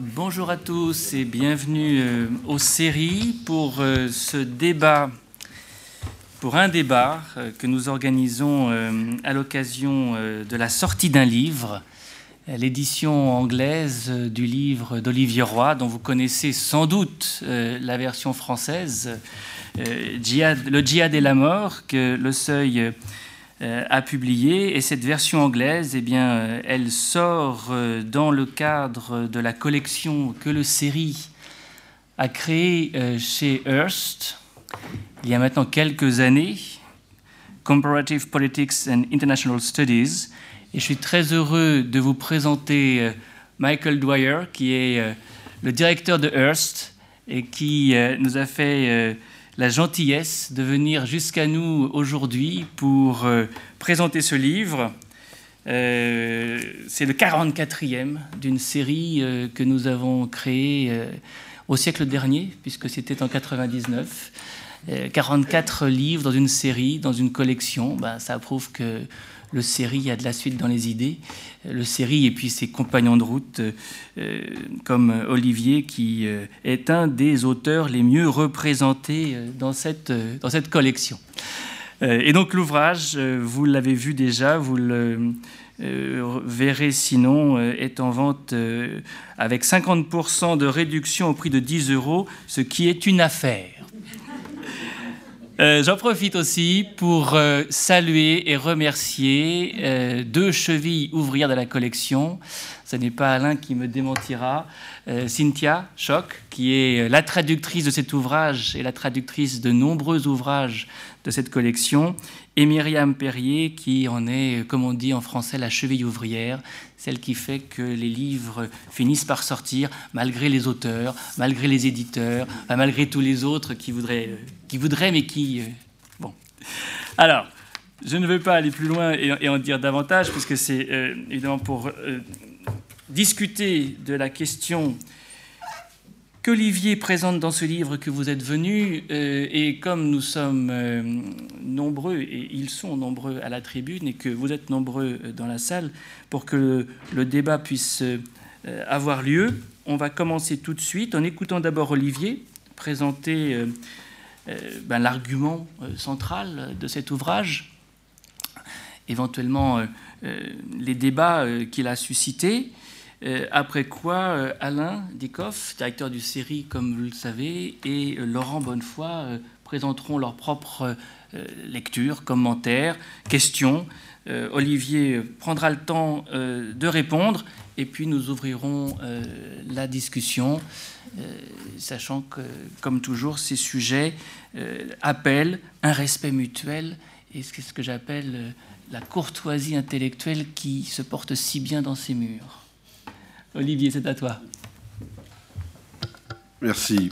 Bonjour à tous et bienvenue euh, aux séries pour euh, ce débat, pour un débat euh, que nous organisons à l'occasion de la sortie d'un livre, l'édition anglaise du livre d'Olivier Roy, dont vous connaissez sans doute la version française, Le djihad et la mort, que Le Seuil a publié. Et cette version anglaise, eh bien, euh, elle sort euh, dans le cadre de la collection que le série a créée chez Hearst il y a maintenant quelques années, Comparative Politics and International Studies. Et je suis très heureux de vous présenter Michael Dwyer, qui est le directeur de Hearst et qui nous a fait la gentillesse de venir jusqu'à nous aujourd'hui pour euh, présenter ce livre. Euh, c'est le 44e d'une série euh, que nous avons créée au siècle dernier, puisque c'était en 99. 44 livres dans une série, dans une collection, ben, ça prouve que le série a de la suite dans les idées. Le série et puis ses compagnons de route, euh, comme Olivier, qui euh, est un des auteurs les mieux représentés euh, dans cette, dans cette collection. et donc l'ouvrage, vous l'avez vu déjà, vous le verrez sinon, est en vente avec 50% de réduction au prix de 10 euros, ce qui est une affaire. Euh, j'en profite aussi pour euh, saluer et remercier euh, deux chevilles ouvrières de la collection. Ce n'est pas Alain qui me démentira. Cynthia Choc, qui est la traductrice de cet ouvrage et la traductrice de nombreux ouvrages de cette collection, et Myriam Perrier, qui en est, comme on dit en français, la cheville ouvrière, celle qui fait que les livres finissent par sortir malgré les auteurs, malgré les éditeurs, malgré tous les autres qui voudraient, qui voudraient mais qui... Euh, bon. Alors, je ne veux pas aller plus loin et, en dire davantage, puisque c'est euh, évidemment pour euh, discuter de la question qu'Olivier présente dans ce livre que vous êtes venu, euh, et comme nous sommes euh, nombreux, et ils sont nombreux à la tribune, et que vous êtes nombreux euh, dans la salle, pour que le, débat puisse avoir lieu, on va commencer tout de suite en écoutant d'abord Olivier présenter ben, l'argument central de cet ouvrage, éventuellement les débats qu'il a suscités. Euh, après quoi, euh, Alain Dikoff, directeur du série, comme vous le savez, et euh, Laurent Bonnefoy présenteront leurs propres lectures, commentaires, questions. Olivier prendra le temps de répondre et puis nous ouvrirons la discussion, sachant que, comme toujours, ces sujets appellent un respect mutuel et ce que j'appelle la courtoisie intellectuelle qui se porte si bien dans ces murs. Olivier, c'est à toi. Merci.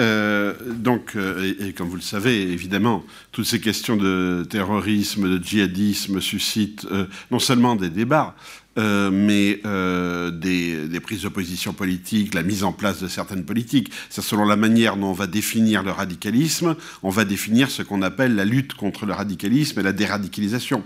Euh, donc, euh, et, comme vous le savez, évidemment, toutes ces questions de terrorisme, de djihadisme suscitent euh, non seulement des débats, euh, mais euh, des, prises de position politiques, la mise en place de certaines politiques. C'est selon la manière dont on va définir le radicalisme, on va définir ce qu'on appelle la lutte contre le radicalisme et la déradicalisation.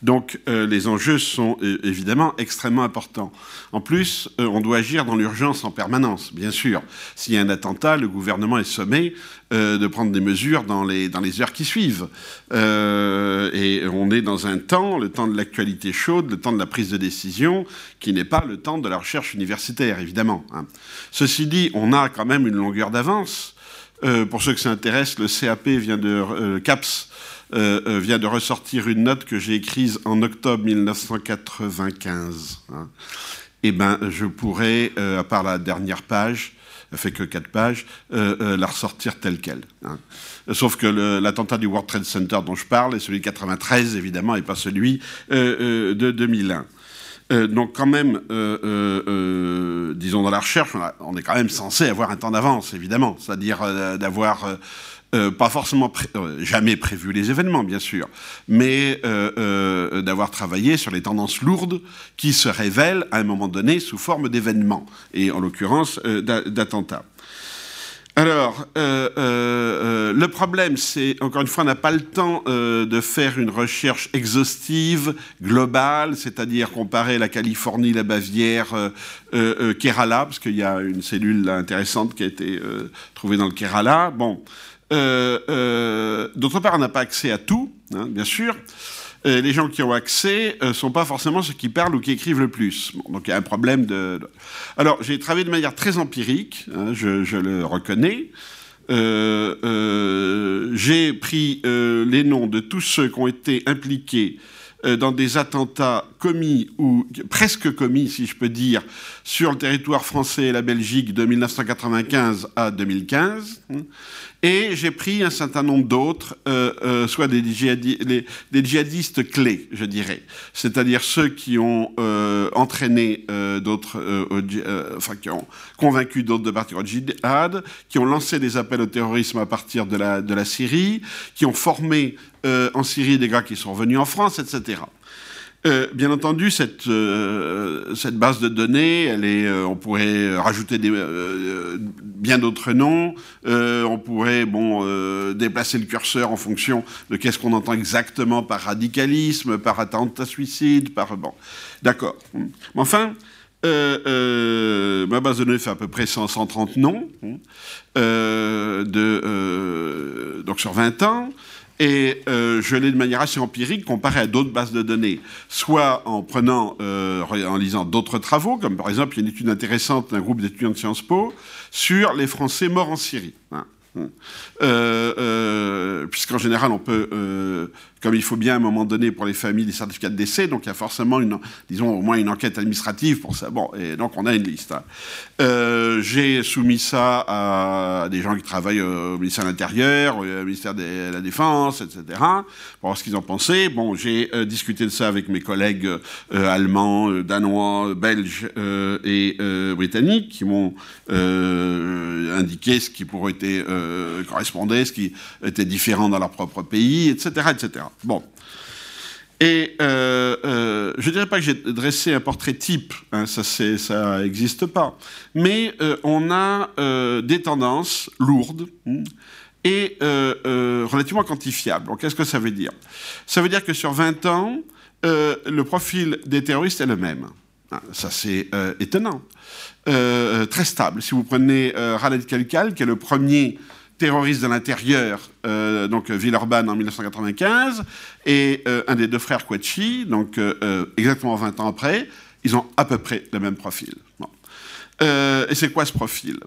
Donc euh, les enjeux sont évidemment extrêmement importants. En plus, on doit agir dans l'urgence en permanence, bien sûr. S'il y a un attentat, le gouvernement est sommé de prendre des mesures dans les, dans les heures qui suivent. Et on est dans un temps, le temps de l'actualité chaude, le temps de la prise de décision, qui n'est pas le temps de la recherche universitaire, évidemment. Hein. Ceci dit, on a quand même une longueur d'avance. Euh, pour ceux que ça intéresse, le CAP vient de CAPS vient de ressortir une note que j'ai écrite en octobre 1995. Hein. Eh ben, je pourrais, à part la dernière page, fait que quatre pages, euh, euh, la ressortir telle qu'elle. Hein. Sauf que l'attentat du World Trade Center dont je parle est celui de 93, évidemment, et pas celui euh, de 2001. Donc quand même, disons dans la recherche, on, est quand même censé avoir un temps d'avance, évidemment, c'est-à-dire d'avoir euh, pas forcément euh, jamais prévu les événements, bien sûr, mais euh, d'avoir travaillé sur les tendances lourdes qui se révèlent à un moment donné sous forme d'événements, et en l'occurrence d'attentats. Alors, euh, euh, euh, le problème, c'est, encore une fois, on n'a pas le temps de faire une recherche exhaustive, globale, c'est-à-dire comparer la Californie, la Bavière, Kerala, parce qu'il y a une cellule intéressante qui a été trouvée dans le Kerala. Bon. D'autre part, on n'a pas accès à tout, hein, bien sûr. Euh, les gens qui ont accès ne euh, sont pas forcément ceux qui parlent ou qui écrivent le plus. donc il y a un problème de. Alors j'ai travaillé de manière très empirique, hein, je, le reconnais. Euh, j'ai pris les noms de tous ceux qui ont été impliqués dans des attentats commis ou presque commis, si je peux dire, sur le territoire français et la Belgique de 1995 à 2015. Et j'ai pris un certain nombre d'autres, euh, euh, soit des, djihadistes clés, je dirais, c'est-à-dire ceux qui ont euh, entraîné d'autres, enfin qui ont convaincu d'autres de partir au djihad, qui ont lancé des appels au terrorisme à partir de la, de la Syrie, qui ont formé en Syrie des gars qui sont revenus en France, etc. Euh, bien entendu, cette, euh, cette, base de données, euh, on pourrait rajouter bien d'autres noms. on pourrait bon, déplacer le curseur en fonction de qu'est-ce qu'on entend exactement par radicalisme, par attentat suicide, par bon. D'accord. Enfin, ma base de données fait à peu près 130 noms, de, donc sur 20 ans. Et euh, je l'ai de manière assez empirique comparé à d'autres bases de données, soit en prenant, euh, en lisant d'autres travaux, comme par exemple il y a une étude intéressante d'un groupe d'étudiants de Sciences Po sur les Français morts en Syrie. Hein. Euh, puisqu'en général, on peut, comme il faut bien à un moment donné pour les familles des certificats de décès, donc il y a forcément, une, disons, au moins une enquête administrative pour ça. Bon, et donc on a une liste. Hein. J'ai soumis ça à des gens qui travaillent au ministère de l'Intérieur, au ministère de la Défense, etc., pour voir ce qu'ils en pensaient. Bon, j'ai discuté de ça avec mes collègues allemands, danois, belges et britanniques qui m'ont indiqué ce qui pourrait être euh, correspondaient, ce qui était différent dans leur propre pays, etc. etc. Bon. Et euh, euh, je ne dirais pas que j'ai dressé un portrait type, hein, ça n'existe pas, mais on a des tendances lourdes hmm, et relativement quantifiables. Qu'est-ce que ça veut dire? Ça veut dire que sur 20 ans, le profil des terroristes est le même. Ah, ça, c'est étonnant. très stable. Si vous prenez Khaled Kelkal, qui est le premier terroriste de l'intérieur, euh, donc Villeurbanne en 1995, et euh, un des deux frères Kouachi, donc euh, exactement 20 ans après, ils ont à peu près le même profil. et c'est quoi ce profil?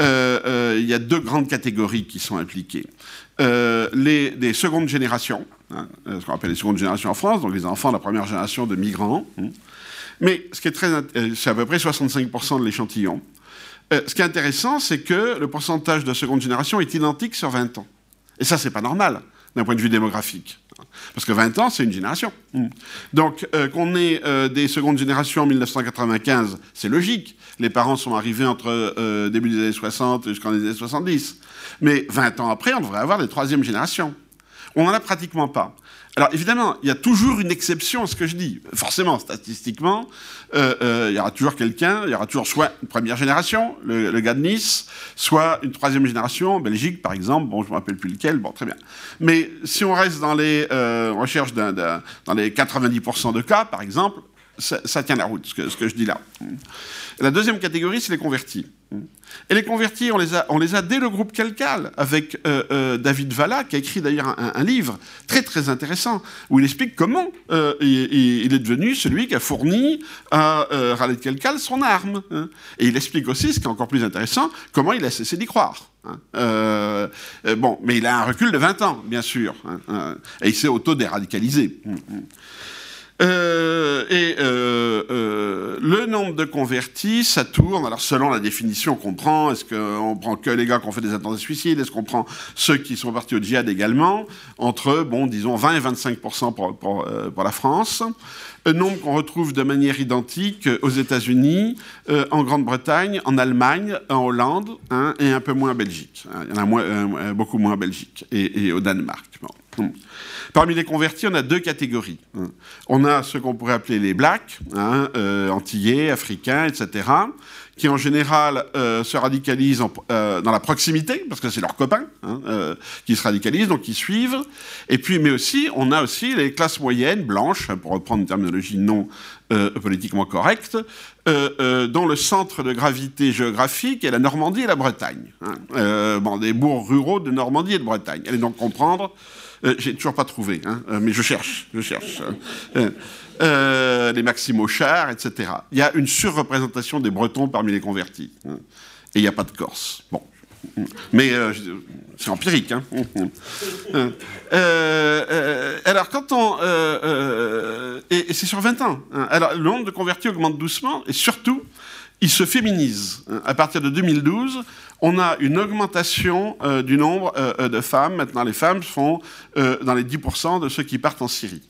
Il y a deux grandes catégories qui sont impliquées. les, des secondes générations, hein, ce qu'on appelle les secondes générations en France, donc les enfants de la première génération de migrants. Hein. Mais ce qui est très, c'est à peu près 65% de l'échantillon. Euh, ce qui est intéressant, c'est que le pourcentage de seconde génération est identique sur 20 ans. Et ça, c'est pas normal d'un point de vue démographique. Parce que 20 ans, c'est une génération. Mm. Donc, euh, qu'on ait euh, des secondes générations en 1995, c'est logique. Les parents sont arrivés entre début des années 60 jusqu'en années 70. Mais 20 ans après, on devrait avoir des troisièmes générations. On n'en a pratiquement pas. Alors évidemment, il y a toujours une exception à ce que je dis. Forcément, statistiquement, euh, euh, il y aura toujours quelqu'un, il y aura toujours soit une première génération, le, gars de Nice, soit une troisième génération, en Belgique par exemple, bon je ne me rappelle plus lequel, bon très bien. Mais si on reste dans les euh, recherches dans les 90% de cas, par exemple, ça, tient la route, ce que, je dis là. La deuxième catégorie, c'est les convertis. Et les convertis, on les a, dès le groupe Calcal, avec euh, euh, David Valla, qui a écrit d'ailleurs un, livre très très intéressant, où il explique comment euh, il, est devenu celui qui a fourni à Khaled Calcal son arme. Hein. Et il explique aussi, ce qui est encore plus intéressant, comment il a cessé d'y croire. Hein. bon, mais il a un recul de 20 ans, bien sûr, hein, et il s'est auto-déradicalisé. Euh, et euh, euh, le nombre de convertis, ça tourne. Alors selon la définition qu'on prend, est-ce qu'on prend que les gars qui ont fait des attentats suicides Est-ce qu'on prend ceux qui sont partis au djihad également? Entre, bon, disons 20 et 25 pour, pour, la France. Un nombre qu'on retrouve de manière identique aux États-Unis, en Grande-Bretagne, en Allemagne, en Hollande, hein, et un peu moins en Belgique. Il y en a beaucoup moins en Belgique et, au Danemark. Parmi les convertis, on a deux catégories. On a ce qu'on pourrait appeler les blacks, hein, antillais, africains, etc., qui en général euh, se radicalisent euh, dans la proximité, parce que c'est leurs copains hein, euh, qui se radicalisent, donc qui suivent. Et puis, mais aussi, on a aussi les classes moyennes, blanches, pour reprendre une terminologie non politiquement correcte, dont le centre de gravité géographique est la Normandie et la Bretagne. Hein. des bourgs ruraux de Normandie et de Bretagne. Allez donc comprendre j'ai toujours pas trouvé, hein, mais je cherche, je cherche euh, les Maximo Char, etc. Il y a une surreprésentation des Bretons parmi les convertis. Hein. et il n'y a pas de Corse. Bon. Mais euh, c'est empirique. Hein. Euh, euh, alors, quand on. et, c'est sur 20 ans. Hein. Alors, le nombre de convertis augmente doucement et surtout, il se féminise. À partir de 2012, on a une augmentation du nombre de femmes. Maintenant, les femmes font dans les 10% de ceux qui partent en Syrie.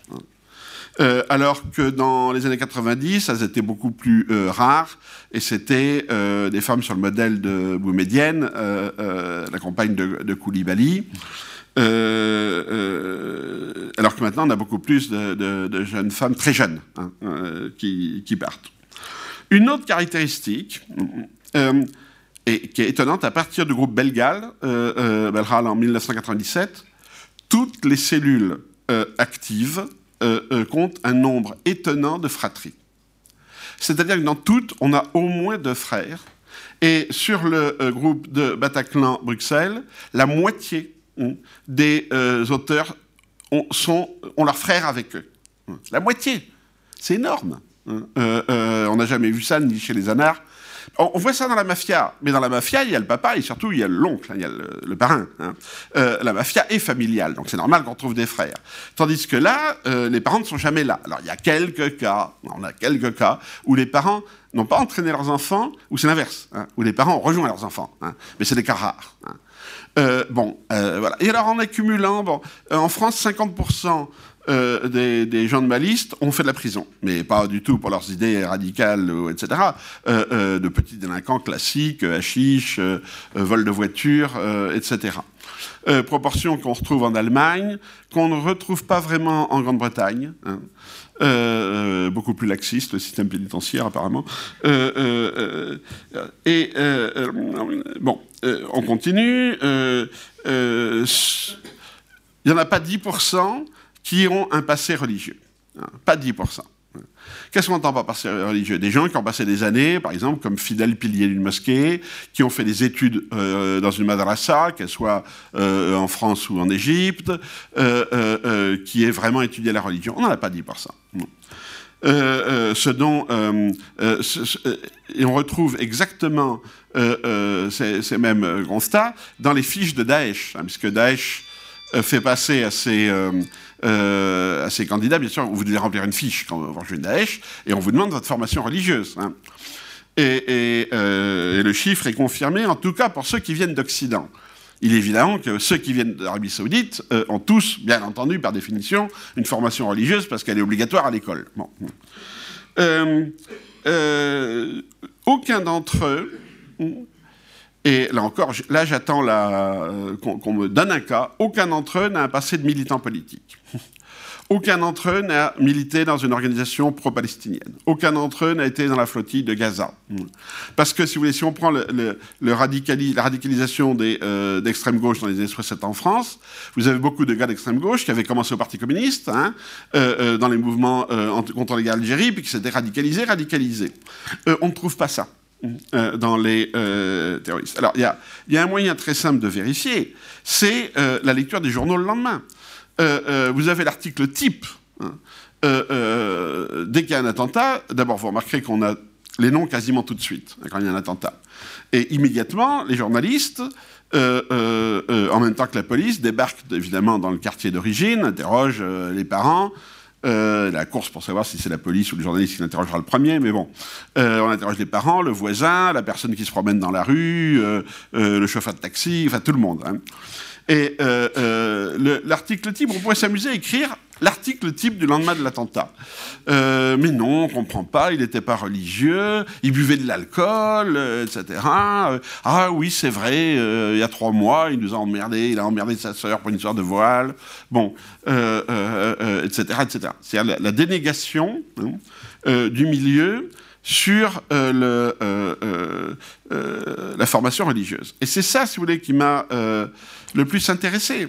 Euh, alors que dans les années 90, elles étaient beaucoup plus euh, rares, et c'était euh, des femmes sur le modèle de Boumedienne, la compagne de, Koulibaly. alors que maintenant, on a beaucoup plus de, jeunes femmes très jeunes hein, qui, partent. Une autre caractéristique, et qui est étonnante, à partir du groupe Belgal, Belgal en 1997, toutes les cellules actives euh, euh, compte un nombre étonnant de fratries. C'est-à-dire que dans toutes, on a au moins deux frères. Et sur le euh, groupe de Bataclan-Bruxelles, la moitié hein, des auteurs ont, ont leurs frères avec eux. La moitié. C'est énorme. Hein. on n'a jamais vu ça ni chez les anards, on, voit ça dans la mafia, mais dans la mafia, il y a le papa et surtout il y a l'oncle, hein, il y a le, parrain. Hein. Euh, la mafia est familiale, donc c'est normal qu'on trouve des frères. Tandis que là, euh, les parents ne sont jamais là. Alors il y a quelques cas, on a quelques cas où les parents n'ont pas entraîné leurs enfants, ou c'est l'inverse, hein, où les parents ont rejoint leurs enfants. mais c'est des cas rares. Euh, bon, voilà. Et alors en accumulant, bon, en France, 50% euh, des, gens de ma liste ont fait de la prison, mais pas du tout pour leurs idées radicales, etc. Euh, euh, de petits délinquants classiques, hachiches, vol de voiture, etc. proportion qu'on retrouve en Allemagne, qu'on ne retrouve pas vraiment en Grande-Bretagne. Hein. beaucoup plus laxiste, le système pénitentiaire apparemment. et bon, on continue. Il n'y en a pas 10% qui ont un passé religieux. Hein, pas 10%. Qu'est-ce qu'on entend par passé religieux? Des gens qui ont passé des années, par exemple, comme fidèles piliers d'une mosquée, qui ont fait des études euh, dans une madrasa, qu'elle soit euh, en France ou en Égypte, euh, qui aient vraiment étudié la religion. On n'en a pas 10%. ce dont et on retrouve exactement ces, mêmes constats dans les fiches de Daesh, hein, puisque Daesh fait passer à ses euh, à ces candidats, bien sûr, vous devez remplir une fiche quand vous rejoignez Daesh, et on vous demande votre formation religieuse. Hein. Euh, et, le chiffre est confirmé, en tout cas pour ceux qui viennent d'Occident. Il est évident que ceux qui viennent d'Arabie Saoudite euh, ont tous, bien entendu, par définition, une formation religieuse parce qu'elle est obligatoire à l'école. aucun d'entre eux et là encore, là j'attends euh, qu'on me donne un cas. Aucun d'entre eux n'a un passé de militant politique. Aucun d'entre eux n'a milité dans une organisation pro-palestinienne. Aucun d'entre eux n'a été dans la flottille de Gaza. Parce que, si vous voulez, si on prend la radicalisation euh, d'extrême gauche dans les années 60 en France, vous avez beaucoup de gars d'extrême gauche qui avaient commencé au Parti communiste, hein, euh, dans les mouvements contre les guerres d'Algérie, puis qui s'étaient radicalisés, radicalisés. on ne trouve pas ça. Euh, dans les euh, terroristes. Alors, il y, a, un moyen très simple de vérifier, c'est euh, la lecture des journaux le lendemain. vous avez l'article type. Hein. dès qu'il y a un attentat, d'abord, vous remarquerez qu'on a les noms quasiment tout de suite, hein, quand il y a un attentat. Et immédiatement, les journalistes, en même temps que la police, débarquent évidemment dans le quartier d'origine, interrogent les parents, euh, la course pour savoir si c'est la police ou le journaliste qui l'interrogera le premier, mais bon, euh, on interroge les parents, le voisin, la personne qui se promène dans la rue, euh, le chauffeur de taxi, enfin tout le monde. Hein. Et l'article type, on pourrait s'amuser à écrire l'article type du lendemain de l'attentat. Euh, mais non, on comprend pas, il n'était pas religieux, il buvait de l'alcool, euh, etc. ah oui, c'est vrai, il y a trois mois, il nous a emmerdé, il a emmerdé sa sœur pour une histoire de voile, bon, etc., etc. C'est-à-dire la, dénégation hein, du milieu sur la formation religieuse. Et c'est ça, si vous voulez, qui m'a le plus intéressé.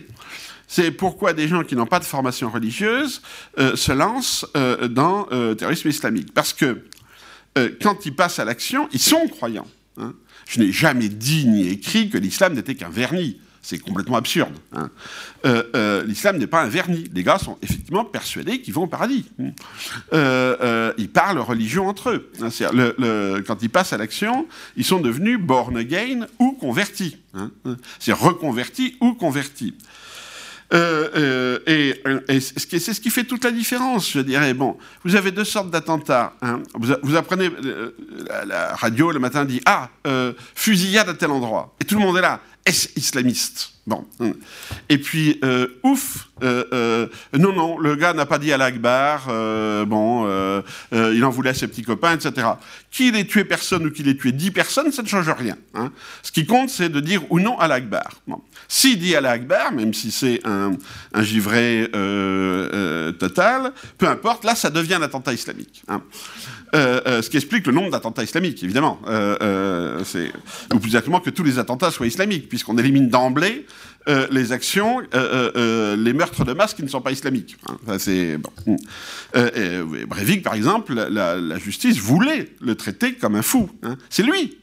C'est pourquoi des gens qui n'ont pas de formation religieuse euh, se lancent euh, dans le euh, terrorisme islamique. Parce que quand ils passent à l'action, ils sont croyants. Hein. Je n'ai jamais dit ni écrit que l'islam n'était qu'un vernis. C'est complètement absurde. Hein. l'islam n'est pas un vernis. Les gars sont effectivement persuadés qu'ils vont au paradis. Hein. ils parlent religion entre eux. quand ils passent à l'action, ils sont devenus born again ou convertis. C'est reconvertis ou convertis. Euh, euh, et, c'est ce qui fait toute la différence, je dirais. Bon, vous avez deux sortes d'attentats. Hein. Vous, apprenez, euh, la, radio le matin dit Ah, fusillade à tel endroit. Et tout le monde est là. Est-ce islamiste Bon. Et puis, ouf, non, non, le gars n'a pas dit à l'Akbar, bon, il en voulait à ses petits copains, etc. Qu'il ait tué personne ou qu'il ait tué dix personnes, ça ne change rien. Hein. Ce qui compte, c'est de dire ou non à l'Akbar. Bon. S'il dit Allah Akbar, même si c'est un, un givré euh, euh, total, peu importe, là, ça devient un attentat islamique. Hein. Euh, ce qui explique le nombre d'attentats islamiques, évidemment. ou plus exactement que tous les attentats soient islamiques, puisqu'on élimine d'emblée les actions, les meurtres de masse qui ne sont pas islamiques. Hein. c'est bon. Breivik, par exemple, la, justice voulait le traiter comme un fou. Hein. C'est lui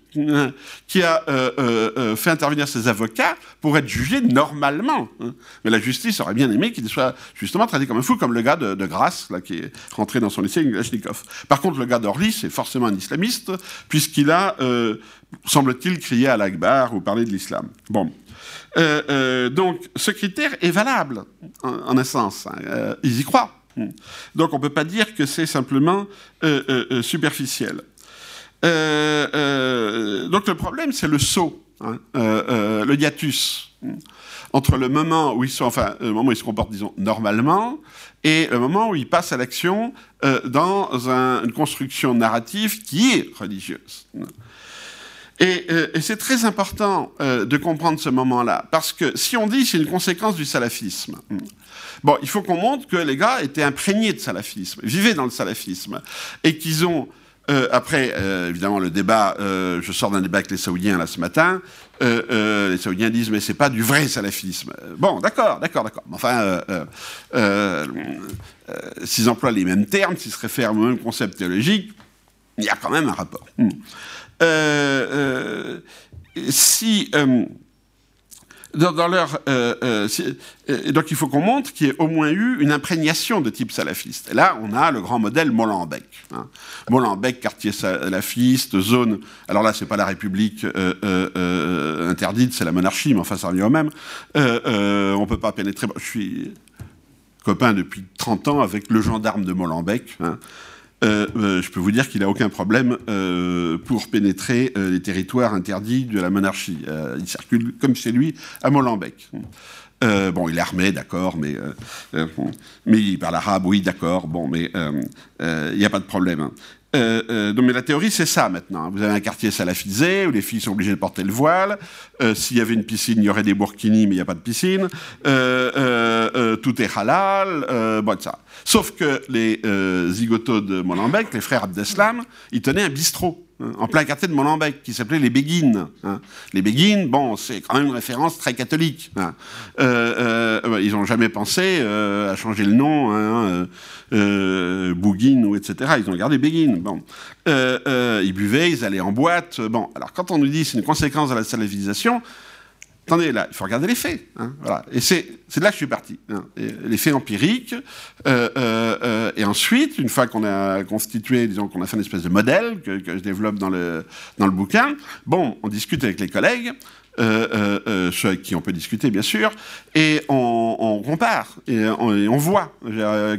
qui a euh, euh, euh, fait intervenir ses avocats pour être jugé normalement. Hein. Mais la justice aurait bien aimé qu'il soit justement traité comme un fou, comme le gars de, Grasse, là, qui est rentré dans son lycée, Glashnikov. Par contre, le gars d'Orly, c'est forcément un islamiste, puisqu'il a, semble-t-il, crié à l'Akbar ou parlé de l'islam. Bon. donc, ce critère est valable, en, essence. Hein. ils y croient. Donc, on ne peut pas dire que c'est simplement superficiel. Euh, euh, donc le problème, c'est le saut, hein, euh, le hiatus entre le moment où ils sont, enfin, le moment où ils se comportent, disons, normalement, et le moment où ils passent à l'action dans une construction narrative qui est religieuse. Et, et c'est très important de comprendre ce moment-là, parce que si on dit c'est une conséquence du salafisme, bon, il faut qu'on montre que les gars étaient imprégnés de salafisme, vivaient dans le salafisme, et qu'ils ont euh, après, euh, évidemment, le débat, euh, je sors d'un débat avec les Saoudiens là ce matin. les Saoudiens disent mais c'est pas du vrai salafisme. Bon, d'accord, d'accord, d'accord. Enfin, s'ils emploient les mêmes termes, s'ils se réfèrent au même concept théologique, il y a quand même un rapport. Hmm. si euh, euh, euh, donc il faut qu'on montre qu'il y ait au moins eu une imprégnation de type salafiste. Et là, on a le grand modèle Molenbeek. Hein. Molenbeek, quartier salafiste, zone. Alors là, c'est pas la République interdite, c'est la monarchie, mais enfin, ça revient au même. on peut pas pénétrer. je suis copain depuis 30 ans avec le gendarme de Molenbeek. Hein. Euh, euh, je peux vous dire qu'il n'a aucun problème euh, pour pénétrer les territoires interdits de la monarchie. il circule comme chez lui à Molenbeek. bon, il est armé, d'accord, mais, il parle arabe, oui, d'accord, bon, mais il n'y a pas de problème. Hein. Euh, mais la théorie, c'est ça maintenant. Vous avez un quartier salafisé où les filles sont obligées de porter le voile. S'il y avait une piscine, il y aurait des burkinis, mais il n'y a pas de piscine. Tout est halal. bon, ça. Sauf que les zigotos de Molenbeek, les frères Abdeslam, ils tenaient un bistrot. Hein, en plein quartier de Molenbeek, qui s'appelait les Béguines. Hein. Les Béguines, bon, c'est quand même une référence très catholique. Hein. Euh, euh, ils n'ont jamais pensé euh, à changer le nom, hein, Bouguine ou etc. Ils ont gardé Béguines. Bon. ils buvaient, ils allaient en boîte. Bon, alors quand on nous dit c'est une conséquence de la salafisation, Attendez, là, il faut regarder les faits. Hein, voilà. Et c'est de là que je suis parti. Hein, les faits empiriques. Euh, euh, euh, et ensuite, une fois qu'on a constitué, disons qu'on a fait une espèce de modèle que, je développe dans le, dans le bouquin, bon, on discute avec les collègues, ceux avec qui on peut discuter, bien sûr, et on, compare, et on, voit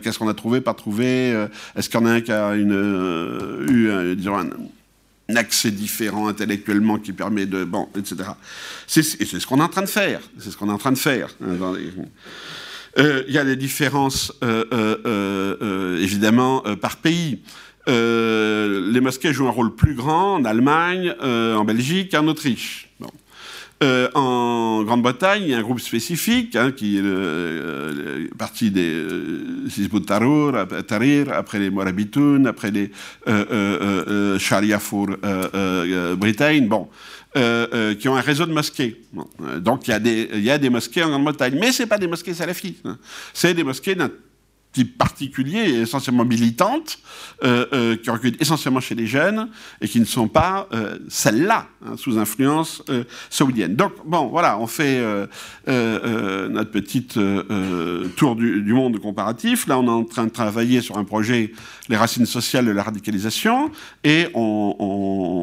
qu'est-ce qu'on a trouvé, pas trouvé, est-ce qu'il y en a un qui a eu, disons, un accès différent intellectuellement qui permet de... Bon, etc. C'est ce qu'on est en train de faire. C'est ce qu'on est en train de faire. Hein, Il y a des différences, évidemment, par pays. les mosquées jouent un rôle plus grand en Allemagne, en Belgique, en Autriche. Euh, en Grande-Bretagne, il y a un groupe spécifique hein, qui est le, parti des euh, Tahrir, après les Morabitoun, après les euh, euh, euh Sharia for Britain, bon, qui ont un réseau de mosquées. donc il y, a des, il y a des mosquées en Grande-Bretagne, mais ce pas des mosquées salafistes, hein. c'est des mosquées d'un type particulier, essentiellement militantes, euh, euh, qui recrutent essentiellement chez les jeunes et qui ne sont pas euh, celles-là, hein, sous influence saoudienne. Donc, bon, voilà, on fait notre petite tour du, monde comparatif. Là, on est en train de travailler sur un projet, les racines sociales de la radicalisation, et on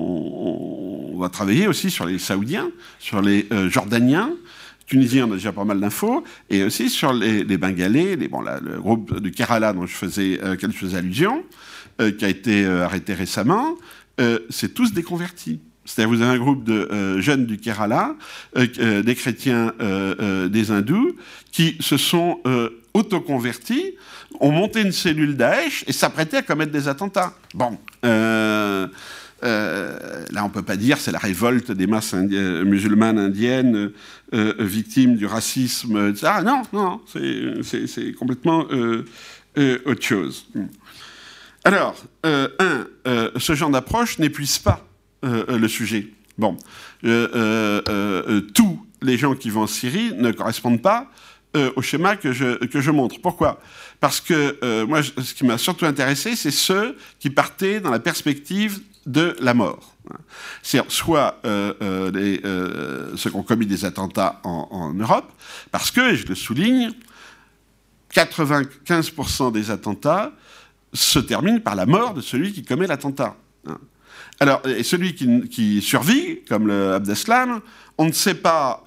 va travailler aussi sur les Saoudiens, sur les Jordaniens, Tunisie, on a déjà pas mal d'infos, et aussi sur les, Bengalais, les, bon, le groupe du Kerala dont je faisais, euh, je faisais allusion, euh, qui a été euh, arrêté récemment, euh, c'est tous des convertis. C'est-à-dire vous avez un groupe de jeunes du Kerala, des chrétiens, des hindous, qui se sont autoconvertis, ont monté une cellule Daesh et s'apprêtaient à commettre des attentats. Bon. Là, on ne peut pas dire c'est la révolte des masses musulmanes indiennes euh, euh, victimes du racisme. Ah non, non, c'est complètement autre chose. Alors, un, ce genre d'approche n'épuise pas le sujet. Bon, tous les gens qui vont en Syrie ne correspondent pas au schéma que je, que je montre. Pourquoi? Parce que moi, ce qui m'a surtout intéressé, c'est ceux qui partaient dans la perspective de la mort. C'est soit euh, euh, euh, ceux qui ont commis des attentats en, Europe, parce que, et je le souligne, 95% des attentats se terminent par la mort de celui qui commet l'attentat. Alors, et celui qui, survit, comme le Abdeslam, on ne sait pas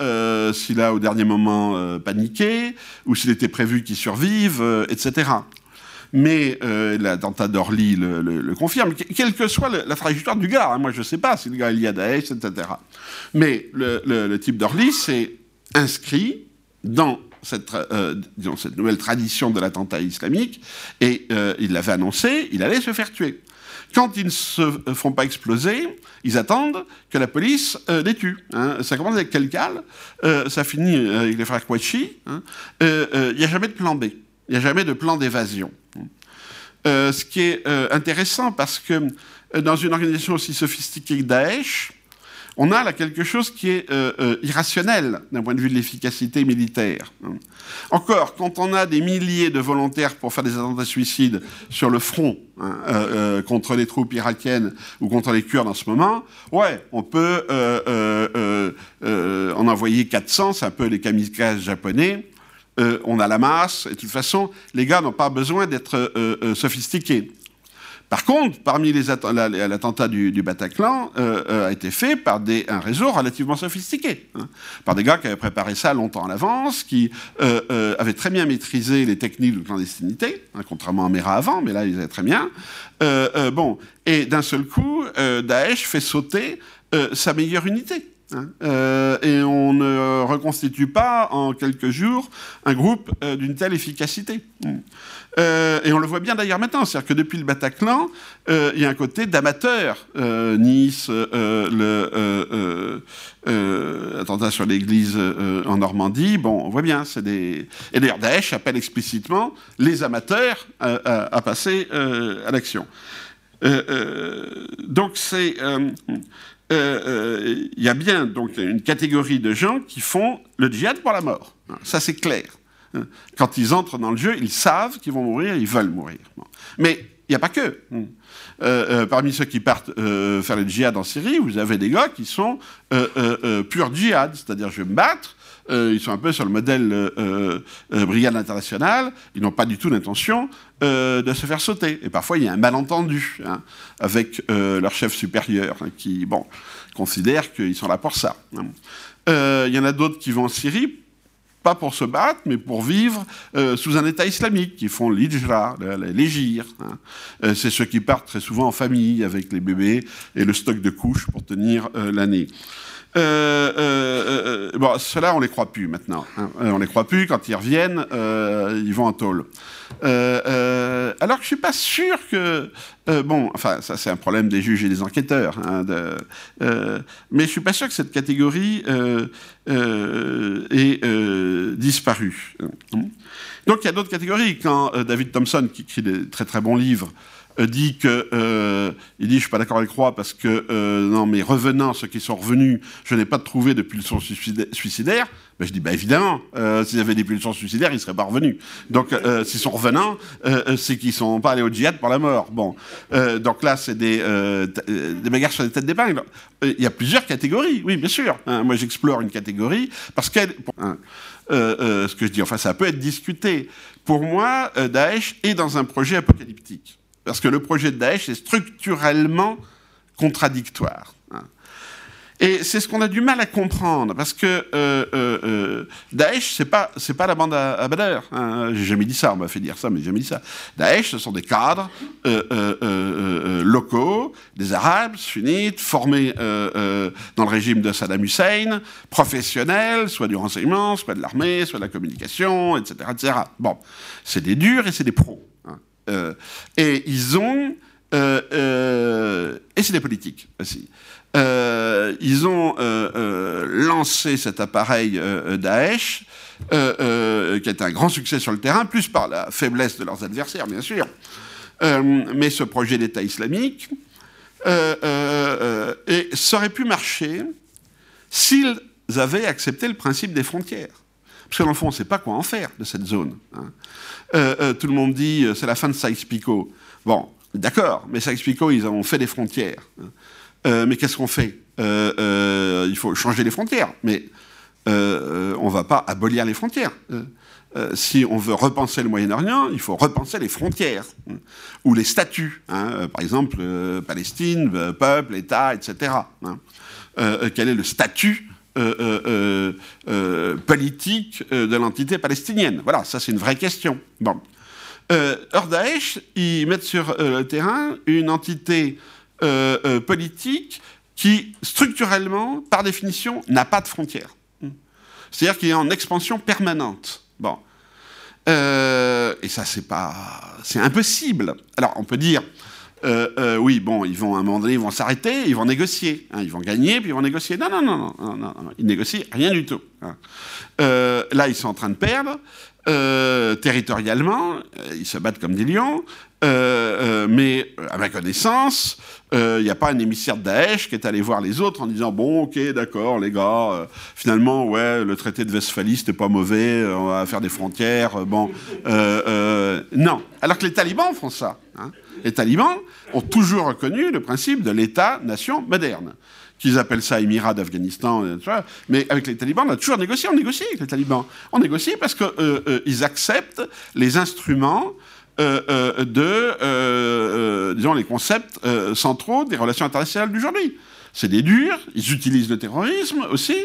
s'il a au dernier moment paniqué, ou s'il était prévu qu'il survive, etc mais euh, l'attentat d'Orly le, confirme, quelle que soit la trajectoire du gars. Hein. moi, je ne sais pas si le gars il y a Daesh, etc. Mais le, type d'Orly s'est inscrit dans cette, euh, nouvelle tradition de l'attentat islamique, et euh, il l'avait annoncé, il allait se faire tuer. Quand ils ne se font pas exploser, ils attendent que la police les tue. Hein. Ça commence avec Kelkal, ça finit avec les frères Kouachi. Hein. Il n'y a jamais de plan B. Il n'y a jamais de plan d'évasion. Euh, ce qui est euh, intéressant parce que euh, dans une organisation aussi sophistiquée que Daesh, on a là quelque chose qui est irrationnel d'un point de vue de l'efficacité militaire. Encore, quand on a des milliers de volontaires pour faire des attentats suicides sur le front hein, contre les troupes irakiennes ou contre les Kurdes en ce moment, ouais, on peut en envoyer 400, c'est un peu les kamikazes japonais, euh, on a la masse, et de toute façon, les gars n'ont pas besoin d'être euh, euh, sophistiqués. Par contre, parmi les l'attentat du, Bataclan a été fait par un réseau relativement sophistiqué, hein. par des gars qui avaient préparé ça longtemps à l'avance, qui avaient très bien maîtrisé les techniques de clandestinité, hein, contrairement à Mera avant, mais là ils avaient très bien. bon, et d'un seul coup, Daesh fait sauter sa meilleure unité. Hein. Euh, et on ne reconstitue pas en quelques jours un groupe euh, d'une telle efficacité. Euh, et on le voit bien d'ailleurs maintenant, c'est-à-dire que depuis le Bataclan, il y a un côté d'amateur. nice, le attentat sur l'église en Normandie, bon, on voit bien, c'est des... Et d'ailleurs, Daesh appelle explicitement les amateurs à passer à l'action. donc c'est il euh, euh, y a bien donc une catégorie de gens qui font le djihad pour la mort. Ça, c'est clair. Quand ils entrent dans le jeu, ils savent qu'ils vont mourir, ils veulent mourir. Mais il n'y a pas que. Euh, parmi ceux qui partent faire le djihad en Syrie, vous avez des gars qui sont pur djihad, c'est-à-dire je vais me battre, euh, ils sont un peu sur le modèle euh, euh, brigade internationale. Ils n'ont pas du tout l'intention de se faire sauter. Et parfois, il y a un malentendu hein, avec leur chef supérieur hein, qui, bon, considère qu'ils sont là pour ça. Hein. Il y en a d'autres qui vont en Syrie pas pour se battre, mais pour vivre sous un État islamique, qui font l'hijra, l'égir. c'est ceux qui partent très souvent en famille avec les bébés et le stock de couches pour tenir l'année. Euh, euh, bon, ceux-là, on les croit plus maintenant. Hein. On les croit plus. Quand ils reviennent, ils vont en tôle. alors que je suis pas sûr que bon, enfin, ça c'est un problème des juges et des enquêteurs. Hein, mais je suis pas sûr que cette catégorie ait disparu. Donc il y a d'autres catégories. Quand David Thompson, qui écrit des très très bons livres, euh, dit que euh, il dit je suis pas d'accord avec Roy parce que euh, non mais revenant ceux qui sont revenus je n'ai pas trouvé de pulsions suicidaires ben, je dis bah évidemment s'ils avaient des pulsions suicidaires ils seraient pas revenus. Donc s'ils sont revenants c'est qu'ils sont pas allés au djihad pour la mort. Bon donc là c'est des des bagarres sur les têtes d'épingle. Il y a plusieurs catégories oui bien sûr hein. moi j'explore une catégorie parce qu'elle ce que je dis enfin ça peut être discuté. Pour moi Daesh est dans un projet apocalyptique parce que le projet de Daesh est structurellement contradictoire. Hein. Et c'est ce qu'on a du mal à comprendre, parce que euh, euh, euh Daesh, c'est pas c'est pas la bande à, à Badr. Hein. J'ai jamais dit ça, on m'a fait dire ça, mais j'ai jamais dit ça. Daesh, ce sont des cadres locaux, des Arabes sunnites, formés dans le régime de Saddam Hussein, professionnels, soit du renseignement, soit de l'armée, soit de la communication, etc., etc. Bon, c'est des durs et c'est des pros. Euh, et ils ont... Euh, euh, et c'est des politiques aussi. ils ont lancé cet appareil Daesh, qui été un grand succès sur le terrain, plus par la faiblesse de leurs adversaires, bien sûr. mais ce projet d'État islamique, et ça aurait pu marcher s'ils avaient accepté le principe des frontières. Parce que dans le fond, on ne sait pas quoi en faire de cette zone. Hein. Euh, euh, tout le monde dit euh, c'est la fin de Sykes-Picot. Bon, d'accord, mais Sykes-Picot, ils ont fait des frontières. Hein. mais qu'est-ce qu'on fait? Il faut changer les frontières. Mais on ne va pas abolir les frontières. si on veut repenser le Moyen-Orient, il faut repenser les frontières hein, ou les statuts. par exemple, Palestine, peuple, État, etc. quel est le statut euh, euh, euh, politique de l'entité palestinienne Voilà, ça c'est une vraie question. Bon. Or Daesh, ils mettent sur le terrain une entité politique qui, structurellement, par définition, n'a pas de frontières. C'est-à-dire qu'il est en expansion permanente. Bon. et ça, c'est pas, c'est impossible. Alors, on peut dire, euh, euh, oui, bon, ils vont à un moment donné, ils vont s'arrêter, ils vont négocier. Hein, ils vont gagner, puis ils vont négocier. Non, non, non, non, non, non, non ils négocient rien du tout. Hein. Euh, là, ils sont en train de perdre. Territorialement, ils se battent comme des lions, mais à ma connaissance, il n'y a pas un émissaire de Daesh qui est allé voir les autres en disant bon, ok, d'accord, les gars, finalement, ouais, le traité de Westphalie c'était pas mauvais, on va faire des frontières, bon, non. Alors que les talibans font ça. Hein. Les talibans ont toujours reconnu le principe de l'État-nation moderne qu'ils appellent ça Émirat d'Afghanistan, euh, mais avec les talibans, on a toujours négocié, on négocie avec les talibans. On négocie parce qu'ils euh, euh, acceptent les instruments de, disons, les concepts centraux des relations internationales d'aujourd'hui c'est des durs, ils utilisent le terrorisme aussi,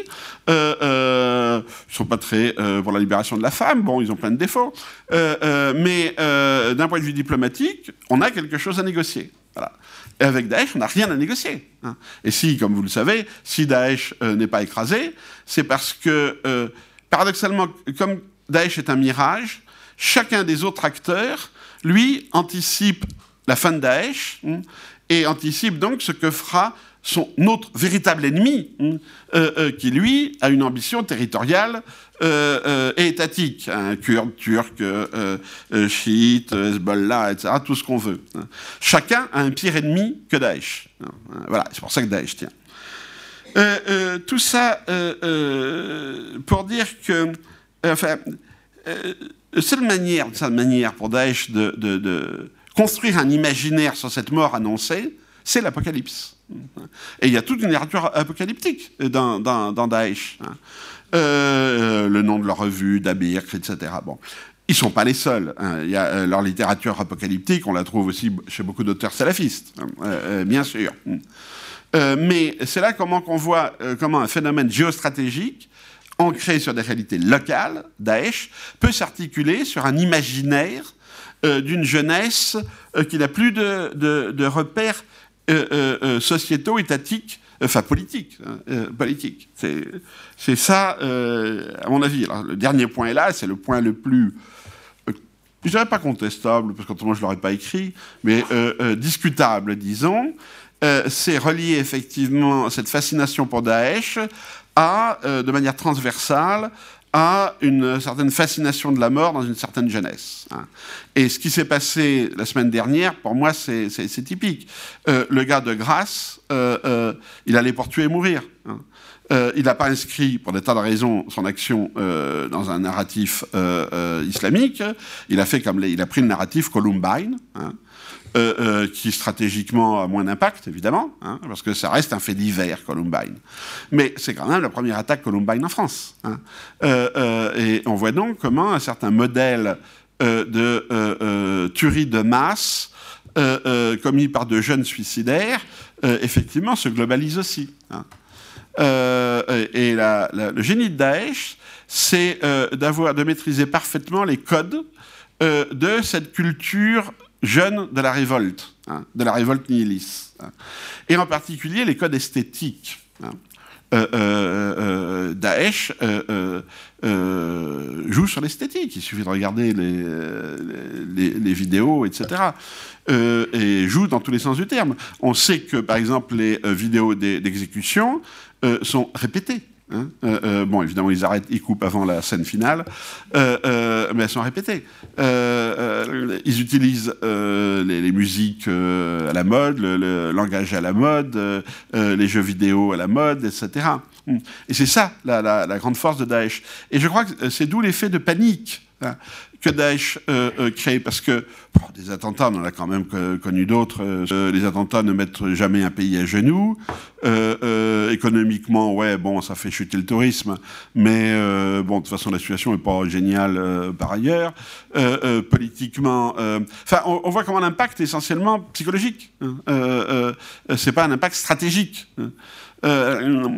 ils sont pas très pour la libération de la femme, bon, ils ont plein de défauts, mais d'un point de vue diplomatique, on a quelque chose à négocier. Voilà. Et avec Daesh, on n'a rien à négocier. Hein. Et si, comme vous le savez, si Daesh n'est pas écrasé, c'est parce que, paradoxalement, comme Daesh est un mirage, chacun des autres acteurs, lui, anticipe la fin de Daesh hein, et anticipe donc ce que fera son autre véritable ennemi, hein, euh, euh, qui lui a une ambition territoriale euh, et étatique, hein, kurde, turc, chiite, Hezbollah, etc., tout ce qu'on veut. Hein. Chacun a un pire ennemi que Daesh. Voilà, c'est pour ça que Daesh tient. tout ça pour dire que, enfin, seule manière, seule manière pour Daesh de, de construire un imaginaire sur cette mort annoncée, c'est l'apocalypse. Et il y a toute une littérature apocalyptique dans, dans, Daesh. Euh, le nom de leur revue, d'Abir, etc. Bon. Ils ne sont pas les seuls. Hein. Il y a, euh, leur littérature apocalyptique, on la trouve aussi chez beaucoup d'auteurs salafistes, hein. euh, bien sûr. mais c'est là comment qu'on voit comment un phénomène géostratégique ancré sur des réalités locales, Daesh, peut s'articuler sur un imaginaire d'une jeunesse qui n'a plus de, repères euh, euh, sociétaux, étatiques enfin politique, hein, politique. C'est ça, à mon avis. Le dernier point est là, c'est le point le plus je dirais pas contestable, parce qu'autrement je ne l'aurais pas écrit, mais discutable, disons, c'est relié effectivement cette fascination pour Daesh à, de manière transversale, à une certaine fascination de la mort dans une certaine jeunesse. Hein. Et ce qui s'est passé la semaine dernière, pour moi, c'est typique. Euh, le gars de Grasse, euh, euh, il allait pour tuer et mourir. Hein. il n'a pas inscrit, pour des tas de raisons, son action dans un narratif islamique. Il a fait comme il a pris le narratif Columbine. Hein. Euh, euh, qui stratégiquement a moins d'impact, évidemment, hein, parce que ça reste un fait divers, Columbine. Mais c'est quand même la première attaque Columbine en France. Hein. Euh, et on voit donc comment un certain modèle de tuerie de masse commis par de jeunes suicidaires, effectivement, se globalise aussi. Hein. et le génie de Daesh, c'est d'avoir de maîtriser parfaitement les codes de cette culture jeunes de la révolte, hein, de la révolte nihiliste. Hein. Et en particulier les codes esthétiques. Hein. Euh, euh, euh, Daesh joue sur l'esthétique. Il suffit de regarder les, les vidéos, etc. et joue dans tous les sens du terme. On sait que, par exemple, les vidéos d'exécution sont répétées. Hein, euh, euh, bon, évidemment, ils arrêtent, ils coupent avant la scène finale, euh, mais elles sont répétées. ils utilisent les, musiques à la mode, le, langage à la mode, les jeux vidéo à la mode, etc. Et c'est ça la, grande force de Daesh. Et je crois que c'est d'où l'effet de panique hein que Daesh euh, euh, crée, parce que des attentats, on en a quand même connu d'autres. Euh, les attentats ne mettent jamais un pays à genoux. économiquement, ouais, bon, ça fait chuter le tourisme, mais bon, de toute façon, la situation n'est pas géniale par ailleurs. politiquement, enfin, on, voit comment l'impact est essentiellement psychologique. Hein. c'est pas un impact stratégique. Hein. Euh,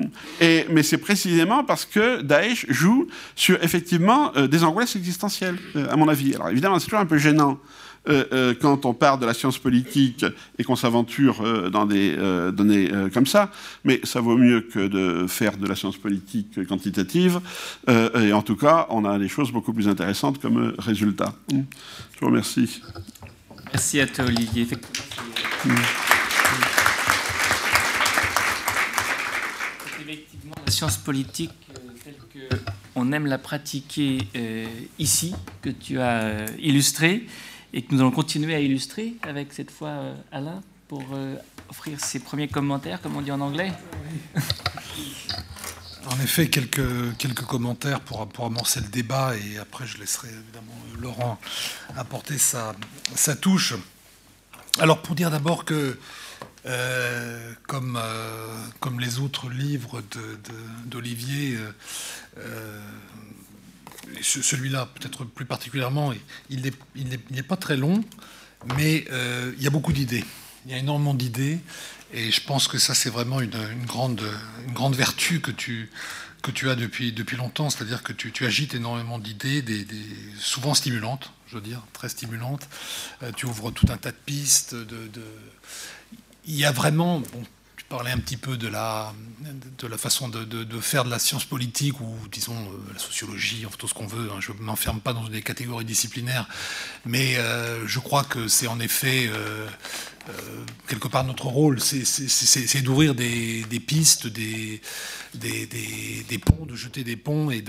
mais c'est précisément parce que Daesh joue sur effectivement euh, des angoisses existentielles, euh, à mon avis. Alors évidemment, c'est toujours un peu gênant quand on part de la science politique et qu'on s'aventure dans des données comme ça, mais ça vaut mieux que de faire de la science politique quantitative. et en tout cas, on a des choses beaucoup plus intéressantes comme résultat. Je vous remercie. Merci à toi, Olivier. Mm. la science politique euh, telle qu'on aime la pratiquer euh, ici, que tu as euh, illustré et que nous allons continuer à illustrer avec cette fois Alain pour offrir ses premiers commentaires, comme on dit en anglais. En effet, quelques, quelques commentaires pour, pour amorcer le débat et après je laisserai évidemment Laurent apporter sa, sa touche. Alors pour dire d'abord que euh, comme, euh, comme les autres livres d'Olivier, de, euh, celui-là peut-être plus particulièrement, il n'est il pas très long, mais il y a beaucoup d'idées. Il y a énormément d'idées, et je pense que ça c'est vraiment une, grande, une grande vertu que tu, que tu as depuis, depuis longtemps, c'est-à-dire que tu, agites énormément d'idées, des, souvent stimulantes, je veux dire, très stimulantes. tu ouvres tout un tas de pistes, de il y a vraiment, tu parlais un petit peu de la, de la façon de, faire de la science politique ou disons euh, la sociologie, enfin tout ce qu'on veut. Hein. je ne m'enferme pas dans des catégories disciplinaires, mais euh, je crois que c'est en effet euh, quelque part notre rôle, c'est d'ouvrir des, pistes, des, des, ponts, de jeter des ponts et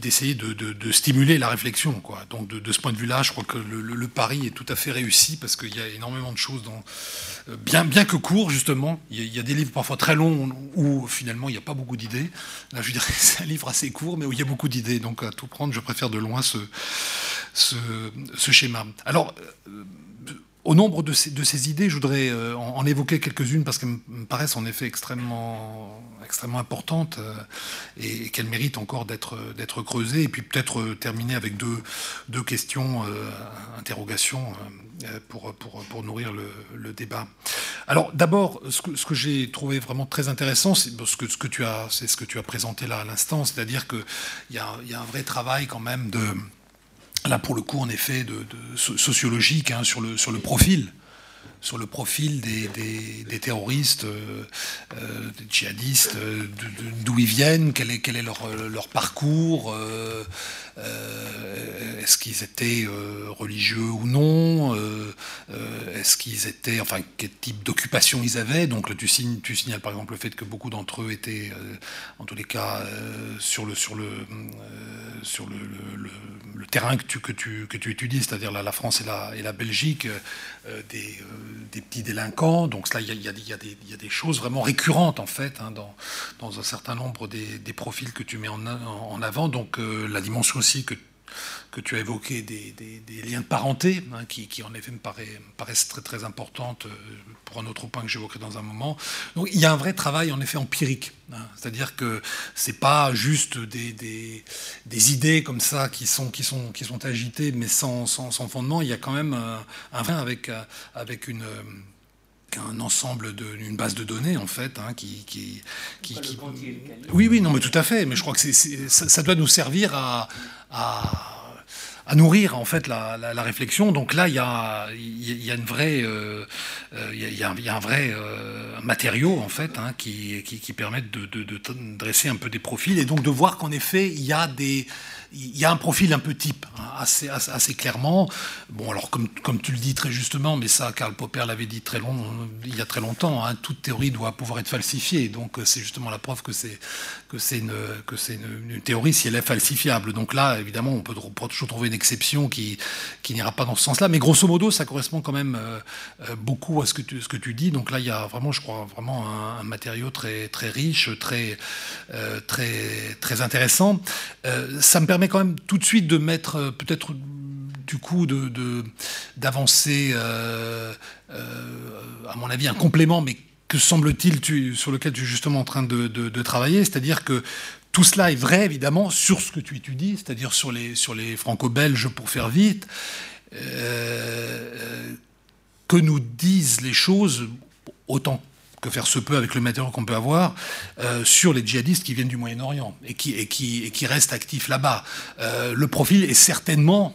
d'essayer de, stimuler la réflexion. Donc de, ce point de vue-là, je crois que le, pari est tout à fait réussi parce qu'il y a énormément de choses dans bien, bien que court, justement. Il y, a, des livres parfois très longs où finalement il n'y a pas beaucoup d'idées. Là, je dirais que c'est un livre assez court, mais où il y a beaucoup d'idées. Donc, à tout prendre, je préfère de loin ce, ce, schéma. Alors, euh, au nombre de ces, idées, je voudrais euh, en, évoquer quelques-unes parce qu'elles me paraissent en effet extrêmement, extrêmement importantes euh, et, qu'elles méritent encore d'être creusées. Et puis peut-être terminer avec deux, questions, interrogations euh, pour, nourrir le, débat. Alors d'abord, ce que, j'ai trouvé vraiment très intéressant, c'est ce que, tu as, présenté là à l'instant, c'est-à-dire qu'il y a un vrai travail quand même de, là pour le coup en effet, de, sociologique hein, sur, le, profil sur le profil des, terroristes, des djihadistes, d'où ils viennent, quel est, leur parcours. Euh, est-ce qu'ils étaient euh, religieux ou non? Euh, Est-ce qu'ils étaient, enfin, quel type d'occupation ils avaient? Donc, tu, signes, tu signales par exemple le fait que beaucoup d'entre eux étaient, en tous les cas, sur le terrain que tu étudies, c'est-à-dire la, France et la Belgique, des, petits délinquants. Donc là, il y a, des choses vraiment récurrentes en fait hein, dans un certain nombre des, profils que tu mets en, en avant. Donc la dimension que, tu as évoqué des, liens de parenté, hein, qui, en effet me, paraît, paraissent très, très importantes euh, pour un autre point que j'évoquerai dans un moment. Donc il y a un vrai travail en effet empirique. Hein. C'est-à-dire que c'est pas juste des, idées comme ça qui sont, qui sont, qui sont agitées mais sans, sans, fondement. Il y a quand même un, un vrai avec, avec une un ensemble d'une base de données en fait hein, qui, qui, qui, oui oui non mais tout à fait mais je crois que c'est ça, doit nous servir à, à, nourrir en fait la, la, réflexion. Donc là il y a, il y a une vraie euh, euh, il, y a, il y a un vrai euh, matériau en fait hein, qui, qui, permettent de, de, de, dresser un peu des profils et donc de voir qu'en effet il y a des il y a un profil un peu type, hein, assez, assez, clairement. Bon, alors comme, comme tu le dis très justement, mais ça, Karl Popper l'avait dit très long, il y a très longtemps, hein, toute théorie doit pouvoir être falsifiée. Donc c'est justement la preuve que c'est une, une, théorie si elle est falsifiable. Donc là, évidemment, on peut, toujours trouver une exception qui, qui n'ira pas dans ce sens-là. Mais grosso modo, ça correspond quand même euh, euh, beaucoup à ce que, tu, ce que tu dis. Donc là, il y a vraiment, je crois, vraiment un, matériau très, très riche, très, euh, très, très intéressant. ça me permet quand même tout de suite de mettre euh, peut-être du coup de, d'avancer, euh, euh, à mon avis, un complément, mais que semble-t-il sur lequel tu es justement en train de, travailler, c'est-à-dire que tout cela est vrai évidemment sur ce que tu étudies, c'est-à-dire sur les, sur les franco-belges pour faire vite, que nous disent les choses autant que faire se peut avec le matériau qu'on peut avoir euh, sur les djihadistes qui viennent du Moyen-Orient et qui, restent actifs là-bas. Euh, le profil est certainement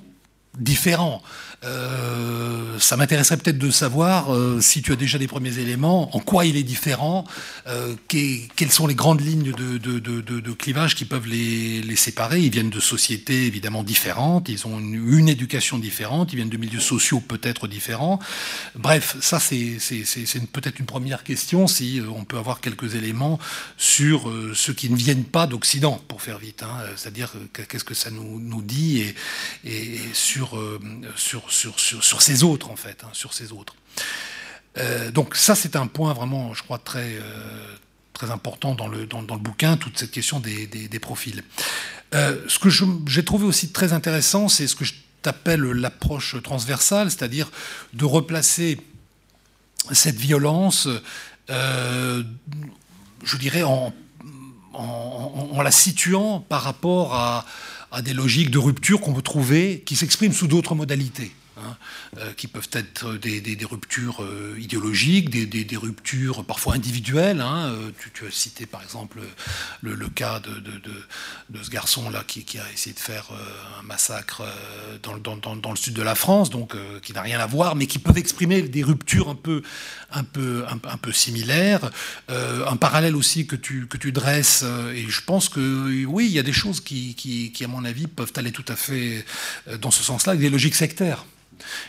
différent. Euh, ça m'intéresserait peut-être de savoir euh, si tu as déjà des premiers éléments, en quoi il est différent, euh, quelles sont les grandes lignes de, clivage qui peuvent les, séparer. Ils viennent de sociétés évidemment différentes, ils ont une, éducation différente, ils viennent de milieux sociaux peut-être différents. Bref, ça c'est peut-être une première question, si on peut avoir quelques éléments sur ceux qui ne viennent pas d'Occident, pour faire vite. Hein, C'est-à-dire qu'est-ce que ça nous, nous dit et, et sur, sur sur, sur, ces autres, en fait, hein, sur ces autres. Euh, donc ça, c'est un point vraiment, je crois, très, euh, très important dans le, dans, le bouquin, toute cette question des, des, profils. Euh, ce que j'ai trouvé aussi très intéressant, c'est ce que je t'appelle l'approche transversale, c'est-à-dire de replacer cette violence, je dirais, en, en, la situant par rapport à des logiques de rupture qu'on peut trouver qui s'expriment sous d'autres modalités. Hein, euh, qui peuvent être des, ruptures euh, idéologiques, des, ruptures parfois individuelles. Hein, euh, tu, as cité par exemple le, cas de, ce garçon-là qui, a essayé de faire un massacre dans, le sud de la France, donc qui n'a rien à voir, mais qui peuvent exprimer des ruptures un peu, similaires. un parallèle aussi que tu, dresses, et je pense que oui, il y a des choses qui, qui, à mon avis, peuvent aller tout à fait dans ce sens-là, avec des logiques sectaires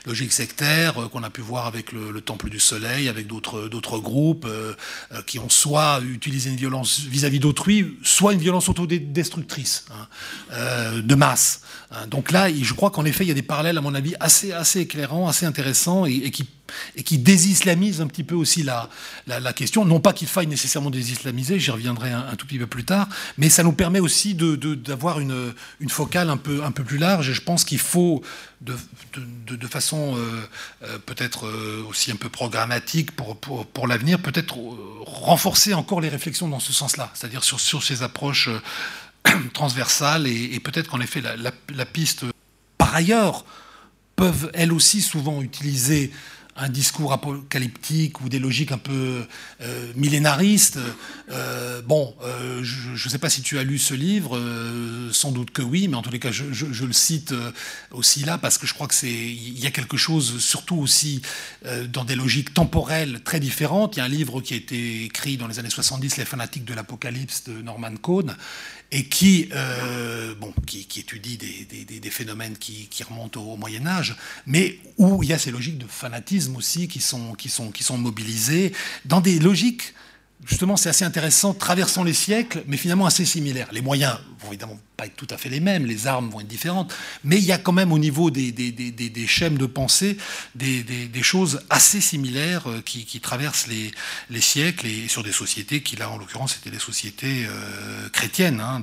logique sectaire euh, qu'on a pu voir avec le, Temple du Soleil, avec d'autres groupes euh, euh, qui ont soit utilisé une violence vis-à-vis d'autrui, soit une violence autodestructrice hein, de masse. Hein. Donc là, je crois qu'en effet, il y a des parallèles, à mon avis, assez assez éclairants, assez intéressants et qui et qui désislamise un petit peu aussi la, la, question. Non pas qu'il faille nécessairement désislamiser, j'y reviendrai un, tout petit peu plus tard, mais ça nous permet aussi d'avoir de, une, une, focale un peu, un peu plus large. Et je pense qu'il faut, de, de façon euh, euh, peut-être euh, aussi un peu programmatique pour, pour, pour l'avenir, peut-être renforcer encore les réflexions dans ce sens-là, c'est-à-dire sur, sur ces approches transversales et, et peut-être qu'en effet la, la, la piste, par ailleurs, peuvent elles aussi souvent utiliser un discours apocalyptique ou des logiques un peu euh, millénaristes. Euh, bon, euh, je ne sais pas si tu as lu ce livre, sans doute que oui, mais en tous les cas, je, le cite aussi là parce que je crois que c'est il y a quelque chose, surtout aussi dans des logiques temporelles très différentes. Il y a un livre qui a été écrit dans les années 70, Les fanatiques de l'apocalypse de Norman Cohn, et qui, bon, qui, étudie des, phénomènes qui, remontent au, Moyen Âge, mais où il y a ces logiques de fanatisme aussi qui sont, qui sont, qui sont mobilisées dans des logiques justement, c'est assez intéressant, traversant les siècles, mais finalement assez similaires. Les moyens vont évidemment pas être tout à fait les mêmes, les armes vont être différentes, mais il y a quand même au niveau des, schèmes de pensée des, choses assez similaires euh, qui, traversent les, siècles et sur des sociétés qui, là, en l'occurrence, étaient des sociétés euh, chrétiennes hein,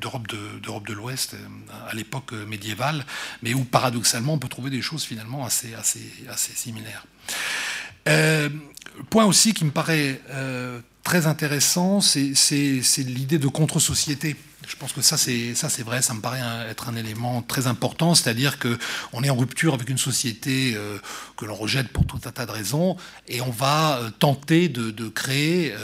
d'Europe de, l'Ouest euh, à l'époque médiévale, mais où paradoxalement on peut trouver des choses finalement assez, assez, similaires. Point aussi qui me paraît euh, très intéressant, c'est l'idée de contre-société. Je pense que ça, c'est vrai. Ça me paraît être un élément très important, c'est-à-dire que on est en rupture avec une société euh, que l'on rejette pour tout un tas de raisons, et on va tenter de, créer.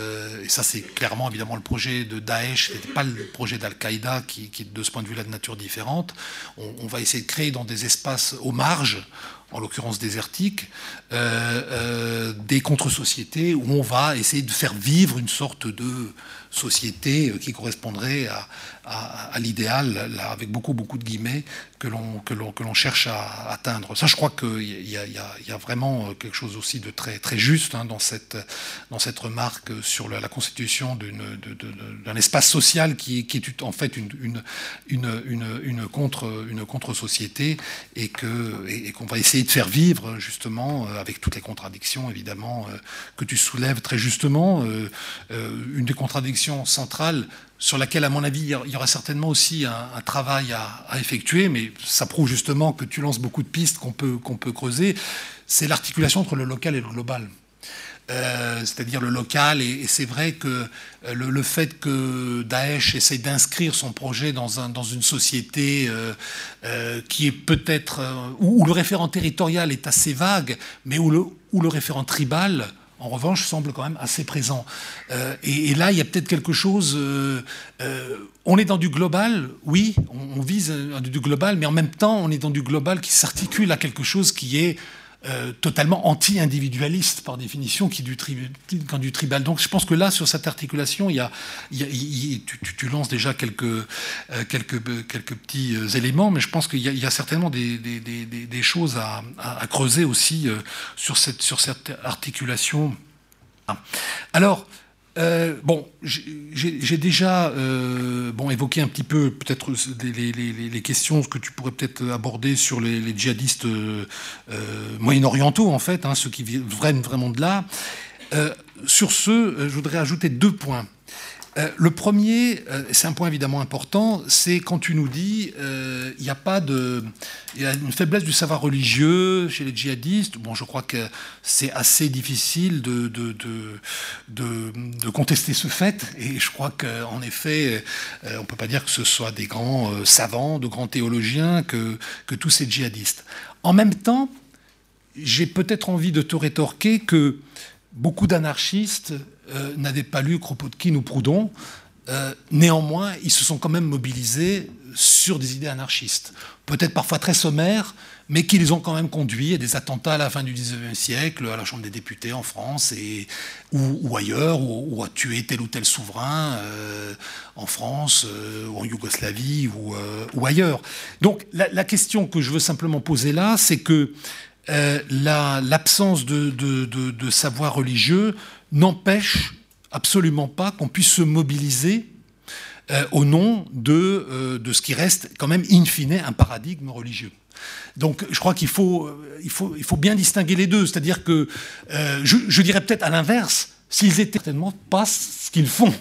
et ça, c'est clairement évidemment le projet de Daesh. C'était pas le projet d'Al-Qaïda qui, qui, de ce point de vue-là, de nature différente. On, on, va essayer de créer dans des espaces aux marges en l'occurrence désertique, euh, euh, des contre-sociétés où on va essayer de faire vivre une sorte de société euh, qui correspondrait à, à, l'idéal, avec beaucoup, beaucoup de guillemets, que l'on, que l'on, que l'on cherche à atteindre. Ça, je crois qu'il y a, vraiment quelque chose aussi de très, très juste hein, dans, cette, dans cette remarque sur la, constitution d'une, d'un espace social qui, est en fait une, une, une, contre, une contre-société et, que, et, qu'on va essayer de faire vivre justement avec toutes les contradictions évidemment que tu soulèves très justement. Une des contradictions centrales sur laquelle, à mon avis, il y aura certainement aussi un, travail à, effectuer, mais ça prouve justement que tu lances beaucoup de pistes qu'on peut, peut creuser, c'est l'articulation entre le local et le global. Euh, c'est-à-dire le local, et, c'est vrai que euh, le, fait que Daesh essaye d'inscrire son projet dans, un, dans une société euh, qui est peut-être, où, où, le référent territorial est assez vague, mais où le, où le référent tribal en revanche, semble quand même assez présent. Euh, et, là, il y a peut-être quelque chose. Euh, euh, on est dans du global, oui, on, vise du global, mais en même temps, on est dans du global qui s'articule à quelque chose qui est euh, totalement anti-individualiste par définition, qui du, quand du tribal. Donc je pense que là, sur cette articulation, il y a, tu, lances déjà quelques, euh, quelques petits euh, éléments, mais je pense qu'il y, a certainement des, choses à, à, creuser aussi sur, cette, sur cette articulation. Alors, euh, bon, j'ai déjà euh, évoqué un petit peu peut-être les, questions que tu pourrais peut-être aborder sur les, djihadistes euh, moyen-orientaux, en fait, hein, ceux qui viennent vraiment de là. sur ce, je voudrais ajouter deux points. Euh, le premier, euh, c'est un point évidemment important, c'est quand tu nous dis euh, il n'y a pas de, il y a une faiblesse du savoir religieux chez les djihadistes. Bon, je crois que c'est assez difficile de de, de, contester ce fait, et je crois qu'en effet, on ne peut pas dire que ce soit des grands savants, de grands théologiens que que tous ces djihadistes. En même temps, j'ai peut-être envie de te rétorquer que beaucoup d'anarchistes euh, n'avaient pas lu Kropotkin ou Proudhon. Euh, néanmoins, ils se sont quand même mobilisés sur des idées anarchistes, peut-être parfois très sommaires, mais qui les ont quand même conduits à des attentats à la fin du XIXe siècle, à la Chambre des députés en France et, ou, ailleurs, ou, à tuer tel ou tel souverain euh, en France, ou en Yougoslavie, ou, ailleurs. Donc la, question que je veux simplement poser là, c'est que l'absence de, savoir religieux n'empêche absolument pas qu'on puisse se mobiliser euh, au nom de, euh, de ce qui reste quand même in fine un paradigme religieux. Donc je crois qu'il faut, euh, il faut, il faut bien distinguer les deux. C'est-à-dire que je, dirais peut-être à l'inverse, s'ils étaient certainement pas ce qu'ils font.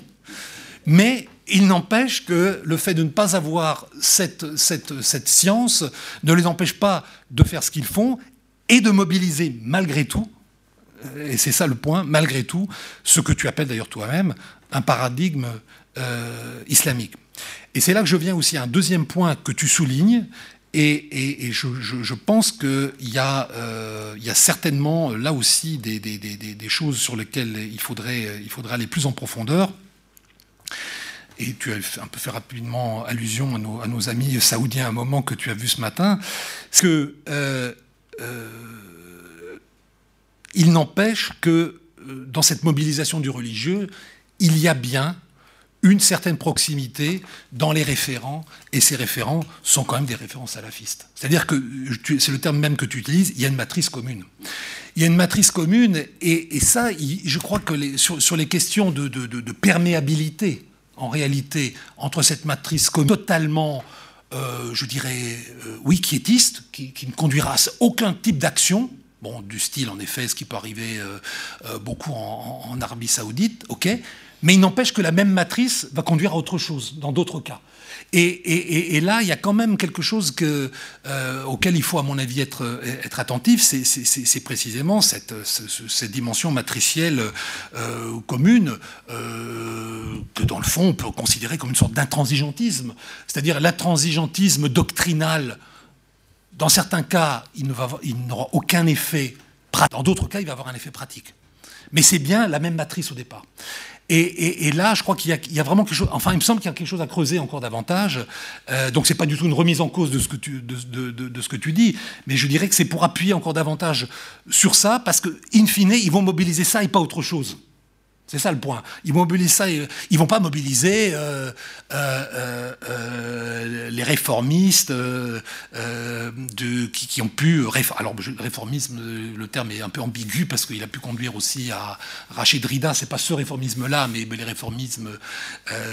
Mais il n'empêche que le fait de ne pas avoir cette, cette, cette science ne les empêche pas de faire ce qu'ils font et de mobiliser malgré tout et c'est ça le point, malgré tout, ce que tu appelles d'ailleurs toi-même un paradigme euh, islamique. Et c'est là que je viens aussi à un deuxième point que tu soulignes, Et, je, pense qu'il il y a certainement là aussi des, choses sur lesquelles il faudrait, il faudrait aller plus en profondeur. Et tu as un peu fait rapidement allusion à nos, amis saoudiens à un moment que tu as vu ce matin. que il n'empêche que euh, dans cette mobilisation du religieux, il y a bien une certaine proximité dans les référents, et ces référents sont quand même des référents salafistes. C'est-à-dire que, c'est le terme même que tu utilises, il y a une matrice commune. Il y a une matrice commune, et, ça, je crois que sur, les questions de, perméabilité, en réalité, entre cette matrice commune totalement, euh, je dirais, euh, oui, quiétiste, qui, qui ne conduira à aucun type d'action, Bon, du style, en effet, ce qui peut arriver euh, euh, beaucoup en, Arabie saoudite, ok, mais il n'empêche que la même matrice va conduire à autre chose, dans d'autres cas. Et, là, il y a quand même quelque chose euh, auquel il faut, à mon avis, être, attentif, c'est précisément cette, cette, dimension matricielle commune, que dans le fond, on peut considérer comme une sorte d'intransigeantisme, c'est-à-dire l'intransigeantisme doctrinal dans certains cas, il n'aura aucun effet pratique. Dans d'autres cas, il va avoir un effet pratique. Mais c'est bien la même matrice au départ. Et, là, je crois qu'il y, a vraiment quelque chose. Enfin, il me semble qu'il y a quelque chose à creuser encore davantage. Euh, donc, c'est pas du tout une remise en cause de ce que tu, dis, mais je dirais que c'est pour appuyer encore davantage sur ça, parce que, in fine, ils vont mobiliser ça et pas autre chose. C'est ça le point. Ils mobilisent ça. Ils vont pas mobiliser euh, euh, euh, les réformistes qui, ont pu. Alors, réformisme, le terme est un peu ambigu parce qu'il a pu conduire aussi à Rachid Rida. C'est pas ce réformisme-là, mais, les réformismes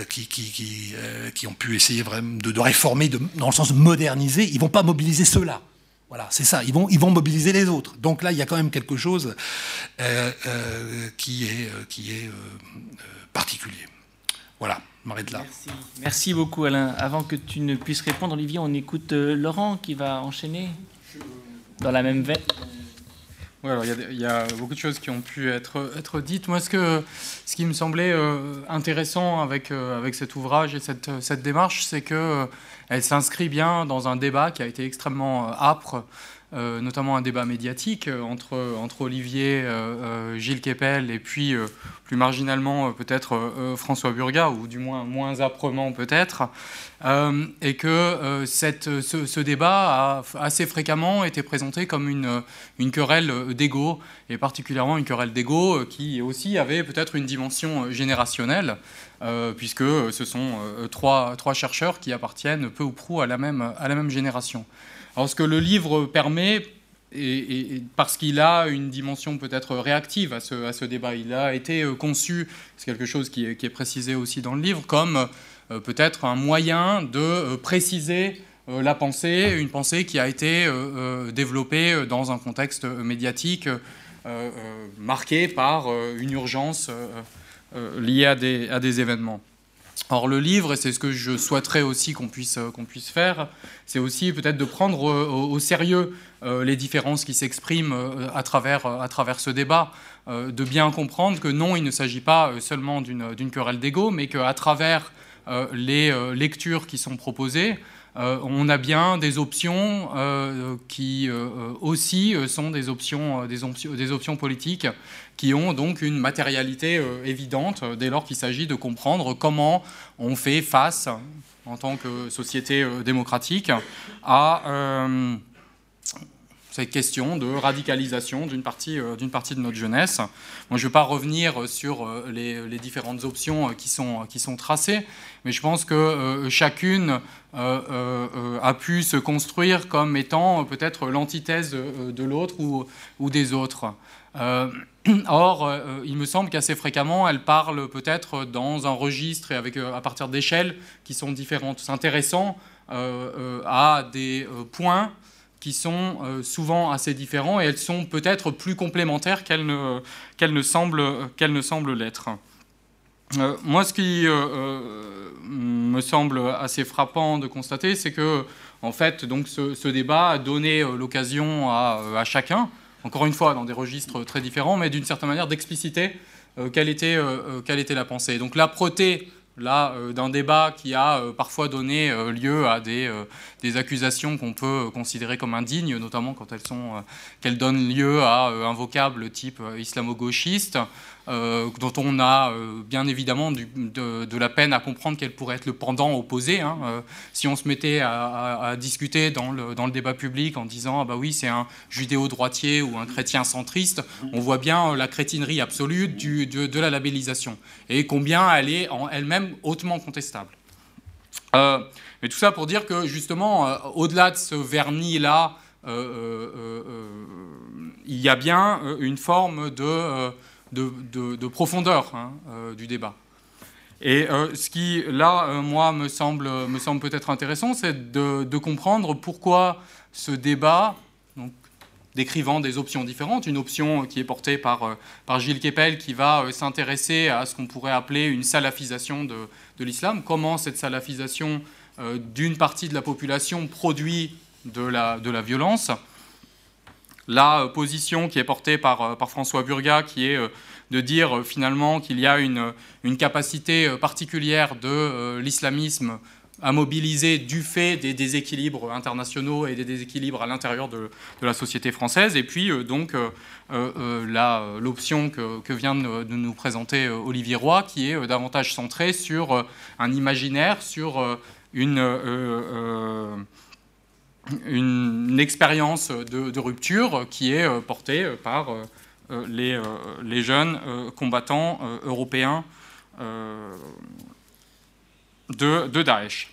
qui, ont pu essayer vraiment de, réformer, dans le sens de moderniser. Ils vont pas mobiliser ceux-là. Voilà, c'est ça. Ils vont, ils vont mobiliser les autres. Donc là, il y a quand même quelque chose euh, euh, qui est, euh, qui est particulier. Voilà, m'arrête là. Merci. Merci beaucoup, Alain. Avant que tu ne puisses répondre, Olivier, on écoute Laurent qui va enchaîner dans la même veine. Oui, alors il y, a beaucoup de choses qui ont pu être, être dites. Moi, ce, que, ce qui me semblait intéressant avec, avec cet ouvrage et cette, cette démarche, c'est que elle s'inscrit bien dans un débat qui a été extrêmement euh, âpre, euh, notamment un débat médiatique euh, entre, entre Olivier, Gilles Kepel et puis plus marginalement peut-être François Burga, ou du moins moins âprement peut-être, et que cette, ce, débat a assez fréquemment été présenté comme une, une querelle d'ego, et particulièrement une querelle d'ego qui aussi avait peut-être une dimension générationnelle. Euh, puisque ce sont euh, trois, trois, chercheurs qui appartiennent peu ou prou à la même, à la même génération. Alors ce que le livre permet, et, parce qu'il a une dimension peut-être réactive à ce, à ce, débat, il a été euh, conçu, c'est quelque chose qui est, précisé aussi dans le livre, comme peut-être un moyen de préciser la pensée, une pensée qui a été développée dans un contexte médiatique marqué par une urgence euh, liés à des, événements. Or, le livre, et c'est ce que je souhaiterais aussi qu'on puisse, euh, puisse faire, c'est aussi peut-être de prendre euh, au, sérieux les différences qui s'expriment à travers, à travers ce débat, de bien comprendre que non, il ne s'agit pas seulement d'une querelle d'ego, mais qu'à travers les lectures qui sont proposées, on a bien des options qui aussi sont des options, politiques qui ont donc une matérialité euh, évidente euh, dès lors qu'il s'agit de comprendre comment on fait face, en tant que société euh, démocratique, à cette question de radicalisation d'une partie, d'une partie de notre jeunesse. Moi, je ne vais pas revenir sur les, différentes options qui sont, qui sont tracées, mais je pense que chacune a pu se construire comme étant peut-être l'antithèse de l'autre ou, ou, des autres. Or, euh, il me semble qu'assez fréquemment, elle parle peut-être dans un registre et avec, euh, à partir d'échelles qui sont différentes. C'est intéressant euh, à des points qui sont souvent assez différents et elles sont peut-être plus complémentaires qu'elles ne, semblent, l'être. moi, ce qui me semble assez frappant de constater, c'est que, en fait, donc, ce, débat a donné l'occasion à, chacun encore une fois dans des registres très différents, mais d'une certaine manière d'expliciter euh, quelle, était, euh, euh, quelle était la pensée. Donc l'âpreté là d'un débat qui a parfois donné lieu à des, accusations qu'on peut considérer comme indignes, notamment quand elles, sont, donnent lieu à un vocable type islamo-gauchiste. Euh, dont on a euh, bien évidemment de, la peine à comprendre quel pourrait être le pendant opposé. Hein. Euh, si on se mettait à, discuter dans le, débat public en disant ah bah oui c'est un judéo-droitier ou un chrétien centriste, on voit bien la crétinerie absolue de, la labellisation et combien elle est en elle-même hautement contestable. mais tout ça pour dire que justement, au-delà de ce vernis-là, il y a bien une forme de de, profondeur hein, euh, du débat. Et euh, ce qui, là, euh, moi, me semble, me semble peut-être intéressant, c'est de, comprendre pourquoi ce débat, décrivant des options différentes, une option qui est portée par, par Gilles Kepel, qui va s'intéresser à ce qu'on pourrait appeler une salafisation de, de l'islam, comment cette salafisation d'une partie de la population produit de la, de la violence, la position qui est portée par, euh, François Burga, qui est euh, de dire euh, finalement qu'il y a une, capacité particulière de l'islamisme à mobiliser du fait des déséquilibres internationaux et des déséquilibres à l'intérieur de, la société française. Et puis donc l'option que, vient de, nous présenter Olivier Roy, qui est davantage centrée sur un imaginaire, sur une une, expérience de, rupture qui est euh, portée euh, par euh, les, jeunes combattants européens de, de, Daesh.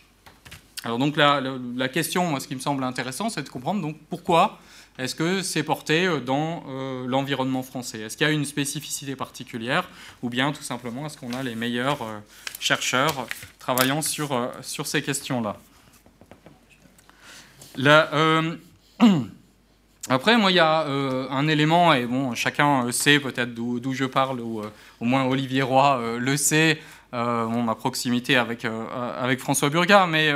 Alors donc la, question, ce qui me semble intéressant, c'est de comprendre donc pourquoi est-ce que c'est porté dans l'environnement français? Est-ce qu'il y a une spécificité particulière ou bien tout simplement est-ce qu'on a les meilleurs chercheurs travaillant sur, sur ces questions-là? Euh, après, moi, il y a euh, un élément, et bon, chacun sait peut-être d'où je parle, ou euh, au moins Olivier Roy le sait, ma proximité avec, avec François Burga, mais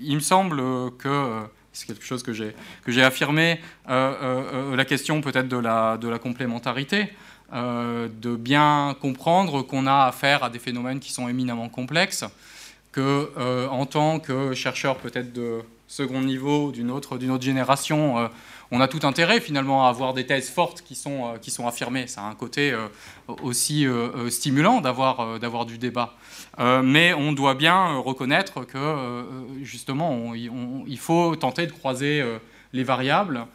il me semble que, c'est quelque chose que j'ai affirmé, la question peut-être de la, de la complémentarité, de bien comprendre qu'on a affaire à des phénomènes qui sont éminemment complexes, que en tant que chercheur peut-être de second niveau d'une autre, d'une autre génération, euh, on a tout intérêt finalement à avoir des thèses fortes qui sont, euh, qui sont affirmées. Ça a un côté euh, aussi stimulant d'avoir, d'avoir du débat. mais on doit bien reconnaître que justement, il faut tenter de croiser les variables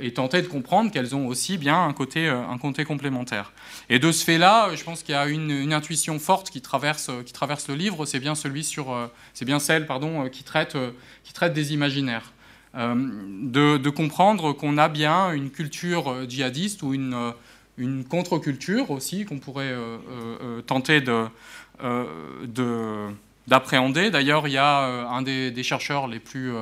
et tenter de comprendre qu'elles ont aussi bien un côté, euh, un côté complémentaire. Et de ce fait-là, je pense qu'il y a une, intuition forte qui traverse, qui traverse le livre, c'est bien, celui sur, euh, c'est bien celle pardon, qui, traite, qui traite des imaginaires. de, de, comprendre qu'on a bien une culture djihadiste ou une, une contre-culture aussi qu'on pourrait tenter de, d'appréhender. D'ailleurs, il y a un des chercheurs les plus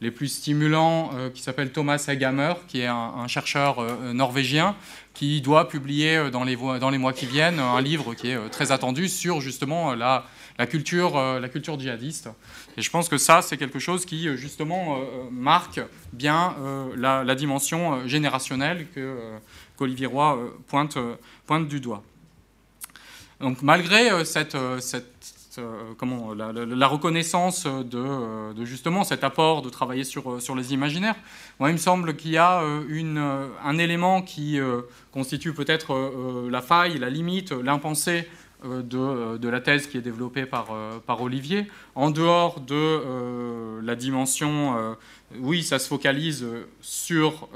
les plus stimulants, euh, qui s'appelle Thomas Hagammer, qui est un, chercheur euh, norvégien, qui doit publier euh, dans les, mois qui viennent un livre qui est très attendu sur justement la, culture, la culture djihadiste. Et je pense que ça, c'est quelque chose qui justement marque bien la, dimension générationnelle qu'Olivier Roy pointe, du doigt. Donc malgré cette, comment, la, reconnaissance de, justement cet apport de travailler sur, euh, sur les imaginaires. Moi, il me semble qu'il y a euh, un élément qui constitue peut-être la faille, la limite, l'impensé de, la thèse qui est développée par Olivier. En dehors de la dimension, oui, ça se focalise sur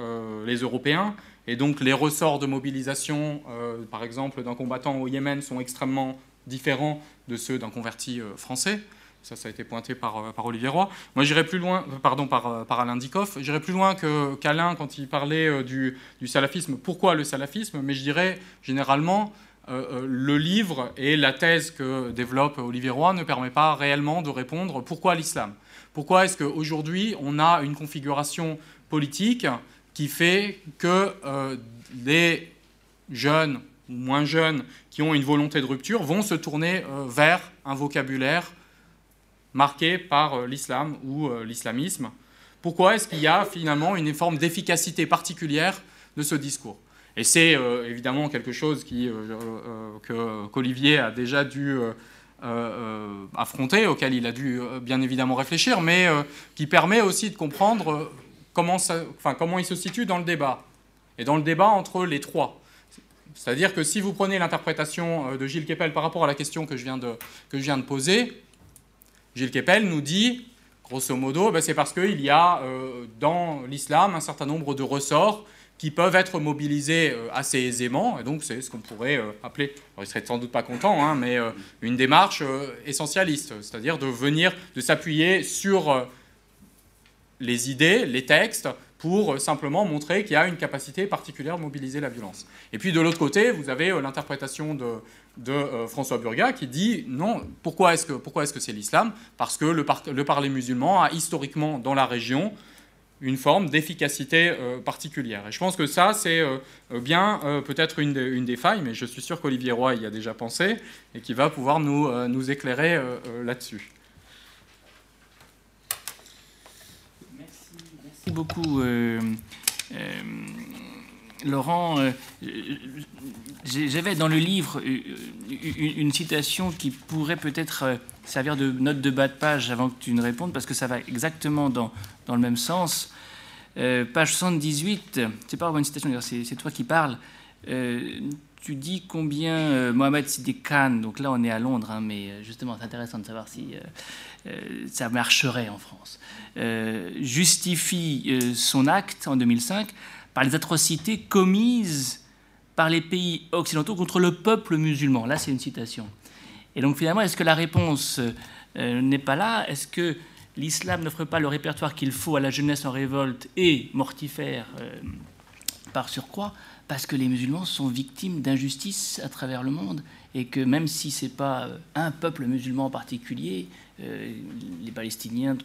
les Européens, et donc les ressorts de mobilisation, par exemple, d'un combattant au Yémen sont extrêmement différents de ceux d'un converti euh, français. Ça, ça a été pointé par, euh, par Olivier Roy. Moi, j'irais plus loin, euh, pardon, par, par Alain Dikoff, j'irais plus loin qu'Alain quand il parlait du, du, salafisme. Pourquoi le salafisme? Mais je dirais généralement, le livre et la thèse que développe Olivier Roy ne permet pas réellement de répondre pourquoi l'islam? Pourquoi est-ce qu'aujourd'hui, on a une configuration politique qui fait que des jeunes ou moins jeunes qui ont une volonté de rupture vont se tourner euh, vers un vocabulaire marqué par euh, l'islam ou euh, l'islamisme. Pourquoi est-ce qu'il y a finalement une forme d'efficacité particulière de ce discours? Et c'est évidemment quelque chose qui, qu'Olivier a déjà dû affronter, auquel il a dû bien évidemment réfléchir, mais qui permet aussi de comprendre comment, il se situe dans le débat. Et dans le débat entre les trois. C'est-à-dire que si vous prenez l'interprétation de Gilles Kepel par rapport à la question que je viens de, que je viens de poser, Gilles Kepel nous dit Grosso modo, ben, c'est parce qu'il y a euh, dans l'islam un certain nombre de ressorts qui peuvent être mobilisés euh, assez aisément, et donc c'est ce qu'on pourrait euh, appeler, alors il serait sans doute pas content, hein, mais une démarche essentialiste, c'est-à-dire de venir, de s'appuyer sur les idées, les textes, pour simplement montrer qu'il y a une capacité particulière de mobiliser la violence. Et puis de l'autre côté, vous avez l'interprétation de, euh, François Burga qui dit non, pourquoi est-ce que que c'est l'islam? Parce que le, le, parler musulman a historiquement dans la région une forme d'efficacité euh, particulière. Et je pense que ça, c'est euh, bien peut-être une, une, des failles, mais je suis sûr qu'Olivier Roy y a déjà pensé et qui va pouvoir nous, nous éclairer là-dessus. Merci, beaucoup. Laurent, euh, j'avais dans le livre euh, une citation qui pourrait peut-être euh, servir de note de bas de page avant que tu ne répondes, parce que ça va exactement dans, dans le même sens. page 78, c'est pas une citation, c'est toi qui parles. Tu dis combien Mohamed Sidé Khan, donc là on est à Londres, hein, mais justement c'est intéressant de savoir si ça marcherait en France, justifie son acte en 2005 par les atrocités commises par les pays occidentaux contre le peuple musulman. Là, c'est une citation. Et donc finalement, est-ce que la réponse euh, n'est pas là? Est-ce que l'islam n'offre pas le répertoire qu'il faut à la jeunesse en révolte et mortifère euh, par surcroît Parce que les musulmans sont victimes d'injustices à travers le monde et que même si ce n'est pas euh, un peuple musulman en particulier, les Palestiniens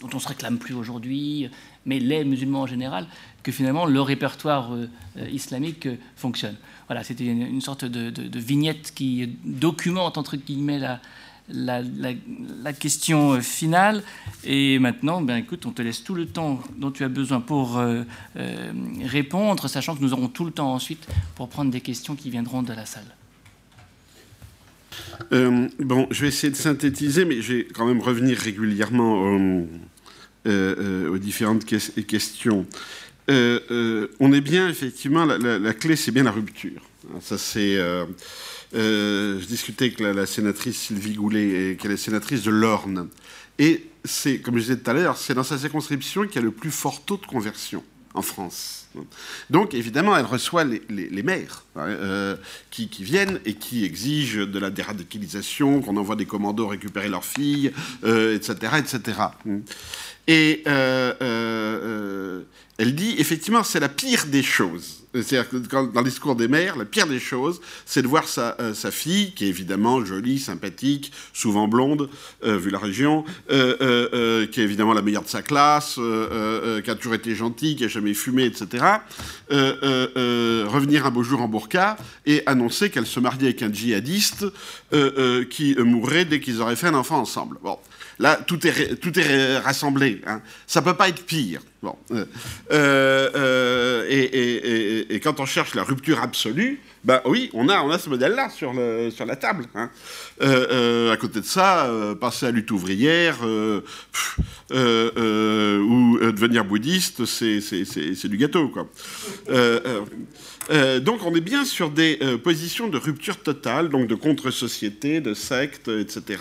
dont on se réclame plus aujourd'hui, mais les musulmans en général, que finalement le répertoire euh, euh, islamique euh, fonctionne. Voilà, c'était une, sorte de, vignette qui documente entre guillemets la, la, question finale. Et maintenant, ben, écoute, on te laisse tout le temps dont tu as besoin pour répondre, sachant que nous aurons tout le temps ensuite pour prendre des questions qui viendront de la salle. bon, je vais essayer de synthétiser, mais je vais quand même revenir régulièrement euh, aux différentes questions. Euh, euh, on est bien, effectivement, la, clé, c'est bien la rupture. Ça, c'est. Je discutais avec la, sénatrice Sylvie Goulet, qui est la sénatrice de l'Orne. Et c'est, comme je disais tout à l'heure, c'est dans sa circonscription qu'il y a le plus fort taux de conversion en France. Donc, évidemment, elle reçoit les, maires hein, qui, qui, viennent et qui exigent de la déradicalisation, qu'on envoie des commandos récupérer leurs filles, etc., etc. Et euh, euh, euh, elle dit, effectivement, c'est la pire des choses. C'est-à-dire que dans le discours des mères, la pire des choses, c'est de voir sa, sa, fille, qui est évidemment jolie, sympathique, souvent blonde, vu la région, qui est évidemment la meilleure de sa classe, qui a toujours été gentille, qui a jamais fumé, etc., revenir un beau jour en burqa et annoncer qu'elle se mariait avec un djihadiste qui mourrait dès qu'ils auraient fait un enfant ensemble. Bon. Là, tout est, tout est rassemblé. Hein. Ça peut pas être pire. Bon. Euh, euh, euh et, quand on cherche la rupture absolue, ben oui, on a, on a ce modèle-là sur, sur la table. Hein. À côté de ça, passer à lutte ouvrière ou devenir bouddhiste, c'est du gâteau. Quoi. donc on est bien sur des positions de rupture totale, donc de contre-société, de secte, etc.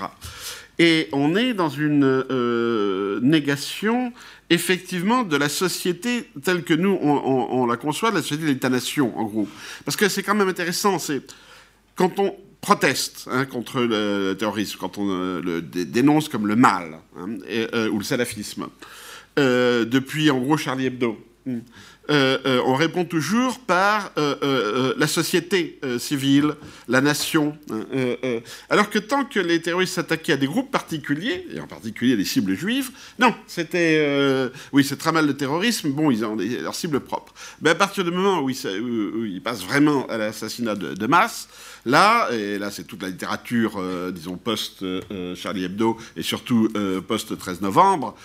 Et on est dans une euh, négation, effectivement, de la société telle que nous, on, la conçoit, de la société de l'État-nation, en gros. Parce que c'est quand même intéressant, c'est quand on proteste hein, contre le terrorisme, quand on euh, le dénonce comme le mal, hein, euh, ou le salafisme, depuis, en gros, Charlie Hebdo. Euh, on répond toujours par euh, la société civile, la nation. Hein, alors que tant que les terroristes s'attaquaient à des groupes particuliers, et en particulier des cibles juives, non, c'était... oui, c'est très mal le terrorisme, bon, ils ont leur cible propre. Mais à partir du moment où ils, passent vraiment à l'assassinat de, masse, là, et là c'est toute la littérature, disons, post-Charlie Hebdo, et surtout post-13 novembre,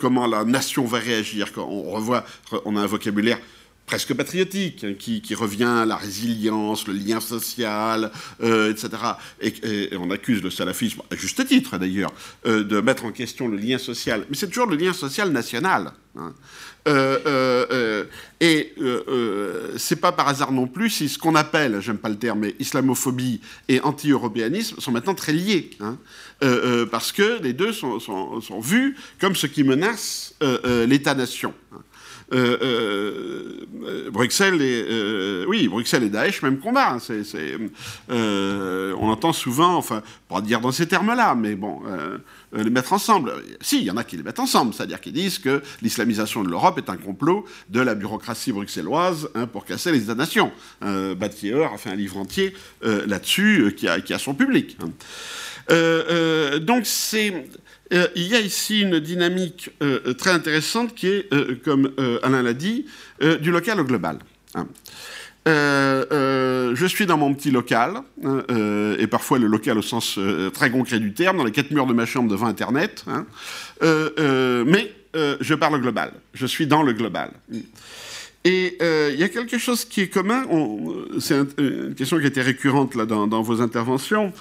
comment la nation va réagir, quand on revoit, on a un vocabulaire presque patriotique, hein, qui, revient à la résilience, le lien social, etc. Et, on accuse le salafisme, à juste titre d'ailleurs, de mettre en question le lien social. Mais c'est toujours le lien social national. Hein. Euh, euh, euh, et c'est pas par hasard non plus si ce qu'on appelle, j'aime pas le terme, mais islamophobie et anti-européanisme sont maintenant très liés, hein. parce que les deux sont, vus comme ce qui menace l'État-nation. Hein. Bruxelles et oui, Bruxelles et Daesh, même combat. Hein, on entend souvent, enfin, pas dire dans ces termes-là, mais bon, les mettre ensemble. Si, il y en a qui les mettent ensemble, c'est-à-dire qu'ils disent que l'islamisation de l'Europe est un complot de la bureaucratie bruxelloise hein, pour casser les États-nations. Euh, a fait un livre entier là-dessus qui a, qui, a, son public. Hein. donc c'est euh, il y a ici une dynamique euh, très intéressante qui est, euh, comme Alain l'a dit, du local au global. Hein. Je suis dans mon petit local, hein, et parfois le local au sens très concret du terme, dans les quatre murs de ma chambre devant Internet, hein. mais je parle global, je suis dans le global. Et il y a quelque chose qui est commun, c'est une question qui été récurrente là, dans, vos interventions,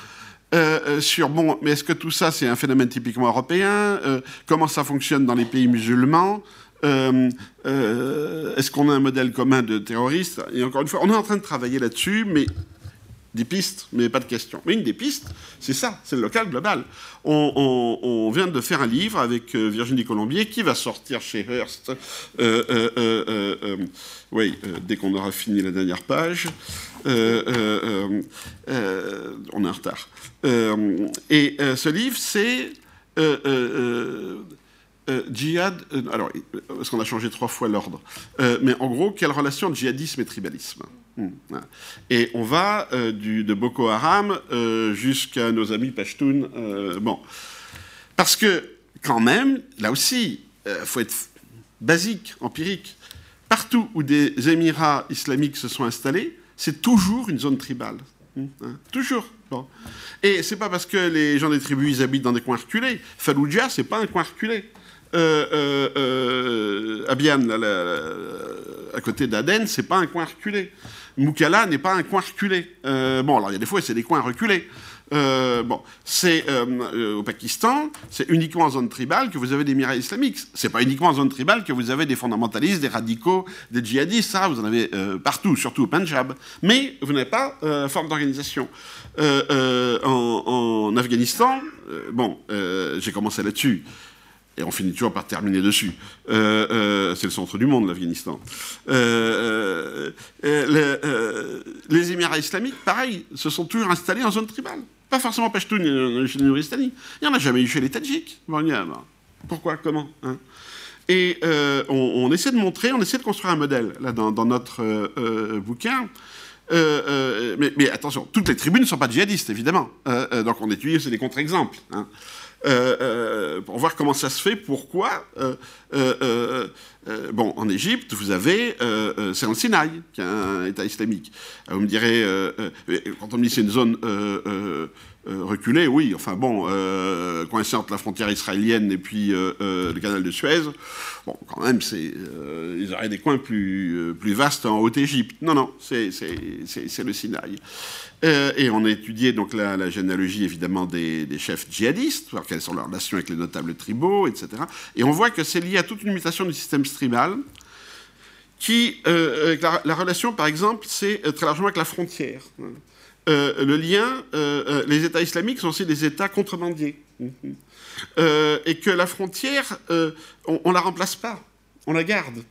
euh, euh, sur bon, mais est-ce que tout ça c'est un phénomène typiquement européen? Euh, Comment ça fonctionne dans les pays musulmans? Est-ce qu'on a un modèle commun de terroristes Et encore une fois, on est en train de travailler là-dessus, mais des pistes, mais pas de questions. Mais une des pistes, c'est ça, c'est le local global. On, vient de faire un livre avec Virginie Colombier qui va sortir chez Hearst, oui, dès qu'on aura fini la dernière page. on est en retard. et ce livre, c'est djihad, alors, parce qu'on a changé trois fois l'ordre, mais en gros, quelle relation djihadisme et tribalisme Hmm. Et on va euh, de Boko Haram euh, jusqu'à nos amis Pashtun. Euh, bon. Parce que, quand même, là aussi, il faut être basique, empirique. Partout où des Émirats islamiques se sont installés, c'est toujours une zone tribale. Hmm, hein, toujours. Bon. Et c'est pas parce que les gens des tribus ils habitent dans des coins reculés. Fallujah, c'est pas un coin reculé. Abian, à côté d'Aden, c'est pas un coin reculé. Moukala n'est pas un coin reculé. Euh, bon, alors il y a des fois, c'est des coins reculés. Euh, bon, c'est euh, au Pakistan, c'est uniquement en zone tribale que vous avez des miracles islamiques. C'est pas uniquement en zone tribale que vous avez des fondamentalistes, des radicaux, des djihadistes. Ça, vous en avez partout, surtout au Punjab. Mais vous n'avez pas forme d'organisation. En, Afghanistan, bon, j'ai commencé là-dessus et on finit toujours par terminer dessus. Euh, euh, c'est le centre du monde, l'Afghanistan. Euh, les Émirats islamiques, pareil, se sont toujours installés en zone tribale. Pas forcément Pashtun chez les Nouristani. Il n'y en a jamais eu chez les Tadjiks. pourquoi Comment hein? Et on, essaie de montrer, on essaie de construire un modèle, là, dans, notre bouquin. mais, attention, toutes les tribus ne sont pas djihadistes, évidemment. donc on étudie, c'est des contre-exemples. Hein. Euh, euh, pour voir comment ça se fait, pourquoi. Euh, bon, en Égypte, vous avez, c'est en Sinaï, qui est un État islamique. Vous me direz, quand on me dit c'est une zone reculée, oui, enfin bon, coincée entre la frontière israélienne et puis le canal de Suez, bon, quand même, c'est, ils auraient des coins plus, plus vastes en Haute-Égypte. Non, non, c'est, le Sinaï. Euh, et on a étudié donc la, généalogie évidemment des, chefs djihadistes, voir quelles sont leurs relations avec les notables tribaux, etc. Et on voit que c'est lié à toute une mutation du système tribal, qui, euh, la, relation par exemple, c'est euh, très largement avec la frontière. Le lien, les États islamiques sont aussi des États contrebandiers. et que la frontière, on ne la remplace pas, on la garde.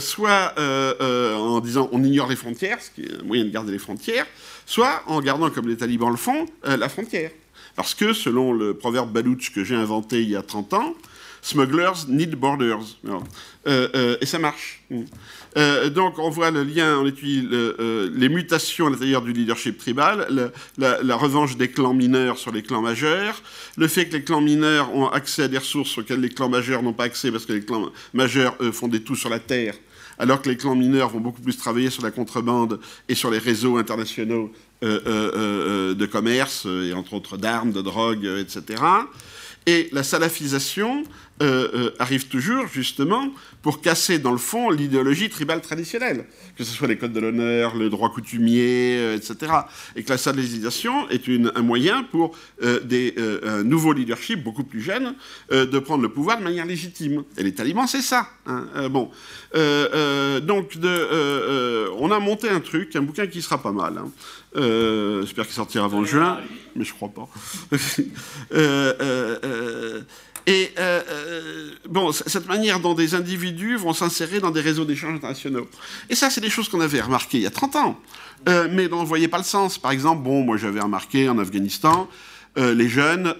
soit en disant on ignore les frontières, ce qui est un moyen de garder les frontières, soit en gardant, comme les talibans le font, euh, la frontière. Parce que, selon le proverbe balouch que j'ai inventé il y a 30 ans, smugglers need borders. Euh, euh, et ça marche. Donc on voit le lien, on étudie les mutations à l'intérieur du leadership tribal, la, revanche des clans mineurs sur les clans majeurs, le fait que les clans mineurs ont accès à des ressources auxquelles les clans majeurs n'ont pas accès parce que les clans majeurs, font des tout sur la terre alors que les clans mineurs vont beaucoup plus travailler sur la contrebande et sur les réseaux internationaux euh, euh, euh, de commerce, et entre autres d'armes, de drogue, etc. Et la salafisation euh, euh, arrive toujours justement pour casser dans le fond l'idéologie tribale traditionnelle, que ce soit les codes de l'honneur, le droit coutumier, euh, etc. Et que la salafisation est un moyen pour des, un nouveau leadership beaucoup plus jeune de prendre le pouvoir de manière légitime. Et les talibans, c'est ça. Hein. bon, donc on a monté un truc, un bouquin qui sera pas mal. Hein. J'espère qu'il sortira avant juin, mais je crois pas. Et euh, euh, bon, cette manière dont des individus vont s'insérer dans des réseaux d'échanges internationaux. Et ça, c'est des choses qu'on avait remarquées il y a 30 ans, euh, mais dont on ne voyait pas le sens. Par exemple, bon, moi j'avais remarqué en Afghanistan, les jeunes,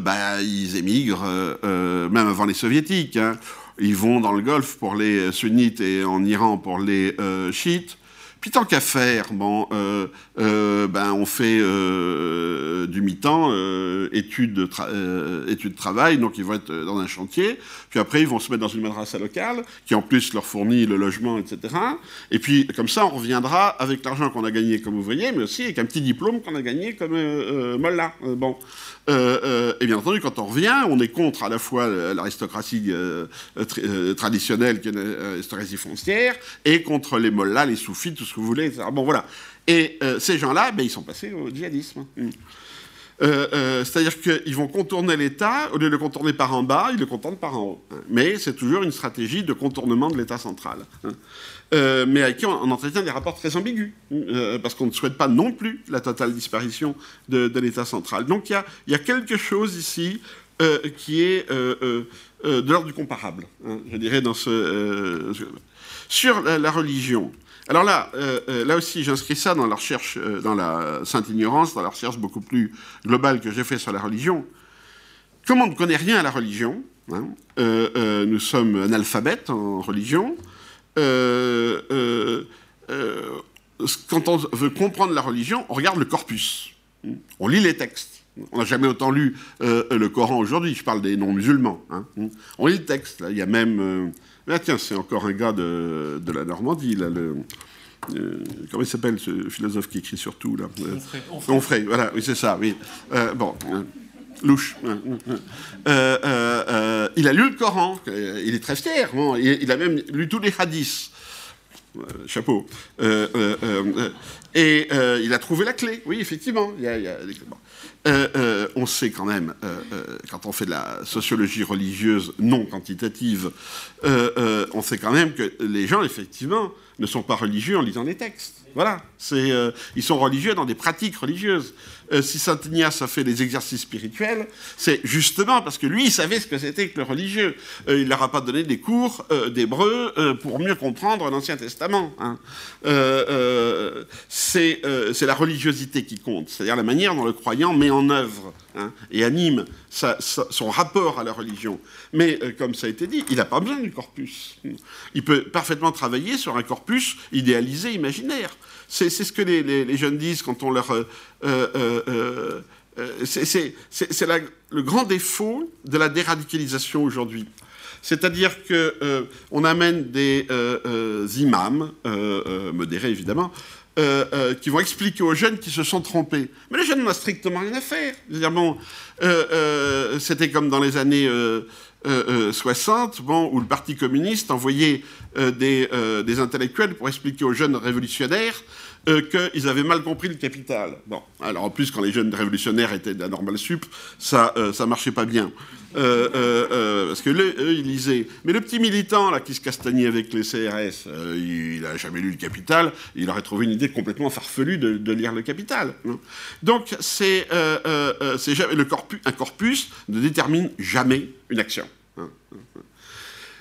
bah, ils émigrent, même avant les soviétiques. Hein. Ils vont dans le Golfe pour les sunnites et en Iran pour les chiites. Puis tant qu'à faire, bon, euh, euh, ben, on fait euh, du mi-temps, études, de études de travail, donc ils vont être dans un chantier, puis après ils vont se mettre dans une madrasa locale, qui en plus leur fournit le logement, etc. Et puis comme ça, on reviendra avec l'argent qu'on a gagné comme ouvrier, mais aussi avec un petit diplôme qu'on a gagné comme mollah. bon. Et bien entendu, quand on revient, on est contre à la fois l'aristocratie euh, traditionnelle, qui est l'aristocratie foncière, et contre les mollahs, les soufis, tout ce vous voulez, etc. Bon, voilà. Et ces gens-là, ben, ils sont passés au djihadisme. Mm. C'est-à-dire qu'ils vont contourner l'État, au lieu de le contourner par en bas, ils le contournent par en haut. Mais c'est toujours une stratégie de contournement de l'État central. Hein. Euh, mais avec qui on, entretient des rapports très ambigus, euh, parce qu'on ne souhaite pas non plus la totale disparition de, l'État central. Donc il y, a, quelque chose ici euh, qui est de l'ordre du comparable, hein, je dirais, dans ce, sur la, religion. Alors là, là aussi, j'inscris ça dans la recherche, dans la sainte ignorance, dans la recherche beaucoup plus globale que j'ai fait sur la religion. Comme on ne connaît rien à la religion, hein, nous sommes analphabètes en religion, euh, euh, euh, quand on veut comprendre la religion, on regarde le corpus. On lit les textes. On n'a jamais autant lu le Coran aujourd'hui. Je parle des non-musulmans. Hein. On lit le texte. Il y a même. Ah, tiens, c'est encore un gars de, la Normandie. Là, le, comment il s'appelle ce philosophe qui écrit sur tout là Onfray. voilà, oui, c'est ça. Oui. bon louche. Euh, euh, euh, il a lu le Coran, il est très fier, il, a même lu tous les hadiths. chapeau. et il a trouvé la clé, oui, effectivement. On sait quand même, quand on fait de la sociologie religieuse non quantitative, on sait quand même que les gens, effectivement, ne sont pas religieux en lisant les textes. Voilà, ils sont religieux dans des pratiques religieuses. Euh, si Saint Ignace a fait des exercices spirituels, c'est justement parce que lui, il savait ce que c'était que le religieux. Euh, il leur a pas donné des cours euh, d'hébreu pour mieux comprendre l'Ancien Testament. Hein. c'est la religiosité qui compte, c'est-à-dire la manière dont le croyant met en œuvre hein, et anime son rapport à la religion. Mais comme ça a été dit, il n'a pas besoin du corpus. Il peut parfaitement travailler sur un corpus idéalisé, imaginaire. C'est ce que les, jeunes disent quand on leur... Euh, euh, euh, c'est le grand défaut de la déradicalisation aujourd'hui. C'est-à-dire qu'on amène des imams, modérés évidemment, qui vont expliquer aux jeunes qui se sont trompés. Mais les jeunes n'ont strictement rien à faire. Bon, C'était comme dans les années 60, bon, où le Parti communiste envoyait des, des, intellectuels pour expliquer aux jeunes révolutionnaires euh, qu'ils avaient mal compris le capital. Bon, alors en plus, quand les jeunes révolutionnaires étaient de la normale sup, ça, euh, ça marchait pas bien. Euh, parce que eux, ils lisaient. Mais le petit militant là qui se castagnait avec les CRS, il n'a jamais lu le Capital. Il aurait trouvé une idée complètement farfelue de, lire le Capital. Hein. Donc c'est le corpus, un corpus ne détermine jamais une action.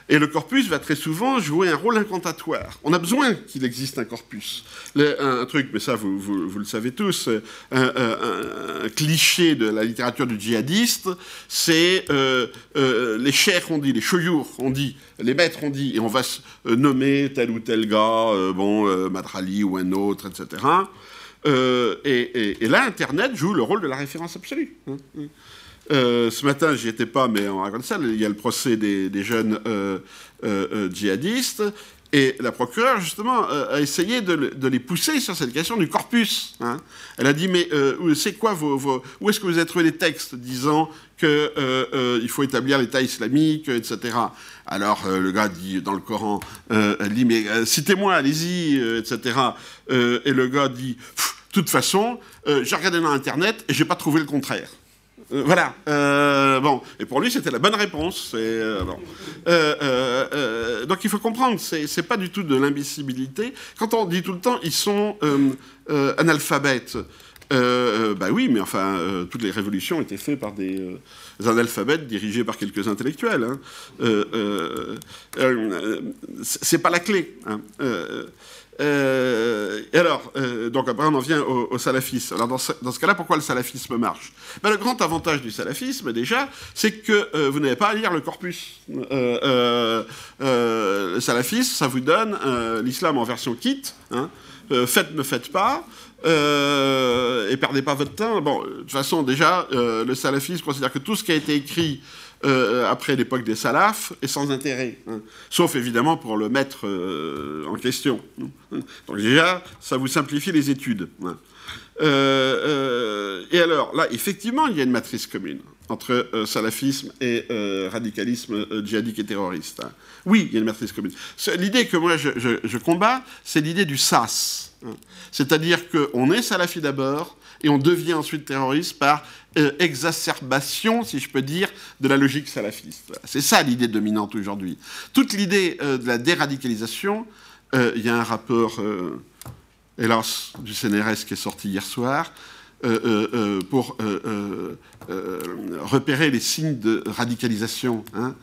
Hein. Et le corpus va très souvent jouer un rôle incantatoire. On a besoin qu'il existe un corpus. un, truc, mais ça vous, vous, le savez tous, un, cliché de la littérature du djihadiste, c'est euh, euh, les chers ont dit, les choyours ont dit, les maîtres ont dit, et on va euh, nommer tel ou tel gars, bon, Madrali ou un autre, etc. Et, et, là, Internet joue le rôle de la référence absolue. Euh, ce matin, j'y étais pas, mais on raconte ça. Il y a le procès des, jeunes euh, euh, djihadistes. Et la procureure, justement, a essayé de, les pousser sur cette question du corpus. Hein. Elle a dit, mais c'est quoi Où est-ce que vous avez trouvé les textes disant qu'il faut établir l'État islamique, etc. Alors le gars dit dans le Coran, elle dit, mais citez-moi, allez-y, etc. et le gars dit, de toute façon, j'ai regardé dans Internet et j'ai pas trouvé le contraire. Euh, voilà. Euh, bon, et pour lui, c'était la bonne réponse. Euh, donc il faut comprendre, c'est pas du tout de l'imbécilité. Quand on dit tout le temps, ils sont analphabètes. bah oui, mais enfin, toutes les révolutions étaient faites par des, analphabètes dirigés par quelques intellectuels. Hein. c'est pas la clé. Hein. Euh, et alors, euh, donc après on en vient au, salafisme. Alors dans ce, cas-là, pourquoi le salafisme marche? Ben, Le grand avantage du salafisme, déjà, c'est que euh, vous n'avez pas à lire le corpus. le salafisme, ça vous donne l'islam en version kit. Hein, faites, ne faites pas. et perdez pas votre temps. Bon, de toute façon, déjà, le salafisme considère que tout ce qui a été écrit euh, après l'époque des salafs est sans intérêt, hein. sauf évidemment pour le mettre euh, en question. Donc déjà, ça vous simplifie les études. Hein. Euh, et alors, là, effectivement, il y a une matrice commune entre salafisme et radicalisme djihadique et terroriste. Hein. Oui, il y a une matrice commune. L'idée que moi je, je combats, c'est l'idée du sas. C'est-à-dire qu'on est salafi d'abord, et on devient ensuite terroriste par euh, exacerbation, si je peux dire, de la logique salafiste. C'est ça l'idée dominante aujourd'hui. Toute l'idée euh, de la déradicalisation, euh, il y a un rapport, hélas, du CNRS qui est sorti hier soir, pour repérer les signes de radicalisation. Hein.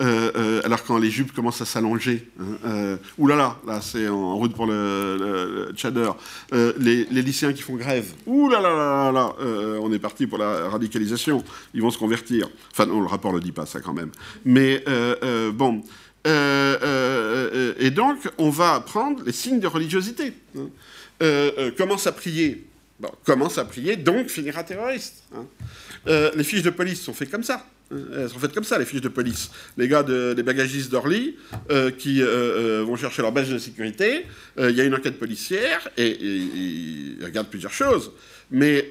Euh, euh, alors quand les jupes commencent à s'allonger, hein, euh, oulala, là, c'est en route pour le, le, les, lycéens qui font grève, oulala, on est parti pour la radicalisation, ils vont se convertir. Enfin non, le rapport ne le dit pas ça quand même. Mais bon, et donc on va apprendre les signes de religiosité. Hein. commence à prier, commence à prier, donc finira terroriste. Hein. Les fiches de police sont faites comme ça. Elles sont faites comme ça, les fiches de police. Les gars de, des bagagistes d'Orly euh, qui euh, euh, vont chercher leur badge de sécurité, il y a une enquête policière et ils regardent plusieurs choses. Mais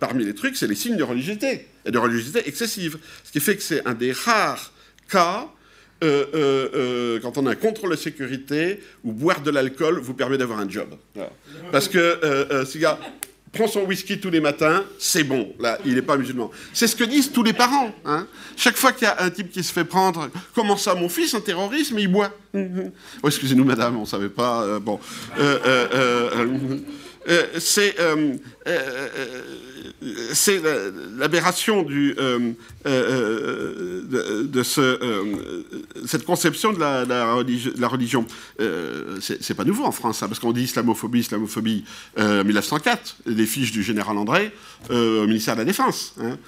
parmi les trucs, c'est les signes de religiosité, et de religiosité excessive. Ce qui fait que c'est un des rares cas quand on a un contrôle de sécurité où boire de l'alcool vous permet d'avoir un job. Parce que gars, prend son whisky tous les matins, c'est bon, là, il n'est pas musulman. C'est ce que disent tous les parents. Hein. Chaque fois qu'il y a un type qui se fait prendre, comment ça, mon fils, un terroriste, mais il boit. oh, excusez-nous, madame, on ne savait pas. Euh, bon. Euh, euh, c'est l'aberration euh, euh, de, ce, euh, cette conception de la, la, religion. c'est pas nouveau en France, hein, parce qu'on dit islamophobie, islamophobie en 1904, les fiches du général André au ministère de la Défense. Hein.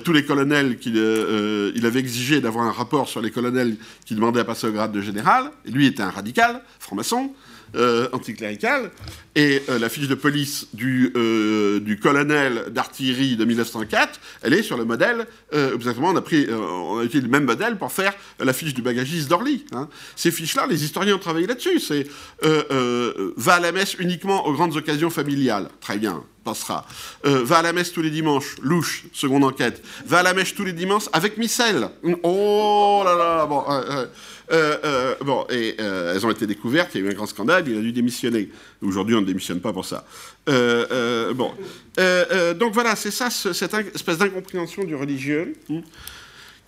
tous les colonels qu'il il avait exigé d'avoir un rapport sur les colonels qui demandaient à passer au grade de général, lui était un radical, franc-maçon. Euh, anticlérical, et euh, la fiche de police du, euh, colonel d'artillerie de 1904, elle est sur le modèle, exactement, on a, pris, on a utilisé le même modèle pour faire la fiche du bagagiste d'Orly. Hein. Ces fiches-là, les historiens ont travaillé là-dessus. C'est va à la messe uniquement aux grandes occasions familiales. Très bien, passera. va à la messe tous les dimanches, louche, seconde enquête. Va à la messe tous les dimanches avec Missel. Oh là là, bon. Euh, euh, bon, et euh, elles ont été découvertes, il y a eu un grand scandale, il a dû démissionner. Aujourd'hui, on ne démissionne pas pour ça. bon. donc voilà, c'est ça, cette espèce d'incompréhension du religieux. Hein,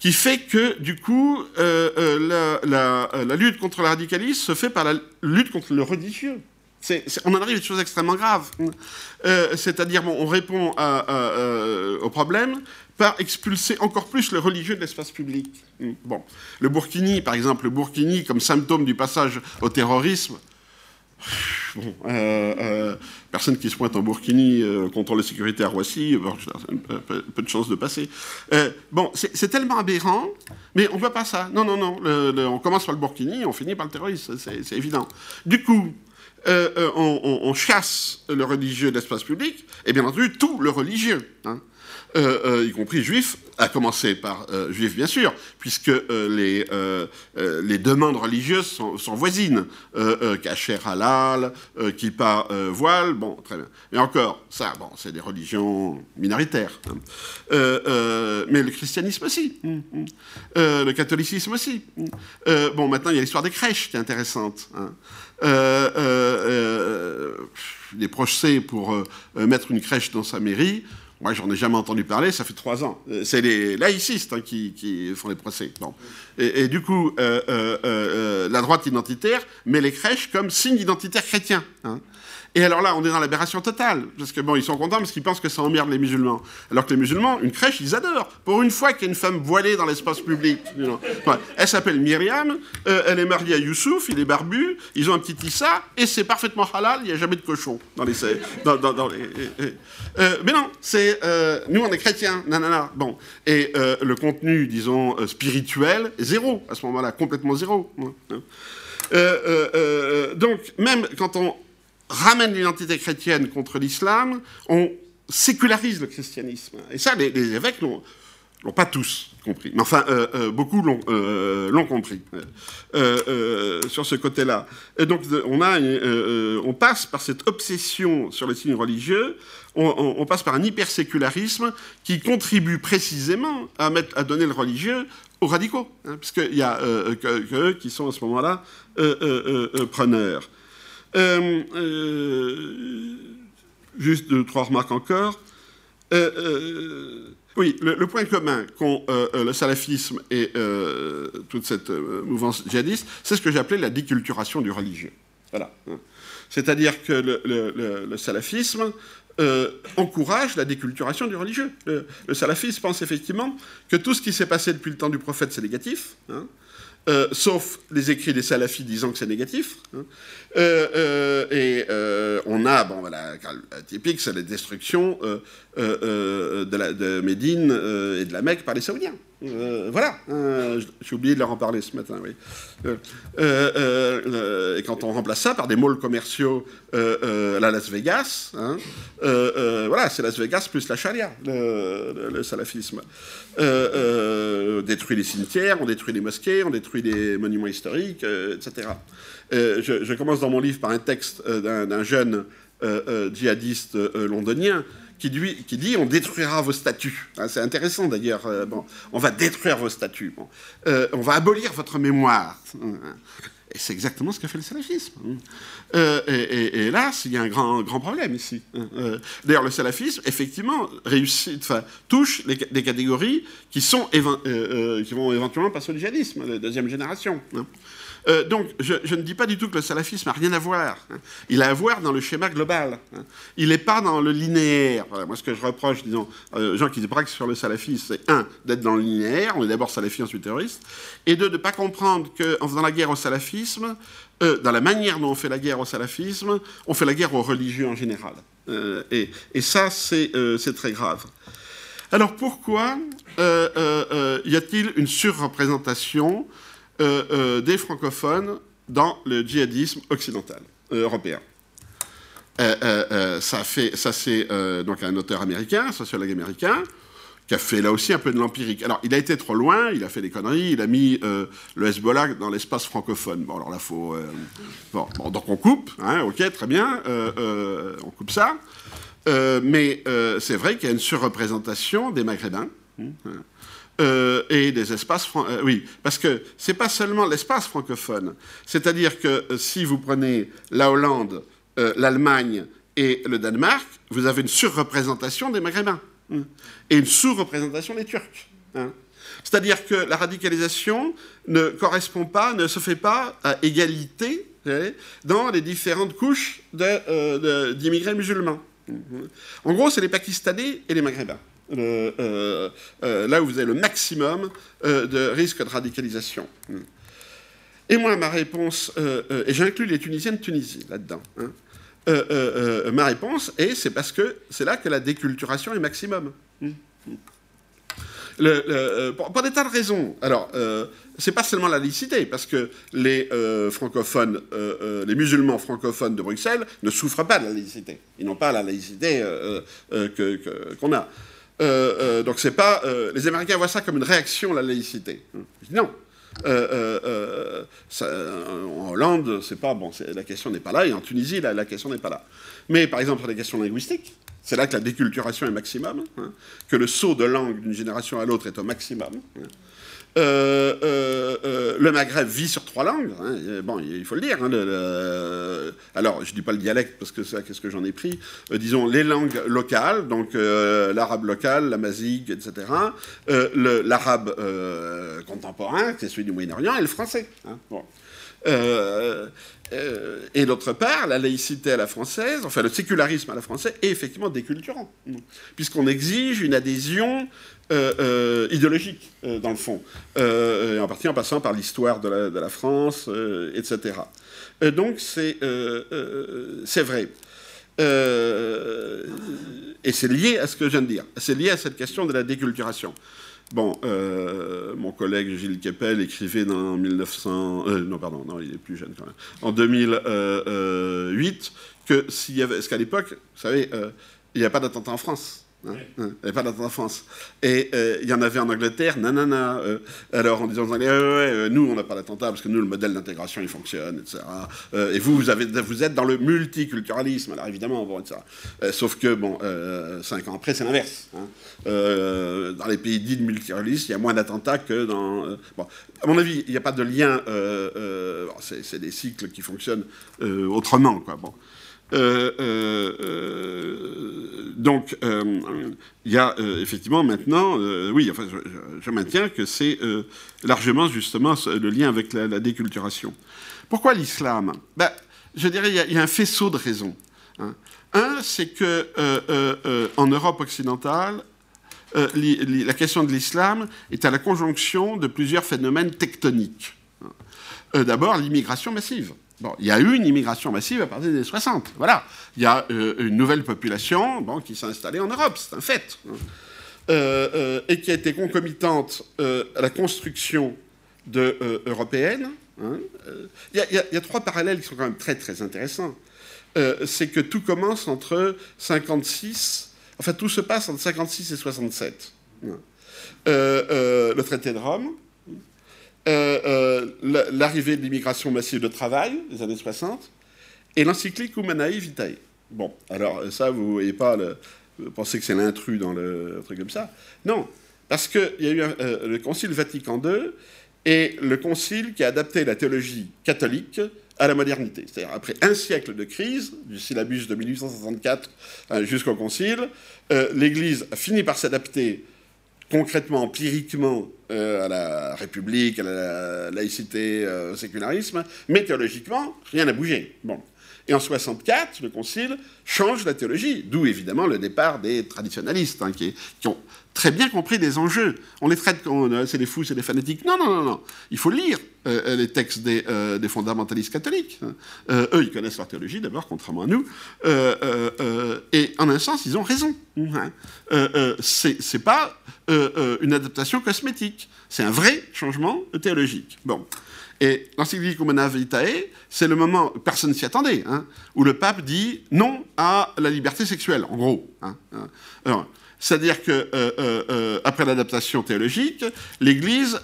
qui fait que, du coup, la, lutte contre le radicalisme se fait par la lutte contre le religieux. on en arrive à des choses extrêmement graves. Hein. C'est-à-dire, bon, on répond au problème par expulser encore plus le religieux de l'espace public. Hmm. Bon. Le Burkini, par exemple, le Burkini comme symptôme du passage au terrorisme, Bon, euh, euh, personne qui se pointe en Burkini euh, contre la sécurité à Roissy, peu, peu, de chances de passer. bon, c'est tellement aberrant, mais on ne voit pas ça. Non, non, non. on commence par le Burkini, on finit par le terrorisme, c'est évident. Du coup, on, chasse le religieux de l'espace public, et bien entendu, tout le religieux. Hein. Y compris juifs, à commencer par juifs bien sûr, puisque les, les demandes religieuses sont, voisines. Cacher halal, kippa voile, bon, très bien. Mais encore, ça, bon, c'est des religions minoritaires. Hein. mais le christianisme aussi, hum, hum. le catholicisme aussi. Hum. bon, maintenant, il y a l'histoire des crèches qui est intéressante. Hein. Euh, euh, procès pour euh, mettre une crèche dans sa mairie. Moi, j'en ai jamais entendu parler, ça fait trois ans. C'est les laïcistes hein, qui, font les procès. Et, du coup, la droite identitaire met les crèches comme signe identitaire chrétien. Hein. Et alors là, on est dans l'aberration totale, parce que bon, ils sont contents parce qu'ils pensent que ça emmerde les musulmans. Alors que les musulmans, une crèche, ils adorent. Pour une fois qu'il y a une femme voilée dans l'espace public. Elle s'appelle Myriam, euh, elle est mariée à Youssouf, il est barbu, ils ont un petit Issa, et c'est parfaitement halal, il n'y a jamais de cochon dans les... Euh, mais non, c'est... Euh, nous, on est chrétiens, nanana. Bon. Et le contenu, disons, spirituel, zéro, à ce moment-là, complètement zéro. donc, même quand on ramène l'identité chrétienne contre l'islam, on sécularise le christianisme. Et ça, les, évêques l'ont pas tous compris. Mais enfin, euh, euh, beaucoup l'ont euh, compris sur ce côté-là. Et donc, on, a, on passe par cette obsession sur les signes religieux, on, passe par un hypersécularisme qui contribue précisément à donner le religieux aux radicaux, hein, puisqu'il y a que, qui sont à ce moment-là preneurs. Euh, euh, juste deux, trois remarques encore. Euh, oui, le, point commun qu'ont le salafisme et toute cette mouvance djihadiste, c'est ce que j'appelais la déculturation du religieux. Voilà. C'est-à-dire que le, salafisme encourage la déculturation du religieux. Le, salafisme pense effectivement que tout ce qui s'est passé depuis le temps du prophète, c'est négatif. Hein, euh, sauf les écrits des salafis disant que c'est négatif. Hein. Euh, euh, et on a, bon voilà, typique, c'est la destruction de, la, de, Médine et de la Mecque par les Saoudiens. voilà, j'ai oublié de leur en parler ce matin, et quand on remplace ça par des malls commerciaux la Las Vegas, hein, voilà, c'est Las Vegas plus la charia, le, salafisme. on détruit les cimetières, on détruit les mosquées, on détruit des monuments historiques, euh, etc. Euh, je, commence dans mon livre par un texte euh, d'un jeune djihadiste londonien qui, dit on détruira vos statues. Hein, c'est intéressant d'ailleurs. bon, on va détruire vos statues. on va abolir votre mémoire. Et c'est exactement ce qu'a fait le salafisme. et, là, il y a un grand, grand problème ici. Hein. D'ailleurs, le salafisme, effectivement, touche des catégories qui, sont qui vont éventuellement passer au djihadisme, la deuxième génération. Euh, donc, je, ne dis pas du tout que le salafisme n'a rien à voir. Hein. Il a à voir dans le schéma global. Hein. Il n'est pas dans le linéaire. moi, ce que je reproche, disons, aux gens qui braquent sur le salafisme, c'est un, d'être dans le linéaire, on est d'abord salafiste, ensuite terroriste, et deux, de ne pas comprendre qu'en faisant la guerre au salafisme, euh, dans la manière dont on fait la guerre au salafisme, on fait la guerre aux religieux en général. Euh, et, ça, c'est très grave. Alors pourquoi y a-t-il une surreprésentation euh, euh, des francophones dans le djihadisme occidental, euh, européen. ça, fait, ça c'est donc un auteur américain, un sociologue américain, qui a fait là aussi un peu de l'empirique. Alors, il a été trop loin, il a fait des conneries, il a mis le Hezbollah dans l'espace francophone. Bon, alors là, faut. bon, donc on coupe, hein, ok, très bien, on coupe ça. mais c'est vrai qu'il y a une surreprésentation des Maghrébins. Hein, euh, et des espaces. Euh, oui, parce que c'est pas seulement l'espace francophone. C'est-à-dire que euh, si vous prenez la Hollande, l'Allemagne et le Danemark, vous avez une surreprésentation des Maghrébins hein, et une sous-représentation des Turcs. Hein. C'est-à-dire que la radicalisation ne correspond pas, ne se fait pas à égalité dans les différentes couches d'immigrés musulmans. En gros, c'est les Pakistanais et les Maghrébins. Euh, euh, là où vous avez le maximum euh, de risque de radicalisation. Et moi, ma réponse, et j'inclus les Tunisiennes de Tunisie là-dedans, hein, ma réponse est c'est parce que c'est là que la déculturation est maximum. Le, pour, des tas de raisons. Alors, c'est pas seulement la laïcité, parce que les francophones, les musulmans francophones de Bruxelles ne souffrent pas de la laïcité. Ils n'ont pas la laïcité qu'on a. donc c'est pas. les Américains voient ça comme une réaction à la laïcité. non. en Hollande, c'est pas bon. La question n'est pas là, et en Tunisie, la, la question n'est pas là. Mais par exemple sur les questions linguistiques, c'est là que la déculturation est maximum, hein, que le saut de langue d'une génération à l'autre est au maximum. Hein. Euh, euh, euh, le Maghreb vit sur trois langues. Hein, bon, il faut le dire. alors, je ne dis pas le dialecte parce que c'est qu'est-ce que j'en ai pris. disons les langues locales, donc l'arabe local, l'amazigh, etc. l'arabe contemporain, qui est celui du Moyen-Orient, et le français. Bon. Euh, et d'autre part, la laïcité à la française, enfin le sécularisme à la française, est effectivement déculturant, puisqu'on exige une adhésion euh, euh, idéologique, dans le fond, en partie en passant par l'histoire de de la, France, etc. donc c'est vrai. et c'est lié à ce que je viens de dire. C'est lié à cette question de la déculturation. Bon, euh, mon collègue Gilles Keppel écrivait dans 1900, euh, non pardon, non, il est plus jeune quand même, en 2008 que s'il y avait, parce qu'à l'époque, vous savez, euh, il n'y a pas d'attentat en France. Hein, hein, avait pas d'attentat en France. Et euh, il y en avait en Angleterre, nanana. Euh, alors en disant aux Anglais, ouais, nous on n'a pas d'attentat parce que nous le modèle d'intégration il fonctionne, etc. Euh, et vous, vous, êtes dans le multiculturalisme, alors évidemment, bon, etc. sauf que, bon, cinq ans après, c'est l'inverse. Hein. dans les pays dits de multiculturalisme, il y a moins d'attentats que dans. bon, à mon avis, il n'y a pas de lien. c'est des cycles qui fonctionnent autrement, quoi. Bon. Euh, euh, euh, donc, il y a effectivement maintenant, oui, enfin, je, maintiens que c'est largement justement le lien avec la, déculturation. Pourquoi l'islam? Ben, Je dirais il y, a un faisceau de raisons. Hein. Un, c'est que en Europe occidentale, la question de l'islam est à la conjonction de plusieurs phénomènes tectoniques. Hein. D'abord, l'immigration massive. Bon, il y a eu une immigration massive à partir des années 60. Voilà. Il y a euh, une nouvelle population qui s'est installée en Europe, c'est un fait. Hein. Euh, euh, et qui a été concomitante à la construction de, européenne. Hein. Il y, a trois parallèles qui sont quand même très très intéressants. c'est que tout commence entre 56, enfin tout se passe entre 56 et 67. Hein. le traité de Rome, l'arrivée de l'immigration massive de travail des années 60 et l'encyclique Humanae Vitae. Bon, alors ça, vous ne voyez pas, le, vous pensez que c'est l'intrus dans le truc comme ça. Non, parce qu'il y a eu euh, le Concile Vatican II et le Concile qui a adapté la théologie catholique à la modernité. C'est-à-dire, après un siècle de crise, du syllabus de 1864 jusqu'au Concile, l'Église a fini par s'adapter concrètement, empiriquement, euh, à la République, à la laïcité, euh, au sécularisme, mais théologiquement, rien n'a bougé. Bon. Et en 64, le Concile change la théologie, d'où évidemment le départ des traditionalistes, hein, qui, ont très bien compris les enjeux. On les traite comme euh, c'est des fous, c'est des fanatiques. Non, non, non, non. Il faut lire les textes des, fondamentalistes catholiques. Hein. eux, ils connaissent leur théologie d'abord, contrairement à nous. et en un sens, ils ont raison. Hein. c'est pas une adaptation cosmétique. C'est un vrai changement théologique. Bon. Et l'encyclique Humana Vitae, c'est le moment, personne ne s'y attendait, hein, où le pape dit non à la liberté sexuelle, en gros. Hein. C'est-à-dire que euh, euh, euh, l'adaptation théologique, l'Église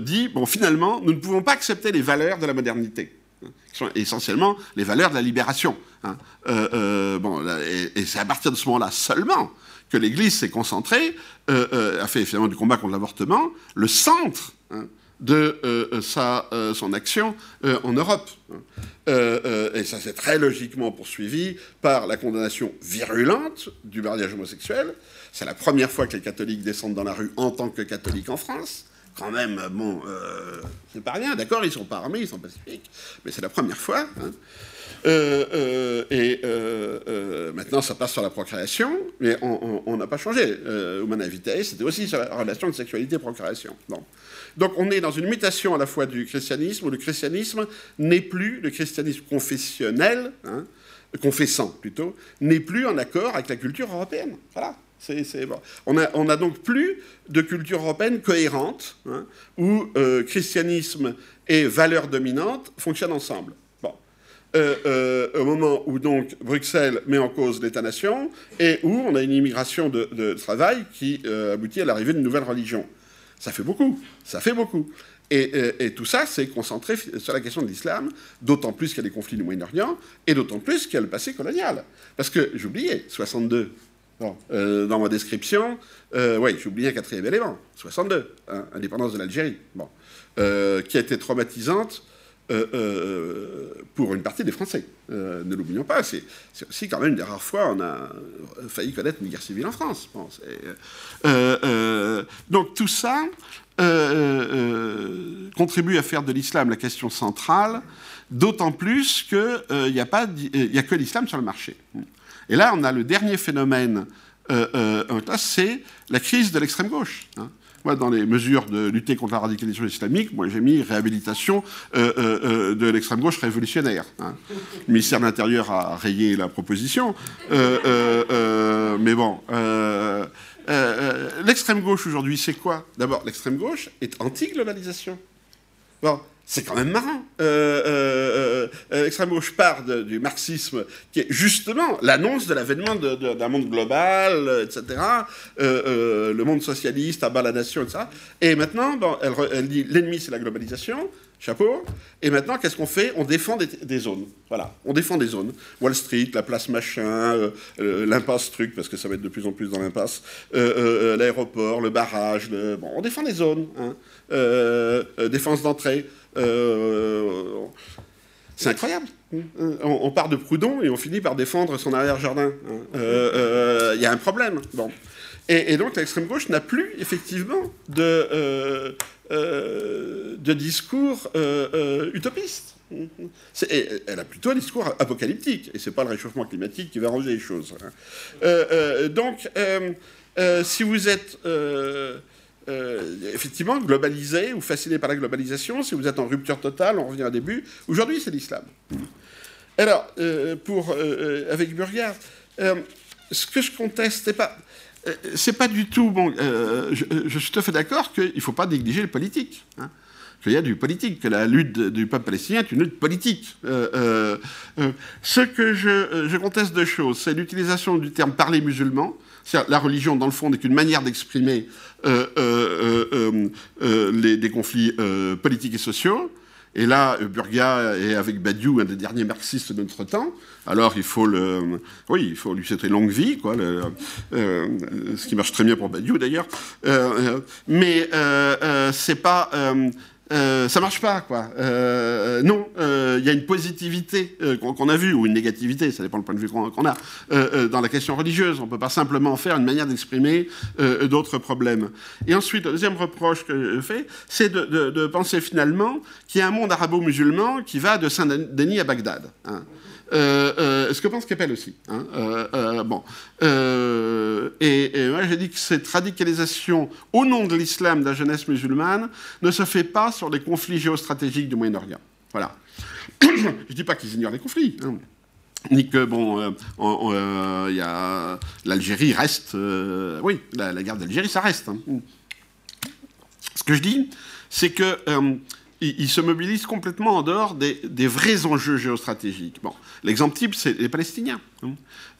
dit bon, finalement, nous ne pouvons pas accepter les valeurs de la modernité, qui sont essentiellement les valeurs de la libération. bon, et, et c'est à partir de ce moment-là seulement que l'Église s'est concentrée, a fait finalement du combat contre l'avortement, le centre de euh, sa, euh, son action euh, en Europe. et ça s'est très logiquement poursuivi par la condamnation virulente du mariage homosexuel. C'est la première fois que les catholiques descendent dans la rue en tant que catholiques en France. Quand même, bon, c'est pas rien, d'accord, ils sont pas armés, ils sont pacifiques, mais c'est la première fois. Hein. et maintenant, ça passe sur la procréation, mais on n'a pas changé. Humana Vitae, c'était aussi sur la relation de sexualité-procréation. Bon. Donc on est dans une mutation à la fois du christianisme, où le christianisme n'est plus, le christianisme confessionnel, hein, confessant plutôt, n'est plus en accord avec la culture européenne. Voilà. On n'a donc plus de culture européenne cohérente, hein, où euh, christianisme et valeurs dominantes fonctionnent ensemble. Bon. au moment où donc Bruxelles met en cause l'État-nation et où on a une immigration de, travail qui aboutit à l'arrivée d'une nouvelle religion. Ça fait beaucoup, ça fait beaucoup. Et, tout ça, c'est concentré sur la question de l'islam, d'autant plus qu'il y a des conflits du Moyen-Orient, et d'autant plus qu'il y a le passé colonial. Parce que, j'oubliais, 62, euh, dans ma description, euh, oui, oublié un quatrième élément, 62, hein, indépendance de l'Algérie, bon, euh, qui a été traumatisante pour une partie des Français. ne l'oublions pas, c'est aussi quand même des rares fois on a failli connaître une guerre civile en France. donc tout ça contribue à faire de l'islam la question centrale, d'autant plus qu'il n'y a, pas, a que l'islam sur le marché. Et là, on a le dernier phénomène euh, euh, c'est la crise de l'extrême gauche. Hein. Moi, dans les mesures de lutter contre la radicalisation islamique, moi j'ai mis réhabilitation euh, de l'extrême gauche révolutionnaire. Hein. Le ministère de l'Intérieur a rayé la proposition, mais bon. l'extrême gauche aujourd'hui, c'est quoi? D'abord, l'extrême gauche est anti-globalisation. Bon, c'est quand même marrant. Euh, euh, euh, l'extrême gauche part du marxisme, qui est justement l'annonce de l'avènement d'un monde global, etc. le monde socialiste abat la nation, etc. Et maintenant, elle, dit l'ennemi, c'est la globalisation, chapeau. Et maintenant, qu'est-ce qu'on fait? On défend des, zones. Voilà, on défend des zones. Wall Street, la place machin, l'impasse truc, parce que ça va être de plus en plus dans l'impasse, l'aéroport, le barrage, bon, on défend des zones. Hein. défense d'entrée. Euh, c'est incroyable. On, part de Proudhon et on finit par défendre son arrière-jardin. Il euh, euh, y a un problème. Bon. Et, donc l'extrême gauche n'a plus effectivement de, de discours utopiste. elle a plutôt un discours apocalyptique, et c'est pas le réchauffement climatique qui va arranger les choses. Hein. donc, si vous êtes euh, effectivement globalisé ou fasciné par la globalisation. Si vous êtes en rupture totale, on revient au début. Aujourd'hui, c'est l'islam. Alors, euh, pour, euh, avec Burgard, ce que je conteste, c'est pas, pas du tout bon. Je, suis tout à fait d'accord qu'il ne faut pas négliger le politique. Hein, qu'il y a du politique, que la lutte du peuple palestinien est une lutte politique. ce que je, conteste de choses, c'est l'utilisation du terme parler musulman la religion, dans le fond, n'est qu'une manière d'exprimer euh, euh, euh, des conflits politiques et sociaux. Et là, Burga est avec Badiou, un des derniers marxistes de notre temps. Alors, il faut le, oui, il faut lui souhaiter longue vie, quoi. ce qui marche très bien pour Badiou d'ailleurs. mais c'est pas euh, ça marche pas, quoi. Euh, non, il euh, y a une positivité qu'on a vue, ou une négativité, ça dépend du point de vue qu'on a, dans la question religieuse. On peut pas simplement faire une manière d'exprimer d'autres problèmes. Et ensuite, le deuxième reproche que je fais, c'est de, penser finalement qu'il y a un monde arabo-musulman qui va de Saint-Denis à Bagdad. Hein. Euh, euh, ce que pense Keppel aussi. Hein, euh, bon. et, moi, j'ai dit que cette radicalisation au nom de l'islam de la jeunesse musulmane ne se fait pas sur les conflits géostratégiques du Moyen-Orient. Voilà. Je ne dis pas qu'ils ignorent les conflits. Hein, ni que, bon, a l'Algérie reste. oui, la, guerre d'Algérie, ça reste. Hein. Ce que je dis, c'est que il, se mobilise complètement en dehors des, vrais enjeux géostratégiques. L'exemple type, c'est les Palestiniens. Hein.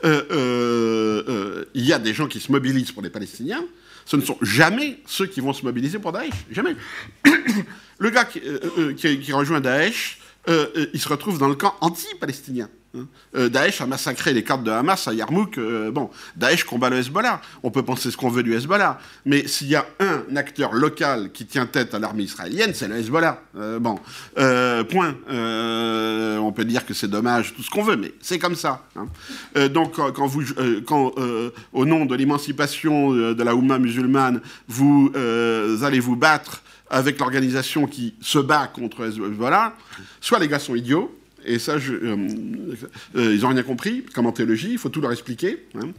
Euh, euh, euh, il y a des gens qui se mobilisent pour les Palestiniens. Ce ne sont jamais ceux qui vont se mobiliser pour Daesh. Jamais. Le gars qui, qui rejoint Daesh, il se retrouve dans le camp anti-palestinien. Hein. Euh, Daesh a massacré les cartes de Hamas à Yarmouk. Euh, bon, Daesh combat le Hezbollah. On peut penser ce qu'on veut du Hezbollah. Mais s'il y a un acteur local qui tient tête à l'armée israélienne, c'est le Hezbollah. Euh, bon, point. on peut dire que c'est dommage, tout ce qu'on veut, mais c'est comme ça. Hein. donc, quand, vous, quand au nom de l'émancipation de la Oumma musulmane, vous allez vous battre avec l'organisation qui se bat contre Hezbollah, soit les gars sont idiots, et ça, euh, euh, ils n'ont rien compris, comme en théologie, il faut tout leur expliquer. Hein.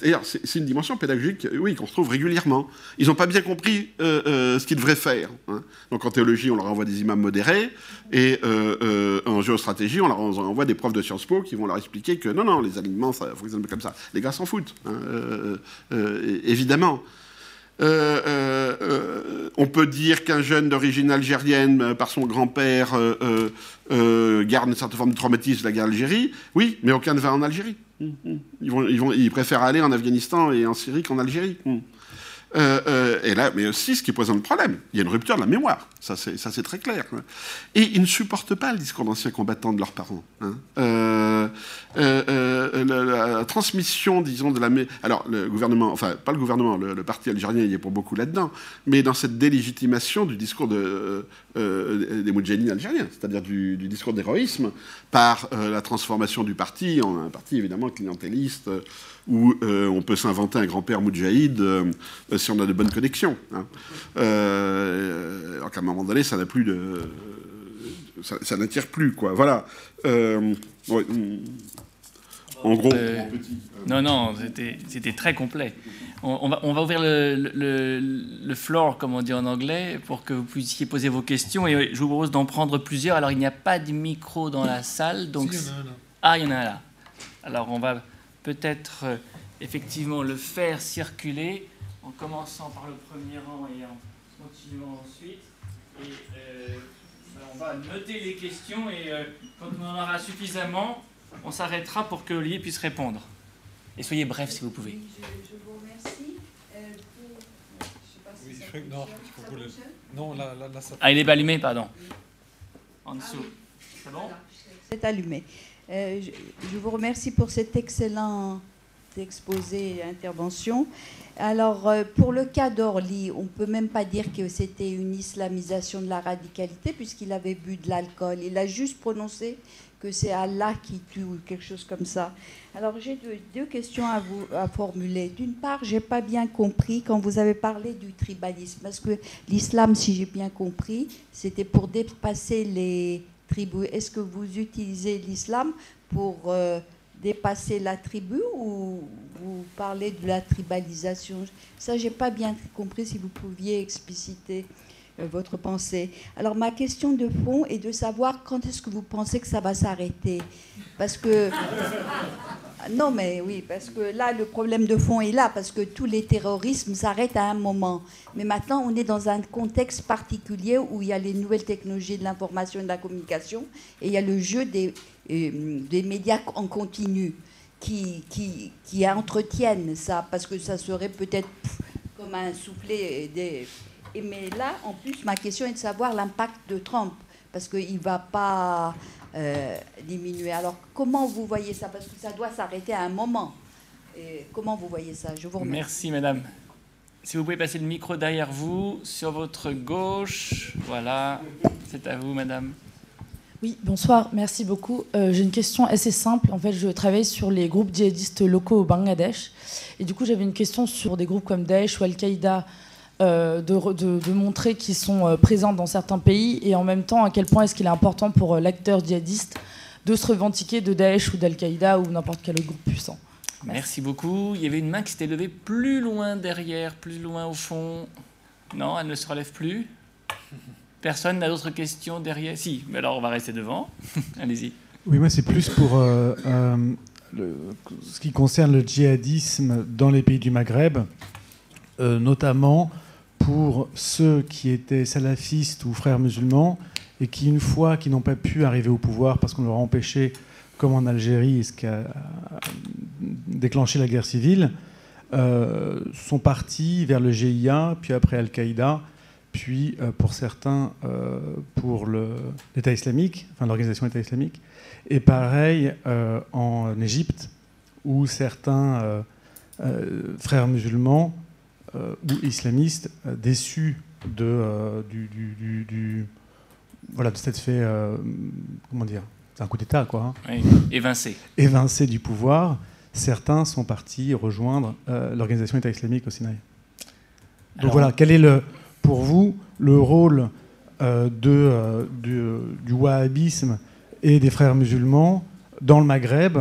D'ailleurs, c'est une dimension pédagogique, oui, qu'on se trouve régulièrement. Ils n'ont pas bien compris euh, ce qu'ils devraient faire. Hein. Donc en théologie, on leur envoie des imams modérés, et en géostratégie, on leur envoie des profs de Sciences Po qui vont leur expliquer que non, non, les alignements, ça fonctionne comme ça. Les gars s'en foutent, hein, évidemment. On peut dire qu'un jeune d'origine algérienne, par son grand-père, garde une certaine forme de traumatisme de la guerre d'Algérie. Oui, mais aucun ne va en Algérie. Ils, vont, ils préfèrent aller en Afghanistan et en Syrie qu'en Algérie. Euh, euh, et là, mais aussi, ce qui pose un problème, il y a une rupture de la mémoire, ça c'est très clair. Hein. Et ils ne supportent pas le discours d'anciens combattants de leurs parents. Hein. Euh, la, transmission, disons, de la... Alors, le gouvernement, enfin, pas le gouvernement, le, parti algérien, il est pour beaucoup là-dedans, mais dans cette délégitimation du discours de, des Moudjahidines algériens, c'est-à-dire du, discours d'héroïsme, par la transformation du parti en un parti évidemment clientéliste, où euh, on peut s'inventer un grand-père moudjahid euh, si on a de bonnes connexions. Hein. Euh, alors qu'à un moment donné, ça n'a plus de. Ça, n'attire plus, quoi. Voilà. en gros, Non, non, c'était très complet. On, va, on va, ouvrir le, le, floor, comme on dit en anglais, pour que vous puissiez poser vos questions. Et je vous propose d'en prendre plusieurs. Alors, il n'y a pas de micro dans la salle. Donc... il y en a un là. Ah, il y en a un là. Alors, on va peut-être euh, effectivement le faire circuler en commençant par le premier rang et en continuant ensuite. Et euh, on va noter les questions et euh, quand on en aura suffisamment, on s'arrêtera pour que Olivier puisse répondre. Et soyez bref si vous pouvez. Je, vous remercie. non, là, là, ça... Ah, il est allumé, pardon. En dessous. C'est bon C'est allumé. Euh, je, vous remercie pour cet excellent exposé et intervention. Alors, euh, pour le cas d'Orly, on ne peut même pas dire que c'était une islamisation de la radicalité, puisqu'il avait bu de l'alcool. Il a juste prononcé que c'est Allah qui tue ou quelque chose comme ça. Alors, j'ai deux, questions à vous à formuler. D'une part, j'ai pas bien compris quand vous avez parlé du tribalisme, parce que l'islam, si j'ai bien compris, c'était pour dépasser les tribu. Est-ce que vous utilisez l'islam pour euh, dépasser la tribu ou vous parlez de la tribalisation? Ça, j'ai pas bien compris. Si vous pouviez expliciter euh, votre pensée. Alors ma question de fond est de savoir quand est-ce que vous pensez que ça va s'arrêter? Parce que non, mais oui, parce que là, le problème de fond est là, parce que tous les terrorismes s'arrêtent à un moment. Mais maintenant, on est dans un contexte particulier où il y a les nouvelles technologies de l'information et de la communication, et il y a le jeu des, euh, médias en continu qui, qui, entretiennent ça, parce que ça serait peut-être comme un soufflet des... Mais là, en plus, ma question est de savoir l'impact de Trump, parce qu'il ne va pas euh, diminuer. Alors, comment vous voyez ça? Parce que ça doit s'arrêter à un moment. Et comment vous voyez ça? Je vous remercie. Merci, madame. Si vous pouvez passer le micro derrière vous, sur votre gauche. Voilà, c'est à vous, madame. Oui, bonsoir, merci beaucoup. Euh, j'ai une question assez simple. En fait, je travaille sur les groupes djihadistes locaux au Bangladesh. Et du coup, j'avais une question sur des groupes comme Daesh ou Al-Qaïda euh, de, montrer qu'ils sont euh, présents dans certains pays et en même temps à quel point est-ce qu'il est important pour euh, l'acteur djihadiste de se revendiquer de Daesh ou d'Al-Qaïda ou n'importe quel autre groupe puissant. Merci. beaucoup. Il y avait une main qui s'était levée plus loin derrière, plus loin au fond. Non, elle ne se relève plus. Personne n'a d'autres questions derrière? Si, mais alors on va rester devant. Allez-y. Oui, moi c'est plus pour le, ce qui concerne le djihadisme dans les pays du Maghreb, notamment pour ceux qui étaient salafistes ou frères musulmans et qui, une fois qu'ils n'ont pas pu arriver au pouvoir parce qu'on leur a empêché, comme en Algérie, ce qui a déclenché la guerre civile, euh, sont partis vers le GIA, puis après Al-Qaïda, puis euh, pour certains euh, pour l'État islamique, enfin l'organisation État islamique, et pareil en Égypte, où certains frères musulmans euh, ou islamistes euh, déçus de, euh, du, voilà, de cet fait, comment dire, c'est un coup d'État, quoi. Hein. évincé. Évincé du pouvoir, certains sont partis rejoindre l'organisation État islamique au Sinaï. Donc voilà, quel est le, pour vous le rôle de, du, du, wahhabisme et des frères musulmans dans le Maghreb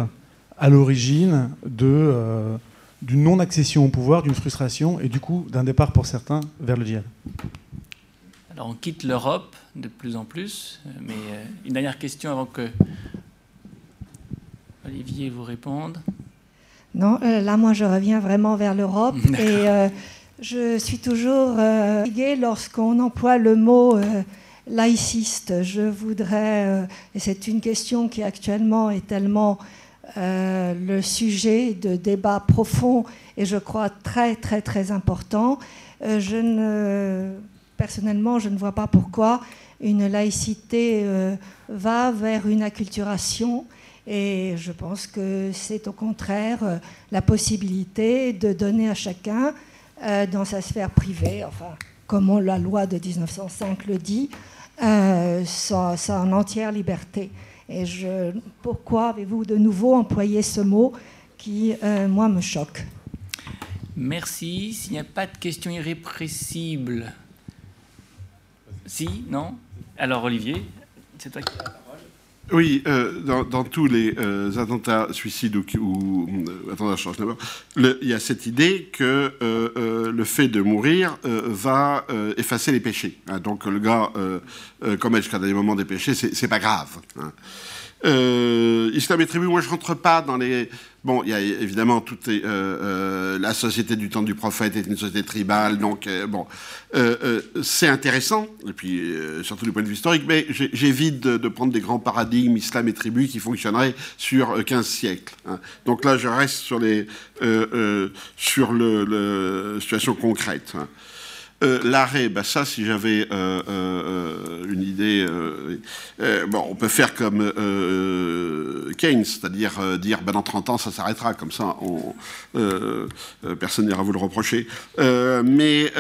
à l'origine de, d'une non-accession au pouvoir, d'une frustration et du coup d'un départ pour certains vers le djihad Alors on quitte l'Europe de plus en plus, mais euh, une dernière question avant que Olivier vous réponde. Non, euh, là moi je reviens vraiment vers l'Europe et euh, Je suis toujours euh, lorsqu'on emploie le mot euh, laïciste. Je voudrais, euh, et c'est une question qui actuellement est tellement euh, le sujet de débat profond et je crois très très très important. ne, personnellement, je ne vois pas pourquoi une laïcité va vers une acculturation. Et je pense que c'est au contraire la possibilité de donner à chacun euh, dans sa sphère privée, enfin, comme la loi de 1905 le dit, euh, sa, en entière liberté. Et pourquoi avez-vous de nouveau employé ce mot qui, euh, moi, me choque? Merci. S'il n'y a pas de questions irrépressibles. Si Non? Alors, Olivier, c'est toi qui. Oui, euh, dans, tous les euh, attentats suicides ou, ou euh, attentats change il y a cette idée que le fait de mourir va effacer les péchés. Hein. donc le gars commet jusqu'à des moments des péchés, c'est pas grave. Hein. Euh, Islam et tribu, moi je rentre pas dans les. Bon, il y a évidemment toute euh, euh, la société du temps du prophète est une société tribale, donc bon, c'est intéressant, et puis surtout du point de vue historique, mais j'évite de, prendre des grands paradigmes islam et tribu qui fonctionneraient sur 15 siècles. Hein. Donc là, je reste sur les sur le, le situation concrète. Hein. Euh, l'arrêt, bah ça, si j'avais euh, euh, une idée, bon, on peut faire comme Keynes, c'est-à-dire dire, ben, dans 30 ans, ça s'arrêtera, comme ça, on, personne n'ira vous le reprocher. mais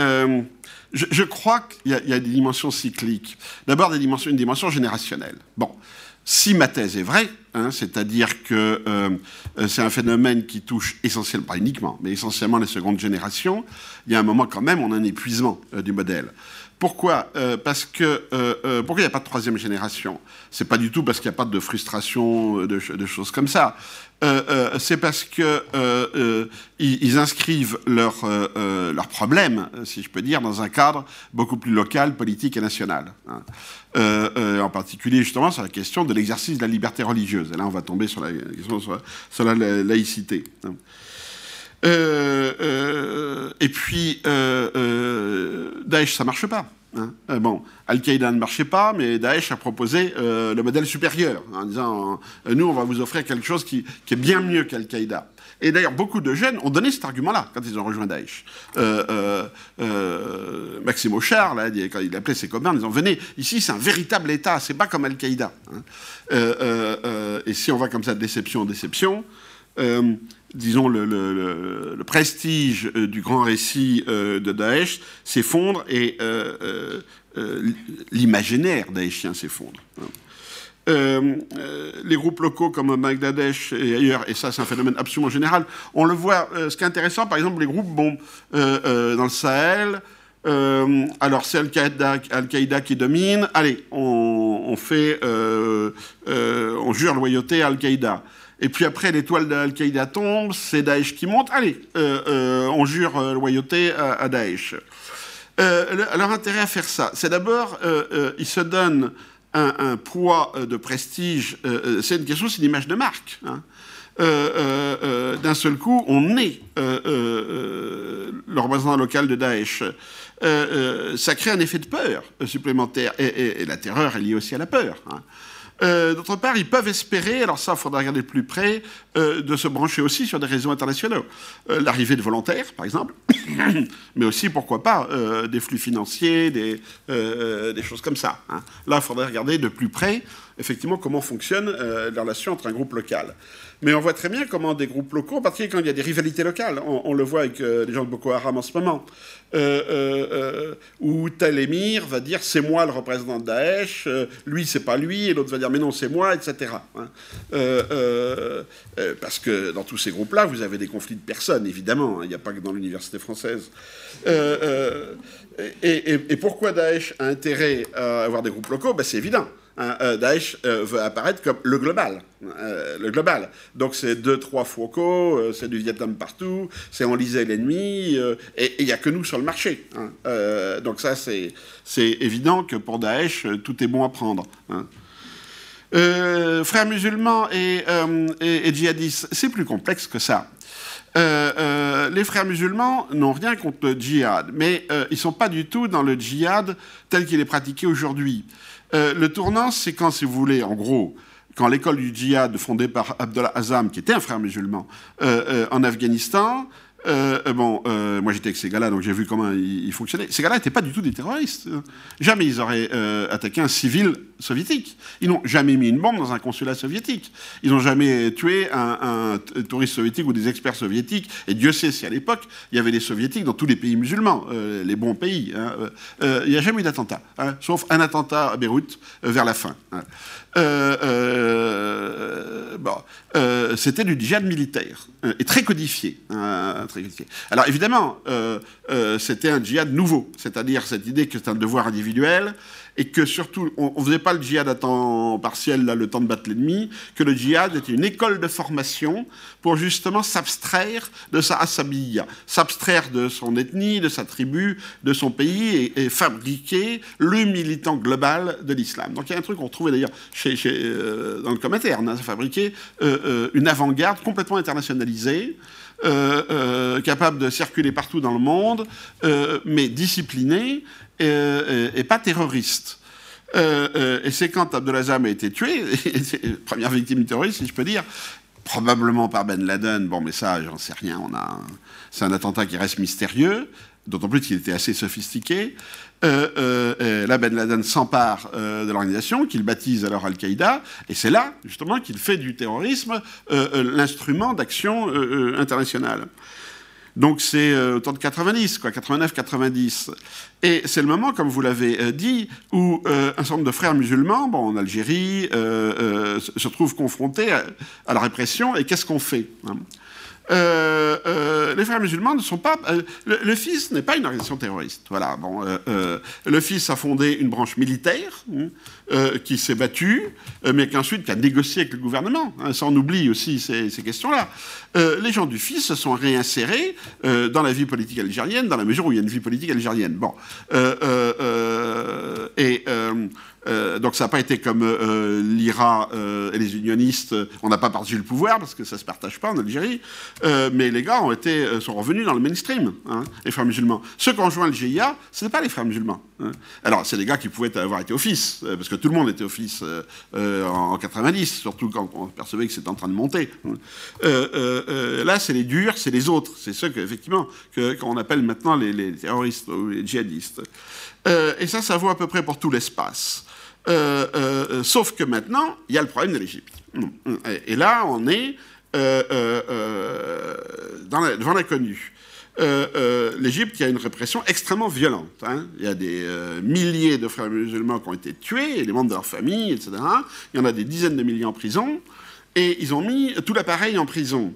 je, crois qu'il y, a des dimensions cycliques. D'abord, des dimensions, une dimension générationnelle. Bon, si ma thèse est vraie, hein, c'est-à-dire que euh, c'est un phénomène qui touche essentiellement, pas uniquement, mais essentiellement les secondes générations, il y a un moment quand même, on a un épuisement euh, du modèle. Pourquoi euh, Parce que pourquoi il n'y a pas de troisième génération? C'est pas du tout parce qu'il n'y a pas de frustration, de, de choses comme ça. Euh, euh, c'est parce que euh, ils, inscrivent leurs leur problèmes, si je peux dire, dans un cadre beaucoup plus local, politique et national. Hein. En particulier justement sur la question de l'exercice de la liberté religieuse. Et là, on va tomber sur la laïcité. Hein. et puis, Daesh, ça marche pas. Hein. Euh, bon, Al-Qaïda ne marchait pas, mais Daesh a proposé euh, le modèle supérieur, en disant euh, nous, on va vous offrir quelque chose qui, est bien mieux qu'Al-Qaïda. Et d'ailleurs, beaucoup de jeunes ont donné cet argument-là quand ils ont rejoint Daesh. Maxime Auchard, là, quand il appelait ses copains, ils ont venez, ici, c'est un véritable État, c'est pas comme Al-Qaïda. Hein. et si on va comme ça de déception en déception, disons, le, prestige euh, du grand récit euh, de Daesh s'effondre et euh, l'imaginaire daeshien s'effondre. Hein. Les groupes locaux comme Bangladesh et ailleurs, et ça c'est un phénomène absolument général, on le voit, ce qui est intéressant, par exemple, les groupes bon, dans le Sahel, alors c'est Al-Qaïda qui domine, allez, on, fait, on jure loyauté à Al-Qaïda. Et puis après, l'étoile d'Al-Qaïda tombe, c'est Daesh qui monte. Allez, euh, euh, on jure euh, loyauté à, Daesh. leur intérêt à faire ça, c'est d'abord, ils se donnent un, poids de prestige. c'est une question, c'est une image de marque. Hein. D'un seul coup, on est le représentant local de Daesh. ça crée un effet de peur supplémentaire. Et, la terreur est liée aussi à la peur. Hein. Euh, d'autre part, ils peuvent espérer, alors ça, il faudra regarder de plus près, euh, de se brancher aussi sur des réseaux internationaux. Euh, l'arrivée de volontaires, par exemple, mais aussi, pourquoi pas, des flux financiers, des, des choses comme ça. Hein. Là, il faudrait regarder de plus près, effectivement, comment fonctionne la relation entre un groupe local. Mais on voit très bien comment des groupes locaux, en particulier quand il y a des rivalités locales, on, le voit avec les gens de Boko Haram en ce moment, où tel émir va dire c'est moi le représentant de Daesh, lui c'est pas lui, et l'autre va dire mais non c'est moi, etc. Hein. parce que dans tous ces groupes-là, vous avez des conflits de personnes, évidemment, hein. il n'y a pas que dans l'université française. Et, pourquoi Daesh a intérêt à avoir des groupes locaux? Ben, C'est évident. Euh, Daesh euh, veut apparaître comme le global. Euh, le global. Donc c'est deux, trois Foucault, c'est du Vietnam partout, c'est enliser l'ennemi, et il n'y a que nous sur le marché. Hein. donc ça, c'est évident que pour Daesh, tout est bon à prendre. Hein. frères musulmans et, et djihadistes, c'est plus complexe que ça. les frères musulmans n'ont rien contre le djihad, mais ils ne sont pas du tout dans le djihad tel qu'il est pratiqué aujourd'hui. Le tournant, c'est quand, si vous voulez, en gros, quand l'école du djihad fondée par Abdullah Azam, qui était un frère musulman, en Afghanistan, euh, euh, bon, euh, moi j'étais avec ces gars-là, donc j'ai vu comment ils, fonctionnaient. Ces gars-là n'étaient pas du tout des terroristes. Jamais ils auraient attaqué un civil soviétique. Ils n'ont jamais mis une bombe dans un consulat soviétique. Ils n'ont jamais tué un, touriste soviétique ou des experts soviétiques. Et Dieu sait si à l'époque, il y avait des soviétiques dans tous les pays musulmans, les bons pays. Hein. Il n'y a jamais eu d'attentat, hein, sauf un attentat à Beyrouth vers la fin. Hein. Bon, c'était du djihad militaire et très codifié. Alors évidemment, euh, euh, c'était un djihad nouveau, c'est-à-dire cette idée que c'est un devoir individuel et que surtout, on ne faisait pas le djihad à temps partiel, là, le temps de battre l'ennemi, que le djihad était une école de formation pour justement s'abstraire de sa asabiyya, s'abstraire de son ethnie, de sa tribu, de son pays et, fabriquer le militant global de l'islam. Donc il y a un truc qu'on trouvait d'ailleurs euh, dans le commentaire, hein, fabriquer une avant-garde complètement internationalisée. Euh, euh, capable de circuler partout dans le monde, euh, mais discipliné et, pas terroriste. et c'est quand Abdelazam a été tué, première victime terroriste, si je peux dire, probablement par Ben Laden. Bon, mais ça, j'en sais rien. C'est un attentat qui reste mystérieux, d'autant plus qu'il était assez sophistiqué. Euh, euh, euh, là, Ben Laden s'empare de l'organisation, qu'il baptise alors Al-Qaïda, et c'est là, justement, qu'il fait du terrorisme l'instrument d'action internationale. Donc c'est autour de 90, quoi, 89-90. Et c'est le moment, comme vous l'avez dit, où un certain nombre de frères musulmans, bon, en Algérie, se trouvent confrontés à, la répression, et qu'est-ce qu'on fait hein? Euh, euh, les frères musulmans ne sont pas. Euh, le, FIS n'est pas une organisation terroriste. Voilà. Bon, le FIS a fondé une branche militaire hein, qui s'est battue, mais qui ensuite a négocié avec le gouvernement. Hein, ça, on oublie aussi ces, questions-là. les gens du FIS se sont réinsérés dans la vie politique algérienne, dans la mesure où il y a une vie politique algérienne. Bon. et donc ça n'a pas été comme l'IRA et les unionistes, on n'a pas partagé le pouvoir parce que ça ne se partage pas en Algérie, mais les gars ont été, sont revenus dans le mainstream, hein, les frères musulmans. Ceux qui ont rejoint le GIA, ce n'est pas les frères musulmans. Hein. Alors c'est des gars qui pouvaient avoir été office, parce que tout le monde était office en, 90, surtout quand on percevait que c'était en train de monter. Hein. là c'est les durs, c'est les autres, c'est ceux qu'effectivement qu'on appelle maintenant les, les, terroristes ou les djihadistes. et ça, ça vaut à peu près pour tout l'espace. Euh, euh, sauf que maintenant, il y a le problème de l'Égypte. Et, là, on est euh, devant l'inconnu. L'Égypte, il y a une répression extrêmement violente. Hein. Il y a des milliers de frères musulmans qui ont été tués, et les membres de leur famille, etc. Il y en a des dizaines de milliers en prison. Et ils ont mis tout l'appareil en prison.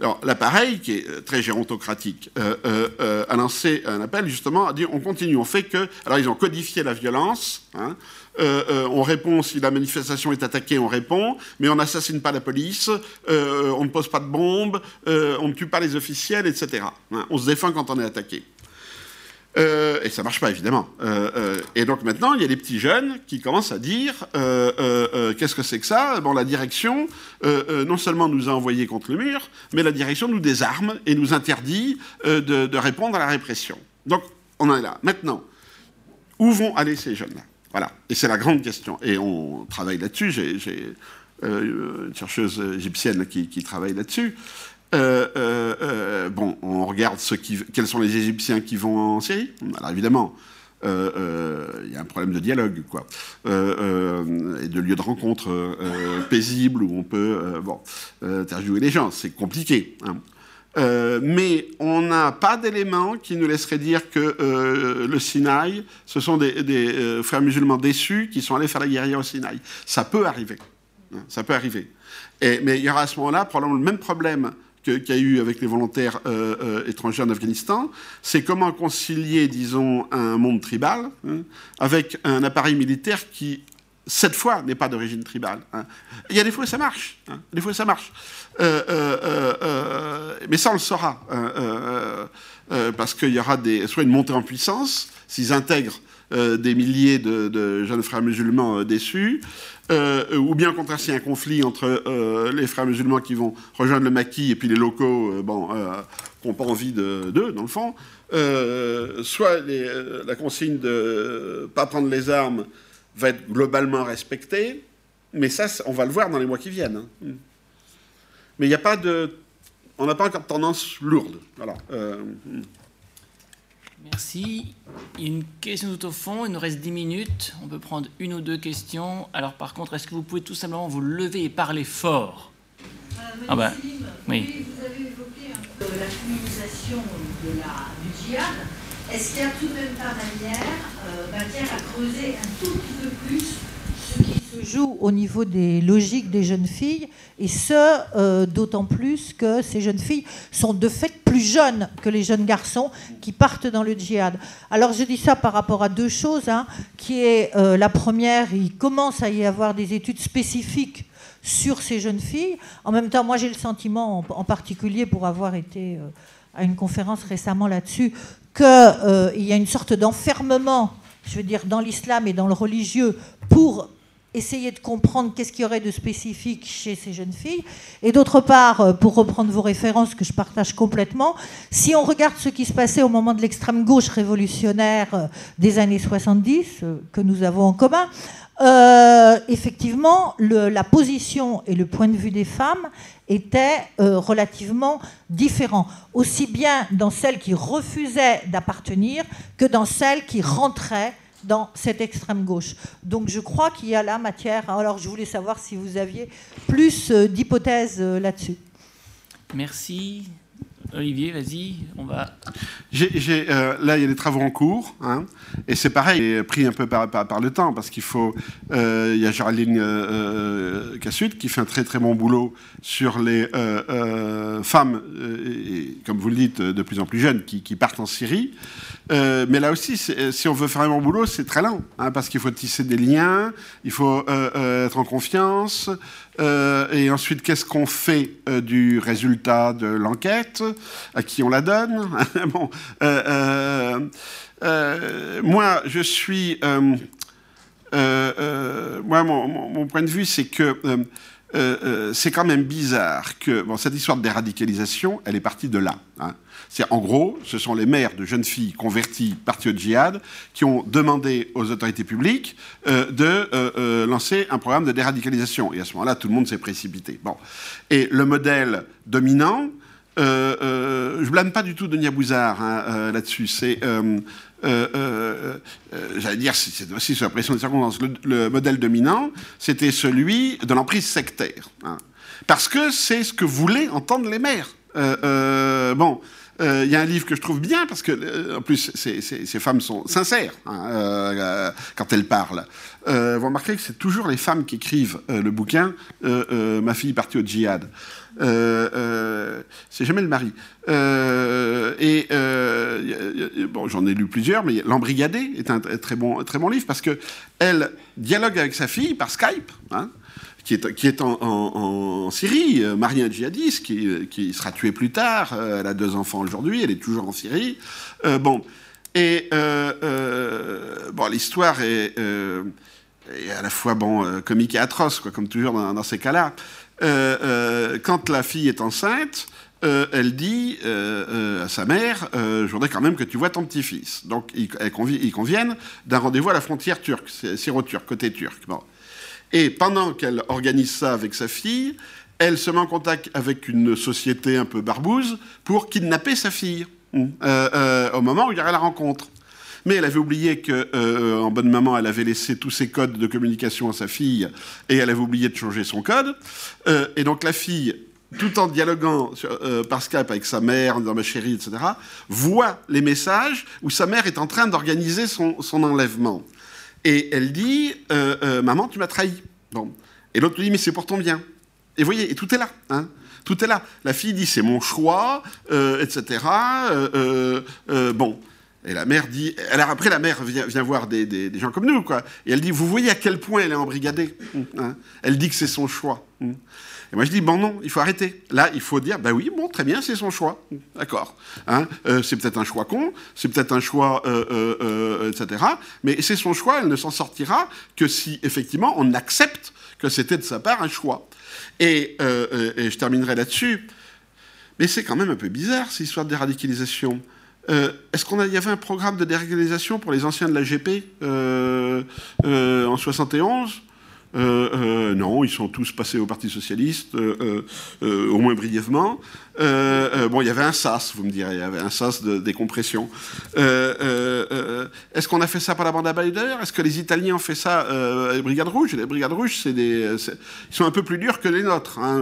Alors, l'appareil, qui est très gérontocratique, a lancé un appel justement à dire on continue, on fait que. Alors, ils ont codifié la violence. Hein, euh, euh, on répond si la manifestation est attaquée, on répond, mais on n'assassine pas la police, euh, on ne pose pas de bombes, on ne tue pas les officiels, etc. Hein, on se défend quand on est attaqué. et ça marche pas évidemment. et donc maintenant, il y a des petits jeunes qui commencent à dire qu'est-ce que c'est que ça? Bon, la direction non seulement nous a envoyés contre le mur, mais la direction nous désarme et nous interdit de, de répondre à la répression. Donc on en est là. Maintenant, où vont aller ces jeunes-là? Voilà. Et c'est la grande question. Et on travaille là-dessus. J'ai euh, une chercheuse égyptienne qui, travaille là-dessus. Euh, euh, bon, on regarde ce quels sont les Égyptiens qui vont en Syrie. Alors évidemment, il y a un problème de dialogue, quoi, et de lieu de rencontre paisible où on peut bon, interviewer les gens. C'est compliqué. Hein. Euh, mais on n'a pas d'éléments qui nous laisseraient dire que euh, le Sinaï, ce sont des, euh, frères musulmans déçus qui sont allés faire la guérilla au Sinaï. Ça peut arriver. Hein, ça peut arriver. Mais il y aura à ce moment-là probablement le même problème qu'il y a eu avec les volontaires étrangers en Afghanistan, c'est comment concilier, disons, un monde tribal hein, avec un appareil militaire qui cette fois n'est pas d'origine tribale. Hein. Il y a des fois ça marche, hein. des fois ça marche. Euh, euh, euh, mais ça on le saura, hein, parce qu'il y aura soit une montée en puissance, s'ils intègrent des milliers de, jeunes frères musulmans déçus. ou bien au contraire, s'il y a un conflit entre les frères musulmans qui vont rejoindre le maquis et puis les locaux qui n'ont pas envie d'eux, dans le fond, soit la consigne de ne pas prendre les armes va être globalement respectée, mais ça, on va le voir dans les mois qui viennent. Hein. Mais il n'y a pas de. On n'a pas encore de tendance lourde. Voilà. Euh, Merci. Il y a une question tout au fond. Il nous reste 10 minutes. On peut prendre une ou deux questions. Alors, par contre, est-ce que vous pouvez tout simplement vous lever et parler fort? Euh, ah ben, oui. Vous avez évoqué un peu la féminisation de la, du djihad. Est-ce qu'il y a tout de même par manière euh, matière à creuser un tout petit peu plus ce qui se joue au niveau des logiques des jeunes filles, et ce, euh, d'autant plus que ces jeunes filles sont de fait plus jeunes que les jeunes garçons qui partent dans le djihad. Alors je dis ça par rapport à deux choses, hein, qui est euh, la première, il commence à y avoir des études spécifiques sur ces jeunes filles. En même temps, moi j'ai le sentiment, en, particulier pour avoir été euh, à une conférence récemment là-dessus, qu'il y a une sorte d'enfermement, je veux dire, dans l'islam et dans le religieux pour essayer de comprendre qu'est-ce qu'il y aurait de spécifique chez ces jeunes filles. Et d'autre part, euh, pour reprendre vos références que je partage complètement, si on regarde ce qui se passait au moment de l'extrême gauche révolutionnaire euh, des années 70, euh, que nous avons en commun, effectivement, la position et le point de vue des femmes étaient relativement différents, aussi bien dans celles qui refusaient d'appartenir que dans celles qui rentraient dans cette extrême gauche. Donc je crois qu'il y a là matière. Alors je voulais savoir si vous aviez plus euh, d'hypothèses euh, là-dessus. Merci. Olivier, vas-y, on va. Euh, là, il y a des travaux en cours, hein, et c'est pareil, pris un peu par, le temps, parce qu'il faut. il y a Géraldine euh, Cassut qui fait un très très bon boulot sur les femmes, comme vous le dites, de plus en plus jeunes, qui partent en Syrie. Euh, mais là aussi, euh, si on veut faire un bon boulot, c'est très lent, hein, parce qu'il faut tisser des liens, il faut euh, être en confiance, et ensuite, qu'est-ce qu'on fait du résultat de l'enquête À qui on la donne? Bon, Moi, je suis... moi, mon, point de vue, c'est que c'est quand même bizarre que cette histoire de déradicalisation, elle est partie de là. Hein. C'est en gros, ce sont les mères de jeunes filles converties parties au djihad qui ont demandé aux autorités publiques euh, de euh, euh, lancer un programme de déradicalisation. Et à ce moment-là, tout le monde s'est précipité. Bon. Et le modèle dominant, je blâme pas du tout Denis Bouzard hein, là-dessus. C'est j'allais dire, c'est aussi sur la pression des circonstances. Le, modèle dominant, c'était celui de l'emprise sectaire. Hein. parce que c'est ce que voulaient entendre les mères. bon, euh, y a un livre que je trouve bien, parce que, euh, en plus, ces, femmes sont sincères hein, euh, quand elles parlent. vous remarquerez que c'est toujours les femmes qui écrivent le bouquin Ma fille partie au djihad. c'est jamais le mari. et bon, j'en ai lu plusieurs, mais L'Embrigadé est un très bon, très bon livre parce que elle dialogue avec sa fille par Skype. Hein, qui est, en, Syrie, euh, mariée un djihadiste, qui, euh, qui, sera tué plus tard. Euh, elle a deux enfants aujourd'hui, elle est toujours en Syrie. bon, et bon, l'histoire est, à la fois bon, comique et atroce, quoi, comme toujours dans, ces cas-là. quand la fille est enceinte, elle dit à sa mère Je voudrais quand même que tu vois ton petit-fils. Donc, ils, ils conviennent d'un rendez-vous à la frontière turque, syro-turque, côté turc. Bon. Et pendant qu'elle organise ça avec sa fille, elle se met en contact avec une société un peu barbouze pour kidnapper sa fille euh, euh, au moment où il y aurait la rencontre. Mais elle avait oublié que, euh, en bonne maman, elle avait laissé tous ses codes de communication à sa fille et elle avait oublié de changer son code. et donc la fille, tout en dialoguant par Skype avec sa mère, en ma chérie, etc., voit les messages où sa mère est en train d'organiser son enlèvement. Et elle dit euh, euh, Maman, tu m'as trahi. Bon. Et l'autre lui dit Mais c'est pour ton bien. Et vous voyez, et tout est là. Hein. tout est là. La fille dit C'est mon choix, euh, etc. bon. Et la mère dit. Alors après, la mère vient, voir des, gens comme nous, quoi. Et elle dit Vous voyez à quel point elle est embrigadée hein. Elle dit que c'est son choix. Et moi je dis, bon non, il faut arrêter. Là, il faut dire, ben oui, bon, très bien, c'est son choix. D'accord. Hein euh, c'est peut-être un choix con, c'est peut-être un choix, euh, euh, etc. Mais c'est son choix, elle ne s'en sortira que si effectivement on accepte que c'était de sa part un choix. Et, je terminerai là-dessus. Mais c'est quand même un peu bizarre, cette histoire de déradicalisation. Est-ce qu'il y avait un programme de déradicalisation pour les anciens de la GP en 71 euh, euh, non, ils sont tous passés au Parti socialiste, euh, au moins brièvement. bon, il y avait un sas, vous me direz, il y avait un sas de décompression. Est-ce qu'on a fait ça par la bande à d'ailleurs? Est-ce que les Italiens ont fait ça les Brigades Rouges? Les Brigades Rouges, c'est des, ils sont un peu plus durs que les nôtres. Hein.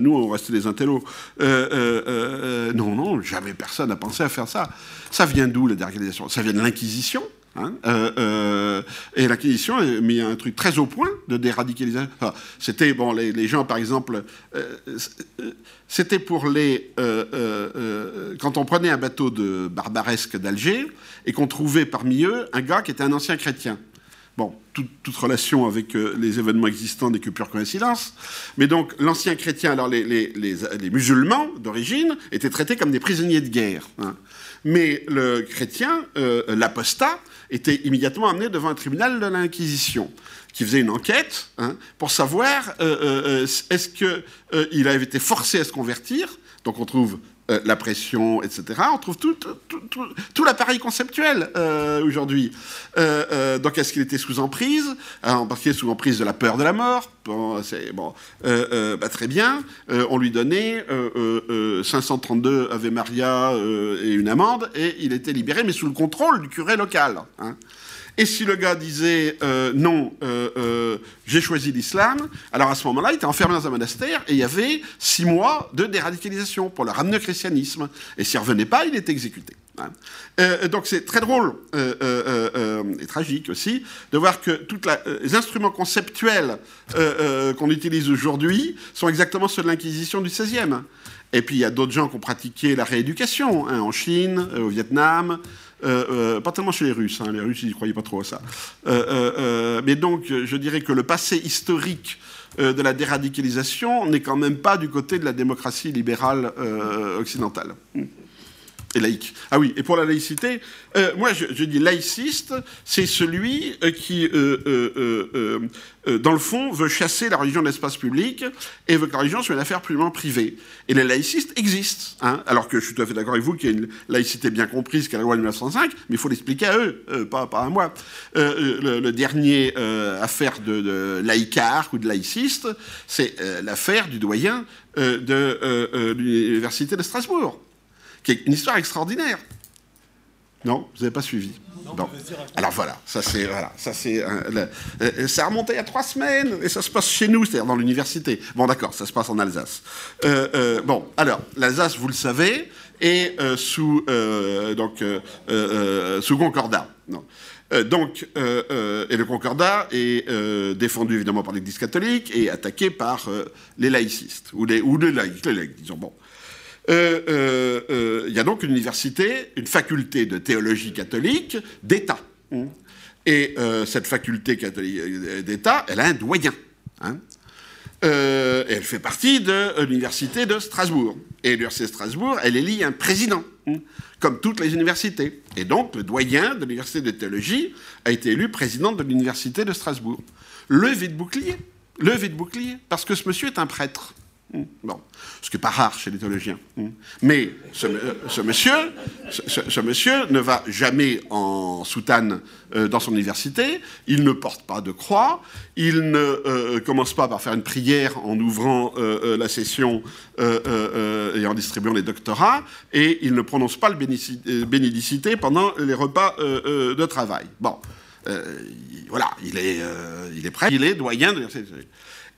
nous, on reste des intellos. non, non, jamais personne n'a pensé à faire ça. Ça vient d'où la dérégalisation? Ça vient de l'Inquisition. Hein, euh, euh, et l'Inquisition a mis un truc très au point de déradicalisation. c'était, bon, les, gens, par exemple, euh, c'était pour les. quand on prenait un bateau de barbaresque d'Alger et qu'on trouvait parmi eux un gars qui était un ancien chrétien. Bon, toute, relation avec les événements existants n'est que pure coïncidence. Mais donc, l'ancien chrétien, alors les, les musulmans d'origine, étaient traités comme des prisonniers de guerre. Hein. Mais le chrétien, l'apostat, était immédiatement amené devant un tribunal de l'Inquisition, qui faisait une enquête hein, pour savoir euh, euh, euh, est-ce qu'il avait été forcé à se convertir. Donc on trouve euh, la pression, etc. On trouve tout, l'appareil conceptuel euh, aujourd'hui. Euh, donc, est-ce qu'il était sous emprise? En particulier sous emprise de la peur de la mort. Bon, bon bah, très bien. on lui donnait 532 Ave Maria et une amende, et il était libéré, mais sous le contrôle du curé local. Hein. Et si le gars disait euh, non, euh, euh, j'ai choisi l'islam, alors à ce moment-là, il était enfermé dans un monastère et il y avait six mois de déradicalisation pour le ramener au christianisme. Et s'il revenait pas, il était exécuté. Hein. donc c'est très drôle et tragique aussi de voir que tous les instruments conceptuels qu'on utilise aujourd'hui sont exactement ceux de l'Inquisition du XVIe. Et puis il y a d'autres gens qui ont pratiqué la rééducation hein, en Chine, au Vietnam, euh, euh, pas tellement chez les Russes, hein, les Russes ils ne croyaient pas trop à ça. Euh, mais donc je dirais que le passé historique de la déradicalisation n'est quand même pas du côté de la démocratie libérale occidentale laïque. Ah oui, et pour la laïcité, euh, moi je, dis laïciste, c'est celui euh, qui, euh, dans le fond, veut chasser la religion de l'espace public et veut que la religion soit une affaire purement privée. Et les laïcistes existent, hein, alors que je suis tout à fait d'accord avec vous qu'il y a une laïcité bien comprise qu'à la loi de 1905, mais il faut l'expliquer à eux, pas, pas, à moi. Le, dernier affaire de, de laïcard ou de laïciste, c'est l'affaire du doyen de l'université de Strasbourg qui est une histoire extraordinaire. Non, vous n'avez pas suivi. Non. Alors voilà, ça c'est voilà, ça c'est euh, euh, ça a remonté il y a trois semaines et ça se passe chez nous, c'est-à-dire dans l'université. Bon d'accord, ça se passe en Alsace. Euh, bon, alors l'Alsace, vous le savez, est sous donc sous Concordat. Non. donc, et le Concordat est défendu évidemment par l'Église catholique et attaqué par les laïcistes ou les ou les laïcs, les laïcs, disons bon. Euh, euh, euh, il y a donc une université, une faculté de théologie catholique d'État. Et cette faculté d'État, elle a un doyen. Hein. elle fait partie de l'université de Strasbourg. Et l'université de Strasbourg, elle élit un président, comme toutes les universités. Et donc, le doyen de l'université de théologie a été élu président de l'université de Strasbourg. Levée de bouclier. Levée de bouclier, parce que ce monsieur est un prêtre. Bon, ce qui n'est pas rare chez les théologiens. Mais ce, monsieur, ce, monsieur ne va jamais en soutane euh, dans son université, il ne porte pas de croix, il ne euh, commence pas par faire une prière en ouvrant euh, la session et en distribuant les doctorats, et il ne prononce pas le bénédicité pendant les repas de travail. Bon, voilà, il est, il est prêt, il est doyen de l'université.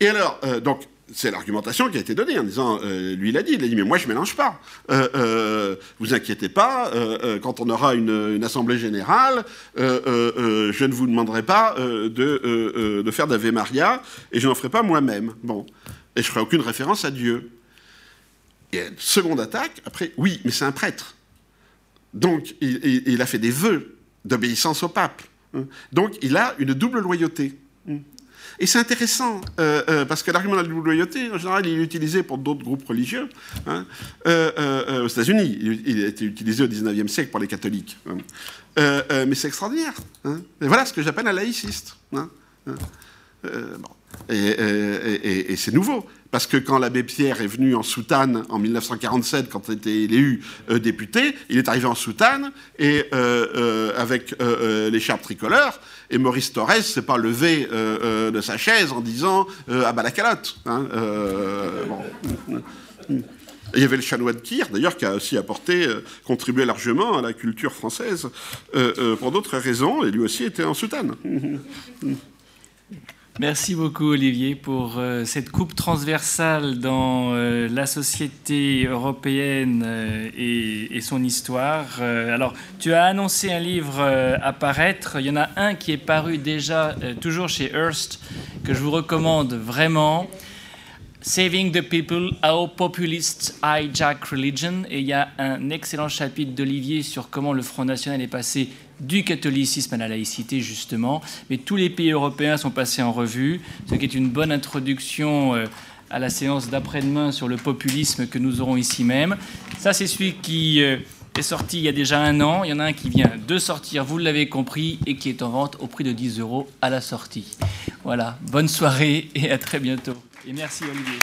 Et alors, donc, c'est l'argumentation qui a été donnée en disant, euh, lui il a dit, il a dit, mais moi je mélange pas. Euh, euh, vous inquiétez pas, quand on aura une, assemblée générale, je ne vous demanderai pas de, de, faire d'Ave Maria et je n'en ferai pas moi-même. Bon, et je ferai aucune référence à Dieu. Et seconde attaque, après, oui, mais c'est un prêtre. Donc il, il, a fait des vœux d'obéissance au pape. Donc il a une double loyauté. Et c'est intéressant, euh, euh, parce que l'argument de la loyauté, en général, il est utilisé pour d'autres groupes religieux. Hein. Euh, aux États-Unis, il, a été utilisé au XIXe siècle pour les catholiques. Hein. mais c'est extraordinaire. Hein. Et voilà ce que j'appelle un laïciste. et c'est nouveau. Parce que quand l'abbé Pierre est venu en soutane en 1947, quand il était élu euh, député, il est arrivé en soutane et euh, euh, avec l'écharpe tricolore. Et Maurice Torres s'est pas levé de sa chaise en disant ah bah la calotte. Hein, il y avait le chanoine de Kir, d'ailleurs, qui a aussi apporté, contribué largement à la culture française pour d'autres raisons, et lui aussi était en soutane. Merci beaucoup Olivier pour euh, cette coupe transversale dans euh, la société européenne euh, et, son histoire. alors, tu as annoncé un livre à paraître. Il y en a un qui est paru déjà, toujours chez Hearst, que je vous recommande vraiment. Saving the People, How Populists Hijack Religion. Et il y a un excellent chapitre d'Olivier sur comment le Front National est passé du catholicisme à la laïcité, justement. Mais tous les pays européens sont passés en revue, ce qui est une bonne introduction euh, à la séance d'après-demain sur le populisme que nous aurons ici même. Ça, c'est celui qui euh, est sorti il y a déjà un an. Il y en a un qui vient de sortir, vous l'avez compris, et qui est en vente au prix de 10 euros à la sortie. Voilà, bonne soirée et à très bientôt. Et merci Olivier.